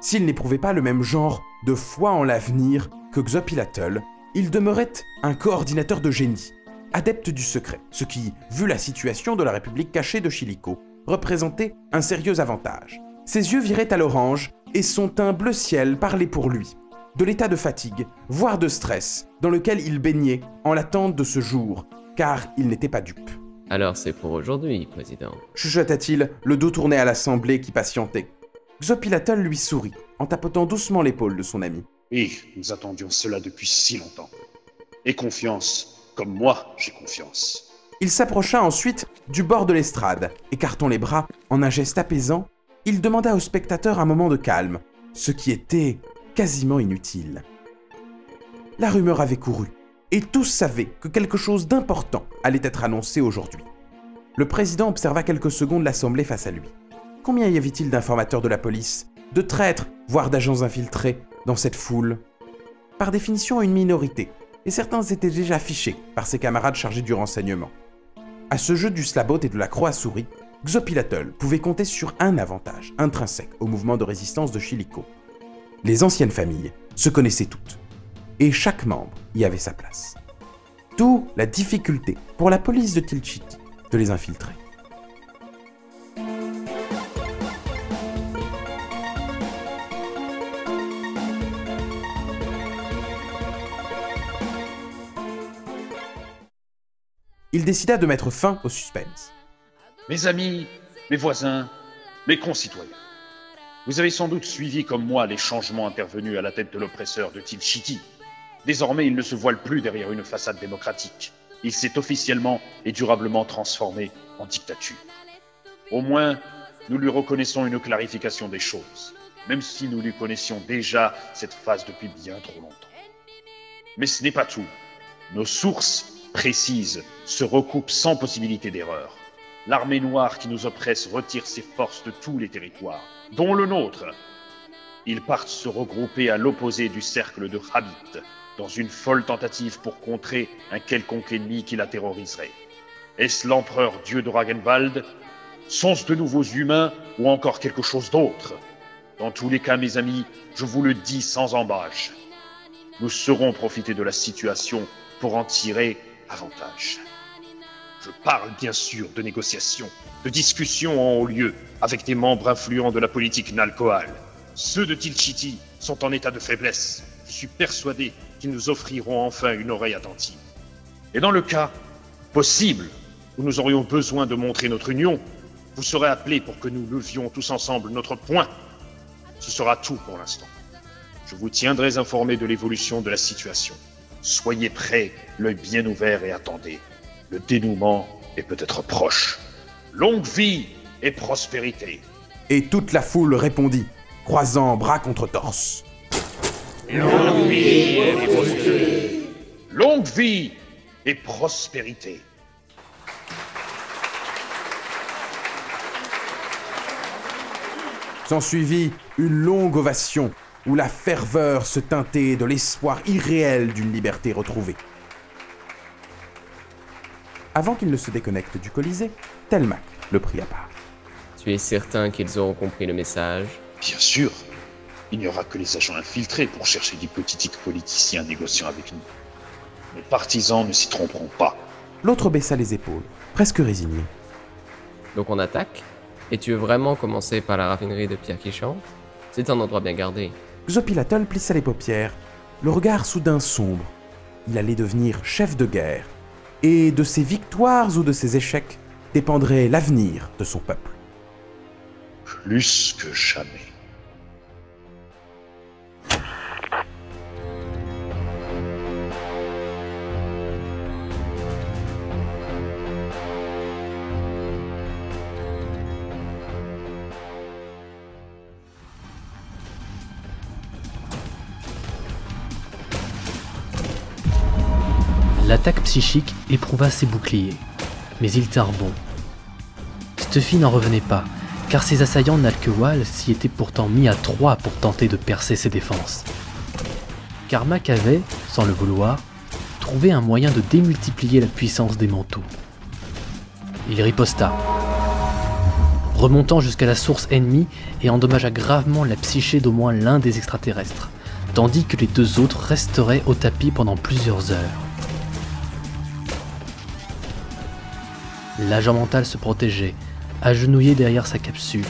S'il n'éprouvait pas le même genre de foi en l'avenir que Xopilatl, il demeurait un coordinateur de génie, adepte du secret, ce qui, vu la situation de la République cachée de Chilico, représentait un sérieux avantage. Ses yeux viraient à l'orange et son teint bleu ciel parlait pour lui, de l'état de fatigue, voire de stress, dans lequel il baignait en l'attente de ce jour, car il n'était pas dupe. Alors c'est pour aujourd'hui, président. Chuchota-t-il, le dos tourné à l'assemblée qui patientait. Xopilatl lui sourit, en tapotant doucement l'épaule de son ami. Oui, nous attendions cela depuis si longtemps. Et confiance, comme moi j'ai confiance. Il s'approcha ensuite du bord de l'estrade, écartant les bras en un geste apaisant, il demanda au spectateur un moment de calme, ce qui était quasiment inutile. La rumeur avait couru. Et tous savaient que quelque chose d'important allait être annoncé aujourd'hui. Le président observa quelques secondes l'assemblée face à lui. Combien y avait-il d'informateurs de la police, de traîtres, voire d'agents infiltrés dans cette foule Par définition, une minorité, et certains étaient déjà affichés par ses camarades chargés du renseignement. À ce jeu du slabot et de la croix à souris, Xopilatol pouvait compter sur un avantage intrinsèque au mouvement de résistance de Chilico. Les anciennes familles se connaissaient toutes, et chaque membre y avait sa place. D'où la difficulté pour la police de Tilchiti de les infiltrer. Il décida de mettre fin au suspense. Mes amis, mes voisins, mes concitoyens, vous avez sans doute suivi comme moi les changements intervenus à la tête de l'oppresseur de Tilchiti. Désormais, il ne se voile plus derrière une façade démocratique. Il s'est officiellement et durablement transformé en dictature. Au moins, nous lui reconnaissons une clarification des choses, même si nous lui connaissions déjà cette phase depuis bien trop longtemps. Mais ce n'est pas tout. Nos sources précises se recoupent sans possibilité d'erreur. L'armée noire qui nous oppresse retire ses forces de tous les territoires, dont le nôtre. Ils partent se regrouper à l'opposé du cercle de Habit, dans une folle tentative pour contrer un quelconque ennemi qui la terroriserait. Est-ce l'empereur dieu de Ragenwald Sont-ce de nouveaux humains ou encore quelque chose d'autre? Dans tous les cas, mes amis, je vous le dis sans embâche. Nous saurons profiter de la situation pour en tirer avantage. Je parle bien sûr de négociations, de discussions en haut lieu avec des membres influents de la politique Nalcoal. Ceux de Tilchiti sont en état de faiblesse. Je suis persuadé qu'ils nous offriront enfin une oreille attentive. Et dans le cas possible où nous aurions besoin de montrer notre union, vous serez appelés pour que nous levions tous ensemble notre point. Ce sera tout pour l'instant. Je vous tiendrai informé de l'évolution de la situation. Soyez prêts, l'œil bien ouvert et attendez. Le dénouement est peut-être proche. Longue vie et prospérité. Et toute la foule répondit, croisant bras contre torse. Longue vie et prospérité. Longue vie et prospérité. S'ensuivit une longue ovation où la ferveur se teintait de l'espoir irréel d'une liberté retrouvée. Avant qu'il ne se déconnecte du Colisée, Telmac le prit à part. Tu es certain qu'ils auront compris le message? Bien sûr. Il n'y aura que les agents infiltrés pour chercher d'hypothétiques politiciens négociant avec nous. Nos partisans ne s'y tromperont pas. L'autre baissa les épaules, presque résigné. Donc on attaque? Et tu veux vraiment commencer par la raffinerie de pierre qui chante C'est un endroit bien gardé. Xopilatol plissa les paupières, le regard soudain sombre. Il allait devenir chef de guerre, et de ses victoires ou de ses échecs dépendrait l'avenir de son peuple. Plus que jamais. Psychique éprouva ses boucliers, mais il tinrent bon. Stuffy n'en revenait pas, car ses assaillants Nalkewal s'y étaient pourtant mis à trois pour tenter de percer ses défenses. Carmack avait, sans le vouloir, trouvé un moyen de démultiplier la puissance des manteaux. Il riposta, remontant jusqu'à la source ennemie et endommagea gravement la psyché d'au moins l'un des extraterrestres, tandis que les deux autres resteraient au tapis pendant plusieurs heures. L'agent mental se protégeait, agenouillé derrière sa capsule,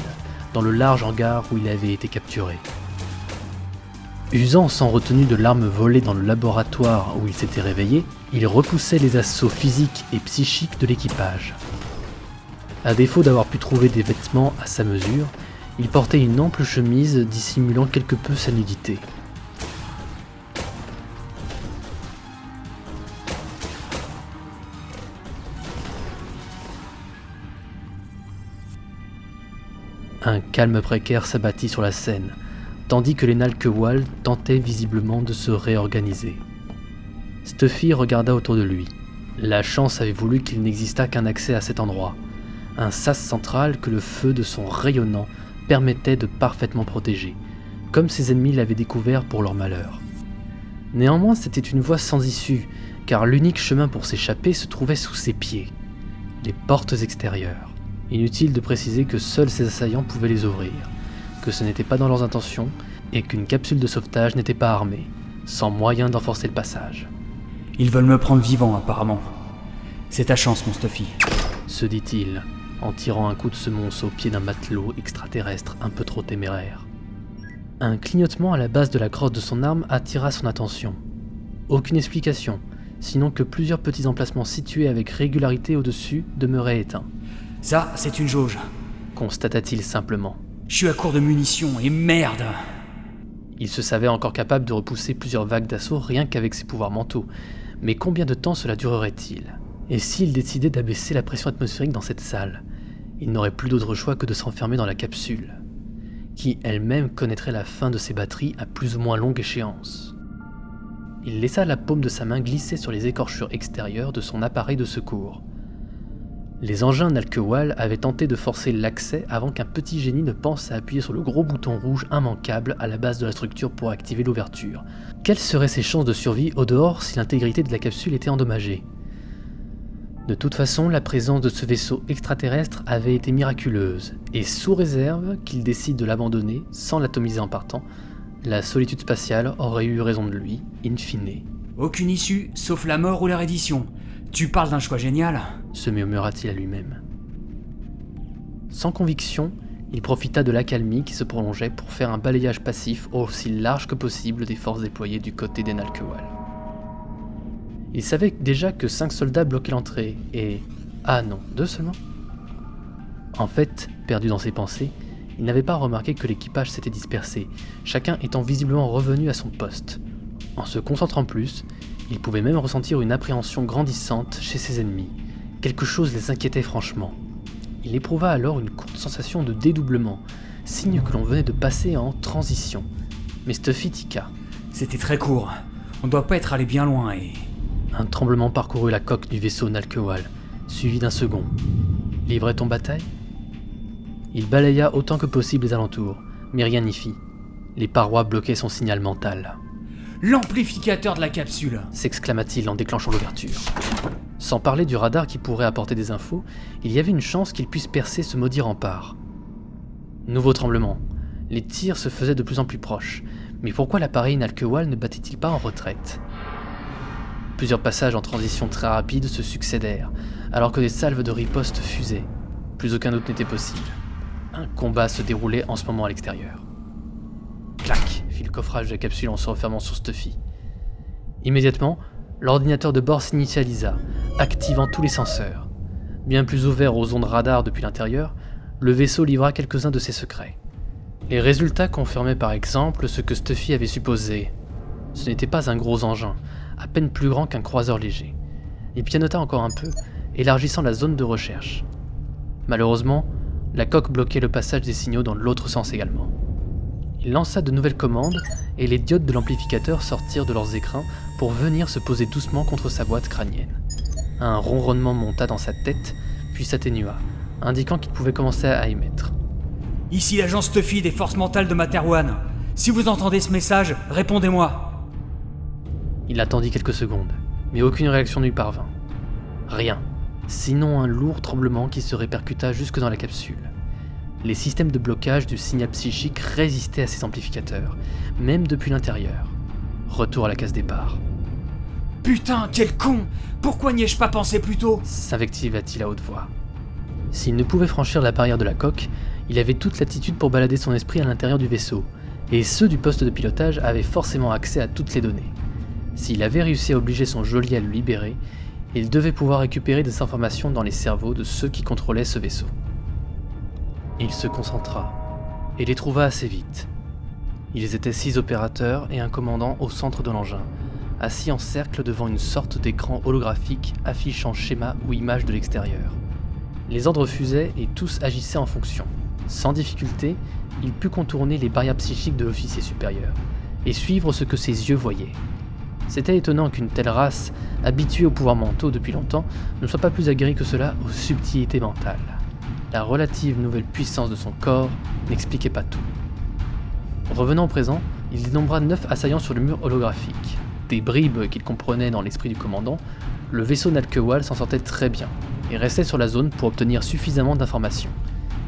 dans le large hangar où il avait été capturé. Usant sans retenue de l'arme volée dans le laboratoire où il s'était réveillé, il repoussait les assauts physiques et psychiques de l'équipage. À défaut d'avoir pu trouver des vêtements à sa mesure, il portait une ample chemise dissimulant quelque peu sa nudité. Un calme précaire s'abattit sur la scène, tandis que les Nalkewal tentaient visiblement de se réorganiser. Stuffy regarda autour de lui. La chance avait voulu qu'il n'existât qu'un accès à cet endroit, un sas central que le feu de son rayonnant permettait de parfaitement protéger, comme ses ennemis l'avaient découvert pour leur malheur. Néanmoins, c'était une voie sans issue, car l'unique chemin pour s'échapper se trouvait sous ses pieds, les portes extérieures. Inutile de préciser que seuls ses assaillants pouvaient les ouvrir, que ce n'était pas dans leurs intentions et qu'une capsule de sauvetage n'était pas armée, sans moyen d'enforcer le passage. Ils veulent me prendre vivant, apparemment. C'est ta chance, mon Stuffy. Se dit-il, en tirant un coup de semonce au pied d'un matelot extraterrestre un peu trop téméraire. Un clignotement à la base de la crosse de son arme attira son attention. Aucune explication, sinon que plusieurs petits emplacements situés avec régularité au-dessus demeuraient éteints. Ça, c'est une jauge, constata-t-il simplement. Je suis à court de munitions, et merde Il se savait encore capable de repousser plusieurs vagues d'assaut rien qu'avec ses pouvoirs mentaux, mais combien de temps cela durerait-il? Et s'il décidait d'abaisser la pression atmosphérique dans cette salle Il n'aurait plus d'autre choix que de s'enfermer dans la capsule, qui elle-même connaîtrait la fin de ses batteries à plus ou moins longue échéance. Il laissa la paume de sa main glisser sur les écorchures extérieures de son appareil de secours. Les engins Nalkewal avaient tenté de forcer l'accès avant qu'un petit génie ne pense à appuyer sur le gros bouton rouge immanquable à la base de la structure pour activer l'ouverture. Quelles seraient ses chances de survie au dehors si l'intégrité de la capsule était endommagée? De toute façon, la présence de ce vaisseau extraterrestre avait été miraculeuse, et sous réserve qu'il décide de l'abandonner sans l'atomiser en partant, la solitude spatiale aurait eu raison de lui, in fine. Aucune issue, sauf la mort ou la reddition. Tu parles d'un choix génial se murmura-t-il à lui-même. Sans conviction, il profita de l'accalmie qui se prolongeait pour faire un balayage passif aussi large que possible des forces déployées du côté des Nalkewal. Il savait déjà que cinq soldats bloquaient l'entrée, et... Ah non, deux seulement En fait, perdu dans ses pensées, il n'avait pas remarqué que l'équipage s'était dispersé, chacun étant visiblement revenu à son poste. En se concentrant plus, il pouvait même ressentir une appréhension grandissante chez ses ennemis. Quelque chose les inquiétait franchement. Il éprouva alors une courte sensation de dédoublement, signe que l'on venait de passer en transition. Mais Stuffy tika. C'était très court. On ne doit pas être allé bien loin et. Un tremblement parcourut la coque du vaisseau Nalkewal, suivi d'un second. Livrait-on bataille? Il balaya autant que possible les alentours, mais rien n'y fit. Les parois bloquaient son signal mental. L'amplificateur de la capsule s'exclama-t-il en déclenchant l'ouverture. Sans parler du radar qui pourrait apporter des infos, il y avait une chance qu'il puisse percer ce maudit rempart. Nouveau tremblement. Les tirs se faisaient de plus en plus proches. Mais pourquoi l'appareil Nalkewal ne battait-il pas en retraite? Plusieurs passages en transition très rapide se succédèrent, alors que des salves de riposte fusaient. Plus aucun doute n'était possible. Un combat se déroulait en ce moment à l'extérieur. Clac le coffrage de la capsule en se refermant sur Stuffy. Immédiatement, l'ordinateur de bord s'initialisa, activant tous les senseurs. Bien plus ouvert aux ondes radar depuis l'intérieur, le vaisseau livra quelques-uns de ses secrets. Les résultats confirmaient par exemple ce que Stuffy avait supposé. Ce n'était pas un gros engin, à peine plus grand qu'un croiseur léger. Il pianota encore un peu, élargissant la zone de recherche. Malheureusement, la coque bloquait le passage des signaux dans l'autre sens également. Il lança de nouvelles commandes et les diodes de l'amplificateur sortirent de leurs écrans pour venir se poser doucement contre sa boîte crânienne. Un ronronnement monta dans sa tête, puis s'atténua, indiquant qu'il pouvait commencer à émettre. Ici l'agent Stuffy des forces mentales de Materwan. Si vous entendez ce message, répondez-moi. Il attendit quelques secondes, mais aucune réaction ne lui parvint. Rien, sinon un lourd tremblement qui se répercuta jusque dans la capsule les systèmes de blocage du signal psychique résistaient à ces amplificateurs, même depuis l'intérieur. Retour à la case départ. Putain, quel con Pourquoi n'y ai-je pas pensé plus tôt? S'invectiva-t-il à haute voix. S'il ne pouvait franchir la barrière de la coque, il avait toute l'attitude pour balader son esprit à l'intérieur du vaisseau, et ceux du poste de pilotage avaient forcément accès à toutes les données. S'il avait réussi à obliger son geôlier à le libérer, il devait pouvoir récupérer des informations dans les cerveaux de ceux qui contrôlaient ce vaisseau. Il se concentra et les trouva assez vite. Ils étaient six opérateurs et un commandant au centre de l'engin, assis en cercle devant une sorte d'écran holographique affichant schéma ou image de l'extérieur. Les ordres fusaient et tous agissaient en fonction. Sans difficulté, il put contourner les barrières psychiques de l'officier supérieur et suivre ce que ses yeux voyaient. C'était étonnant qu'une telle race, habituée aux pouvoirs mentaux depuis longtemps, ne soit pas plus aguerrie que cela aux subtilités mentales. La relative nouvelle puissance de son corps n'expliquait pas tout. Revenant au présent, il dénombra neuf assaillants sur le mur holographique. Des bribes qu'il comprenait dans l'esprit du commandant, le vaisseau Nalkewal s'en sortait très bien et restait sur la zone pour obtenir suffisamment d'informations,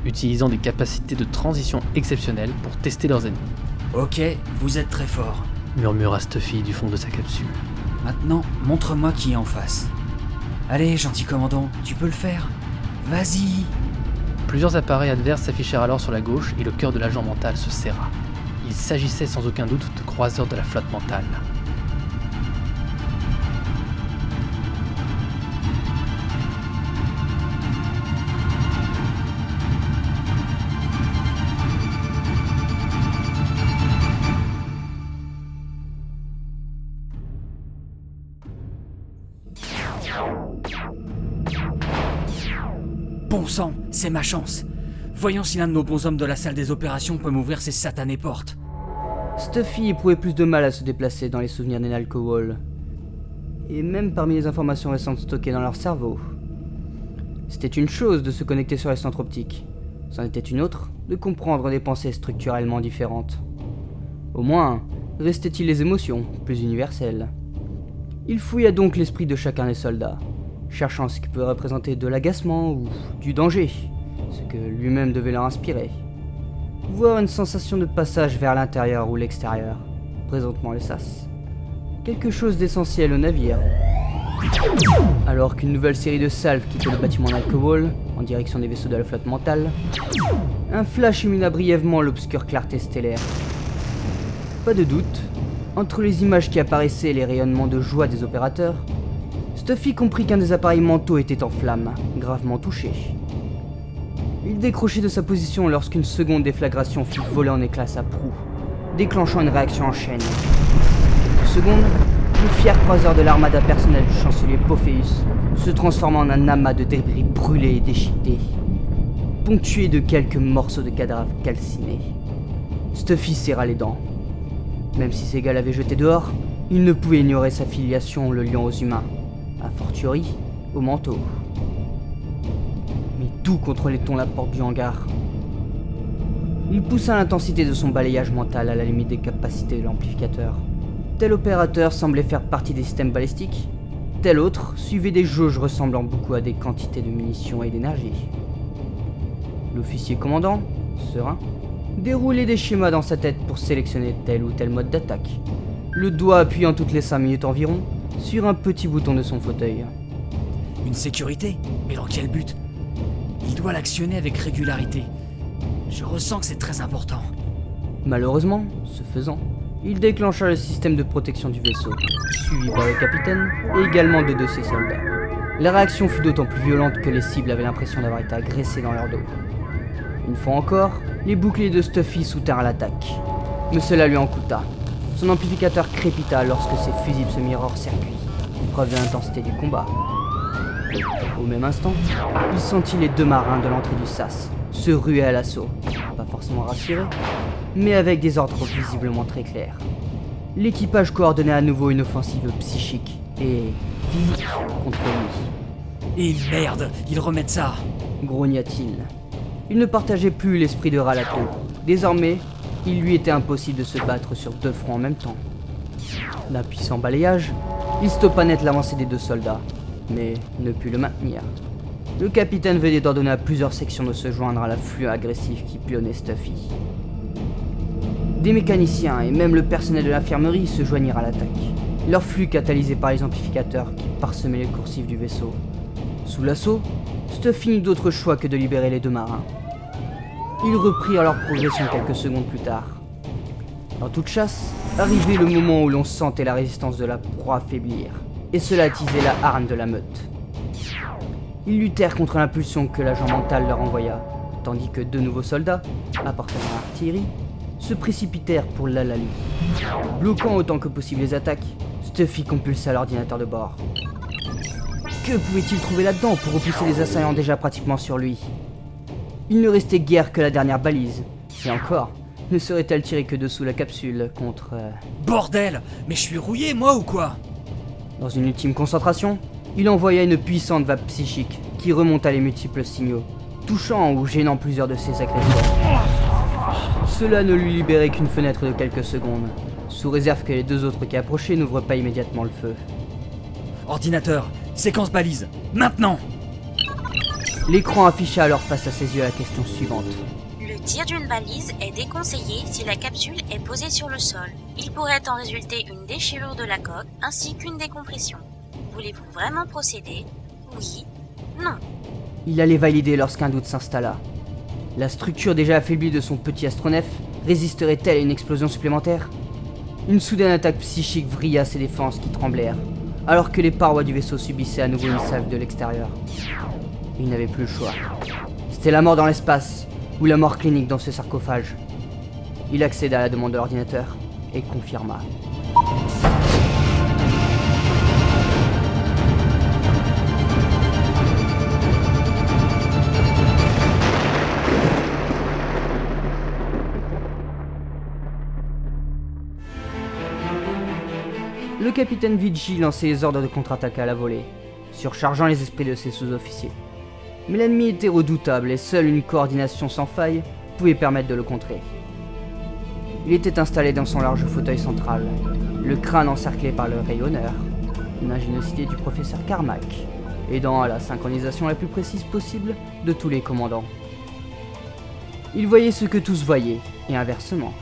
utilisant des capacités de transition exceptionnelles pour tester leurs ennemis. Ok, vous êtes très fort, murmura Stuffy du fond de sa capsule. Maintenant, montre-moi qui est en face. Allez, gentil commandant, tu peux le faire. Vas-y Plusieurs appareils adverses s'affichèrent alors sur la gauche et le cœur de l'agent mental se serra. Il s'agissait sans aucun doute de croiseurs de la flotte mentale. C'est ma chance. Voyons si l'un de nos bons hommes de la salle des opérations peut m'ouvrir ces satanées portes. Stuffy éprouvait plus de mal à se déplacer dans les souvenirs des Nalkowal. Et même parmi les informations récentes stockées dans leur cerveau. C'était une chose de se connecter sur les centres optiques. C'en était une autre de comprendre des pensées structurellement différentes. Au moins, restait-il les émotions, plus universelles. Il fouilla donc l'esprit de chacun des soldats, cherchant ce qui peut représenter de l'agacement ou du danger, ce que lui-même devait leur inspirer. Voir une sensation de passage vers l'intérieur ou l'extérieur, présentement le sas. Quelque chose d'essentiel au navire. Alors qu'une nouvelle série de salves quittait le bâtiment d'alcool en direction des vaisseaux de la flotte mentale, un flash illumina brièvement l'obscure clarté stellaire. Pas de doute, entre les images qui apparaissaient et les rayonnements de joie des opérateurs, Stuffy comprit qu'un des appareils mentaux était en flammes, gravement touché. Il décrochait de sa position lorsqu'une seconde déflagration fit voler en éclats sa proue, déclenchant une réaction en chaîne. Quelques secondes, le fier croiseur de l'armada personnelle du chancelier Pophéus se transforma en un amas de débris brûlés et déchiquetés, ponctué de quelques morceaux de cadavres calcinés. Stuffy serra les dents. Même si ses gars l'avaient jeté dehors, il ne pouvait ignorer sa filiation le lion aux humains, a fortiori au manteau. Mais d'où contrôlait-on la porte du hangar? Il poussa l'intensité de son balayage mental à la limite des capacités de l'amplificateur. Tel opérateur semblait faire partie des systèmes balistiques, tel autre suivait des jauges ressemblant beaucoup à des quantités de munitions et d'énergie. L'officier commandant, serein, déroulait des schémas dans sa tête pour sélectionner tel ou tel mode d'attaque, le doigt appuyant toutes les 5 minutes environ sur un petit bouton de son fauteuil. Une sécurité Mais dans quel but? Il doit l'actionner avec régularité. Je ressens que c'est très important. Malheureusement, ce faisant, il déclencha le système de protection du vaisseau, suivi par le capitaine et également de deux de ses soldats. La réaction fut d'autant plus violente que les cibles avaient l'impression d'avoir été agressées dans leur dos. Une fois encore, les boucliers de Stuffy soutinrent l'attaque. Mais cela lui en coûta. Son amplificateur crépita lorsque ses fusibles se mirent hors circuit, preuve de l'intensité du combat. Au même instant, il sentit les deux marins de l'entrée du sas se ruer à l'assaut, pas forcément rassurés, mais avec des ordres visiblement très clairs. L'équipage coordonnait à nouveau une offensive psychique et physique contre lui. Et merde, ils remettent ça grogna-t-il. Il ne partageait plus l'esprit de Ralato. Désormais, il lui était impossible de se battre sur deux fronts en même temps. D'un puissant balayage, il stoppa net l'avancée des deux soldats, mais ne put le maintenir. Le capitaine venait d'ordonner à plusieurs sections de se joindre à l'afflux agressif qui pilonnait Stuffy. Des mécaniciens et même le personnel de l'infirmerie se joignirent à l'attaque, leur flux catalysé par les amplificateurs qui parsemaient les coursives du vaisseau. Sous l'assaut, Stuffy n'eut d'autre choix que de libérer les deux marins. Ils reprirent leur progression quelques secondes plus tard. Dans toute chasse, arrivait le moment où l'on sentait la résistance de la proie faiblir, et cela attisait la harne de la meute. Ils luttèrent contre l'impulsion que l'agent mental leur envoya, tandis que deux nouveaux soldats, appartenant à l'artillerie, se précipitèrent pour l'Alali. Bloquant autant que possible les attaques, Stuffy compulsa l'ordinateur de bord. Que pouvait-il trouver là-dedans pour repousser les assaillants déjà pratiquement sur lui? Il ne restait guère que la dernière balise, et encore, Ne serait-elle tirée que dessous la capsule contre... euh, Bordel Mais je suis rouillé, moi, ou quoi? Dans une ultime concentration, il envoya une puissante vague psychique qui remonta les multiples signaux, touchant ou gênant plusieurs de ses agresseurs. Cela ne lui libérait qu'une fenêtre de quelques secondes, sous réserve que les deux autres qui approchaient n'ouvrent pas immédiatement le feu. Ordinateur, séquence balise, maintenant L'écran afficha alors face à ses yeux la question suivante. Le tir d'une balise est déconseillé si la capsule est posée sur le sol. Il pourrait en résulter une déchirure de la coque ainsi qu'une décompression. Voulez-vous vraiment procéder? Oui? Non? Il allait valider lorsqu'un doute s'installa. La structure déjà affaiblie de son petit astronef résisterait-elle à une explosion supplémentaire? Une soudaine attaque psychique vrilla ses défenses qui tremblèrent, alors que les parois du vaisseau subissaient à nouveau une salve de l'extérieur. Il n'avait plus le choix. C'était la mort dans l'espace, ou la mort clinique dans ce sarcophage. Il accéda à la demande de l'ordinateur et confirma. Le capitaine Vici lançait les ordres de contre-attaque à la volée, surchargeant les esprits de ses sous-officiers. Mais l'ennemi était redoutable et seule une coordination sans faille pouvait permettre de le contrer. Il était installé dans son large fauteuil central, le crâne encerclé par le rayonneur, une ingéniosité du professeur Carmack, aidant à la synchronisation la plus précise possible de tous les commandants. Il voyait ce que tous voyaient, et inversement.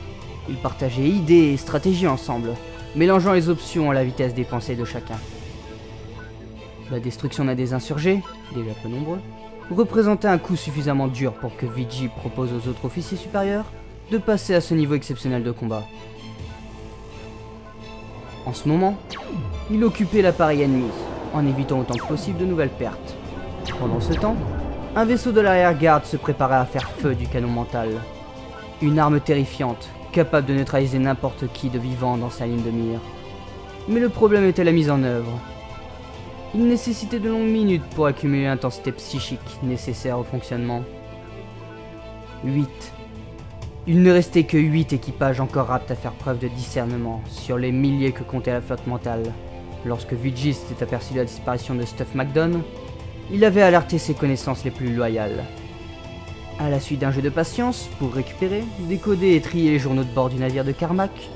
Ils partageaient idées et stratégies ensemble, mélangeant les options à la vitesse des pensées de chacun. La destruction d'un des insurgés, déjà peu nombreux, représentait un coup suffisamment dur pour que Vigi propose aux autres officiers supérieurs de passer à ce niveau exceptionnel de combat. En ce moment, il occupait l'appareil ennemi, en évitant autant que possible de nouvelles pertes. Pendant ce temps, un vaisseau de l'arrière-garde se préparait à faire feu du canon mental. Une arme terrifiante, capable de neutraliser n'importe qui de vivant dans sa ligne de mire. Mais le problème était la mise en œuvre. Il nécessitait de longues minutes pour accumuler l'intensité psychique nécessaire au fonctionnement. 8. Il ne restait que 8 équipages encore aptes à faire preuve de discernement sur les milliers que comptait la flotte mentale. Lorsque Vigis s'était aperçu de la disparition de Stuff McDonald, il avait alerté ses connaissances les plus loyales. À la suite d'un jeu de patience, pour récupérer, décoder et trier les journaux de bord du navire de Carmack,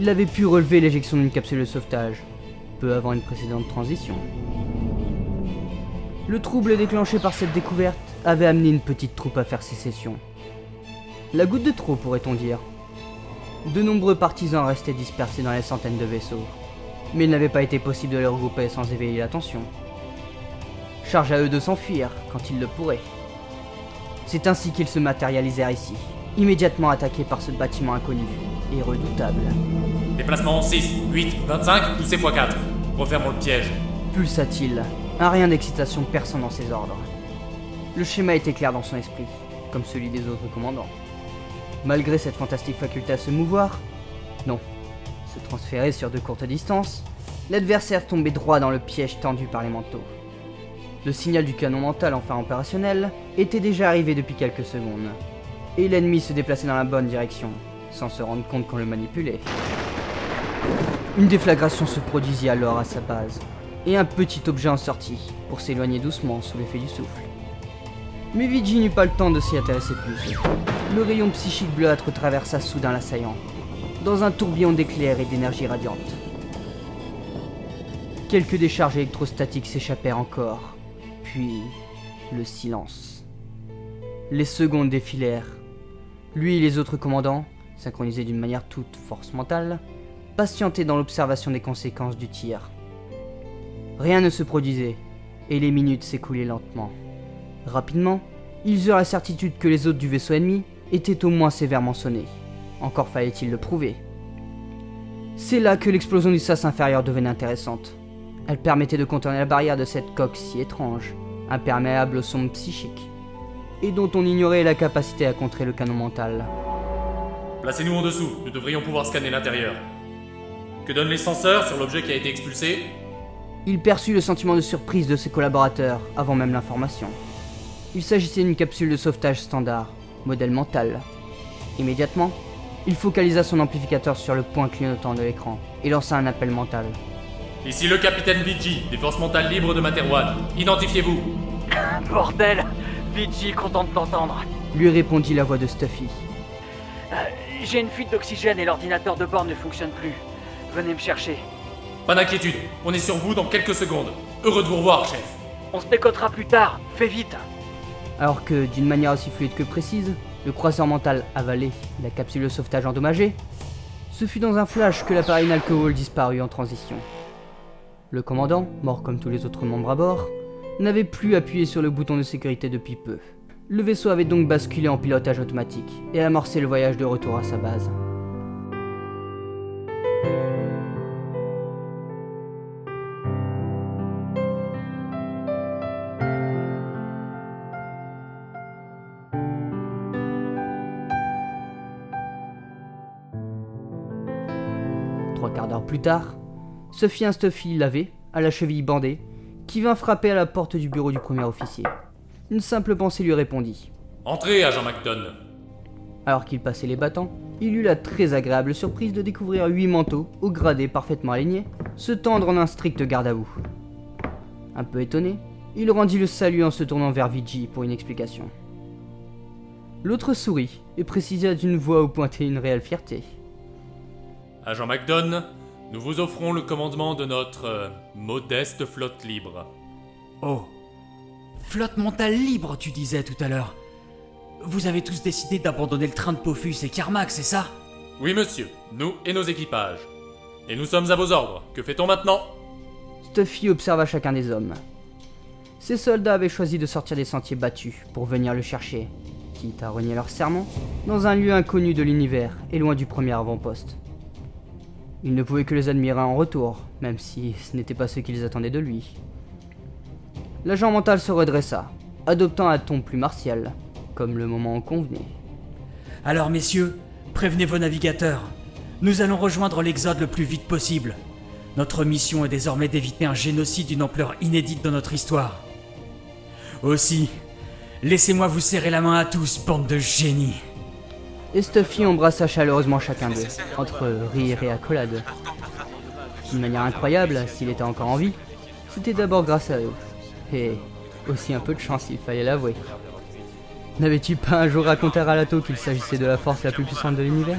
il avait pu relever l'éjection d'une capsule de sauvetage, peu avant une précédente transition. Le trouble déclenché par cette découverte avait amené une petite troupe à faire sécession. La goutte de trop, pourrait-on dire. De nombreux partisans restaient dispersés dans les centaines de vaisseaux, mais il n'avait pas été possible de les regrouper sans éveiller l'attention. Charge à eux de s'enfuir quand ils le pourraient. C'est ainsi qu'ils se matérialisèrent ici, immédiatement attaqués par ce bâtiment inconnu et redoutable. Déplacement 6, 8, 25, poussez x4. Refermons le piège. Pulsa-t-il, un rien d'excitation perçant dans ses ordres. Le schéma était clair dans son esprit, comme celui des autres commandants. Malgré cette fantastique faculté à se mouvoir, non, se transférer sur de courtes distances, l'adversaire tombait droit dans le piège tendu par les manteaux. Le signal du canon mental enfin opérationnel était déjà arrivé depuis quelques secondes, et l'ennemi se déplaçait dans la bonne direction, sans se rendre compte qu'on le manipulait. Une déflagration se produisit alors à sa base, et un petit objet en sortit, pour s'éloigner doucement sous l'effet du souffle. Mais Vigi n'eut pas le temps de s'y intéresser plus. Le rayon psychique bleuâtre traversa soudain l'assaillant, dans un tourbillon d'éclairs et d'énergie radiante. Quelques décharges électrostatiques s'échappèrent encore, puis le silence. Les secondes défilèrent. Lui et les autres commandants, synchronisés d'une manière toute force mentale, patientaient dans l'observation des conséquences du tir. Rien ne se produisait, et les minutes s'écoulaient lentement. Rapidement, ils eurent la certitude que les hôtes du vaisseau ennemi étaient au moins sévèrement sonnés. Encore fallait-il le prouver. C'est là que l'explosion du sas inférieur devenait intéressante. Elle permettait de contourner la barrière de cette coque si étrange, imperméable aux sondes psychiques, et dont on ignorait la capacité à contrer le canon mental. Placez-nous en dessous, nous devrions pouvoir scanner l'intérieur. Que donnent les senseurs sur l'objet qui a été expulsé? Il perçut le sentiment de surprise de ses collaborateurs avant même l'information. Il s'agissait d'une capsule de sauvetage standard, modèle mental. Immédiatement, Il focalisa son amplificateur sur le point clignotant de l'écran et lança un appel mental. Ici le capitaine Vigi, des forces mentales libres de Materwan. Identifiez-vous. Bordel Vigi, content de t'entendre. Lui répondit la voix de Stuffy. Euh, J'ai une fuite d'oxygène et l'ordinateur de bord ne fonctionne plus. Venez me chercher. Pas d'inquiétude, on est sur vous dans quelques secondes. Heureux de vous revoir, chef. On se décotera plus tard, fais vite. Alors que, d'une manière aussi fluide que précise, le croiseur mental avalait la capsule de sauvetage endommagée, ce fut dans un flash que l'appareil Nalcohol disparut en transition. Le commandant, mort comme tous les autres membres à bord, n'avait plus appuyé sur le bouton de sécurité depuis peu. Le vaisseau avait donc basculé en pilotage automatique et amorcé le voyage de retour à sa base. Trois quarts d'heure plus tard, Sophie un Stuffy à la cheville bandée, qui vint frapper à la porte du bureau du premier officier. Une simple pensée lui répondit. Entrez, agent McDonne. Alors qu'il passait les battants, il eut la très agréable surprise de découvrir huit manteaux, au gradé parfaitement alignés, se tendre en un strict garde à vous. Un peu étonné, il rendit le salut en se tournant vers Vigi pour une explication. L'autre sourit et précisa d'une voix où pointait une réelle fierté. Agent McDonne, nous vous offrons le commandement de notre euh, modeste flotte libre. Oh. Flotte mentale libre, tu disais tout à l'heure. Vous avez tous décidé d'abandonner le train de Pofus et Carmack, c'est ça? Oui, monsieur, nous et nos équipages. Et nous sommes à vos ordres. Que fait-on maintenant? Stuffy observa chacun des hommes. Ces soldats avaient choisi de sortir des sentiers battus pour venir le chercher, quitte à renier leur serment, dans un lieu inconnu de l'univers et loin du premier avant-poste. Il ne pouvait que les admirer en retour, même si ce n'était pas ce qu'ils attendaient de lui. L'agent mental se redressa, adoptant un ton plus martial, comme le moment en convenait. Alors messieurs, prévenez vos navigateurs. Nous allons rejoindre l'Exode le plus vite possible. Notre mission est désormais d'éviter un génocide d'une ampleur inédite dans notre histoire. Aussi, laissez-moi vous serrer la main à tous, bande de génies. Et Stuffy embrassa chaleureusement chacun d'eux, entre rire et accolade. D'une manière incroyable, s'il était encore en vie, c'était d'abord grâce à eux. Et aussi un peu de chance, il fallait l'avouer. N'avais-tu pas un jour raconté à Ralato qu'il s'agissait de la force la plus puissante de l'univers?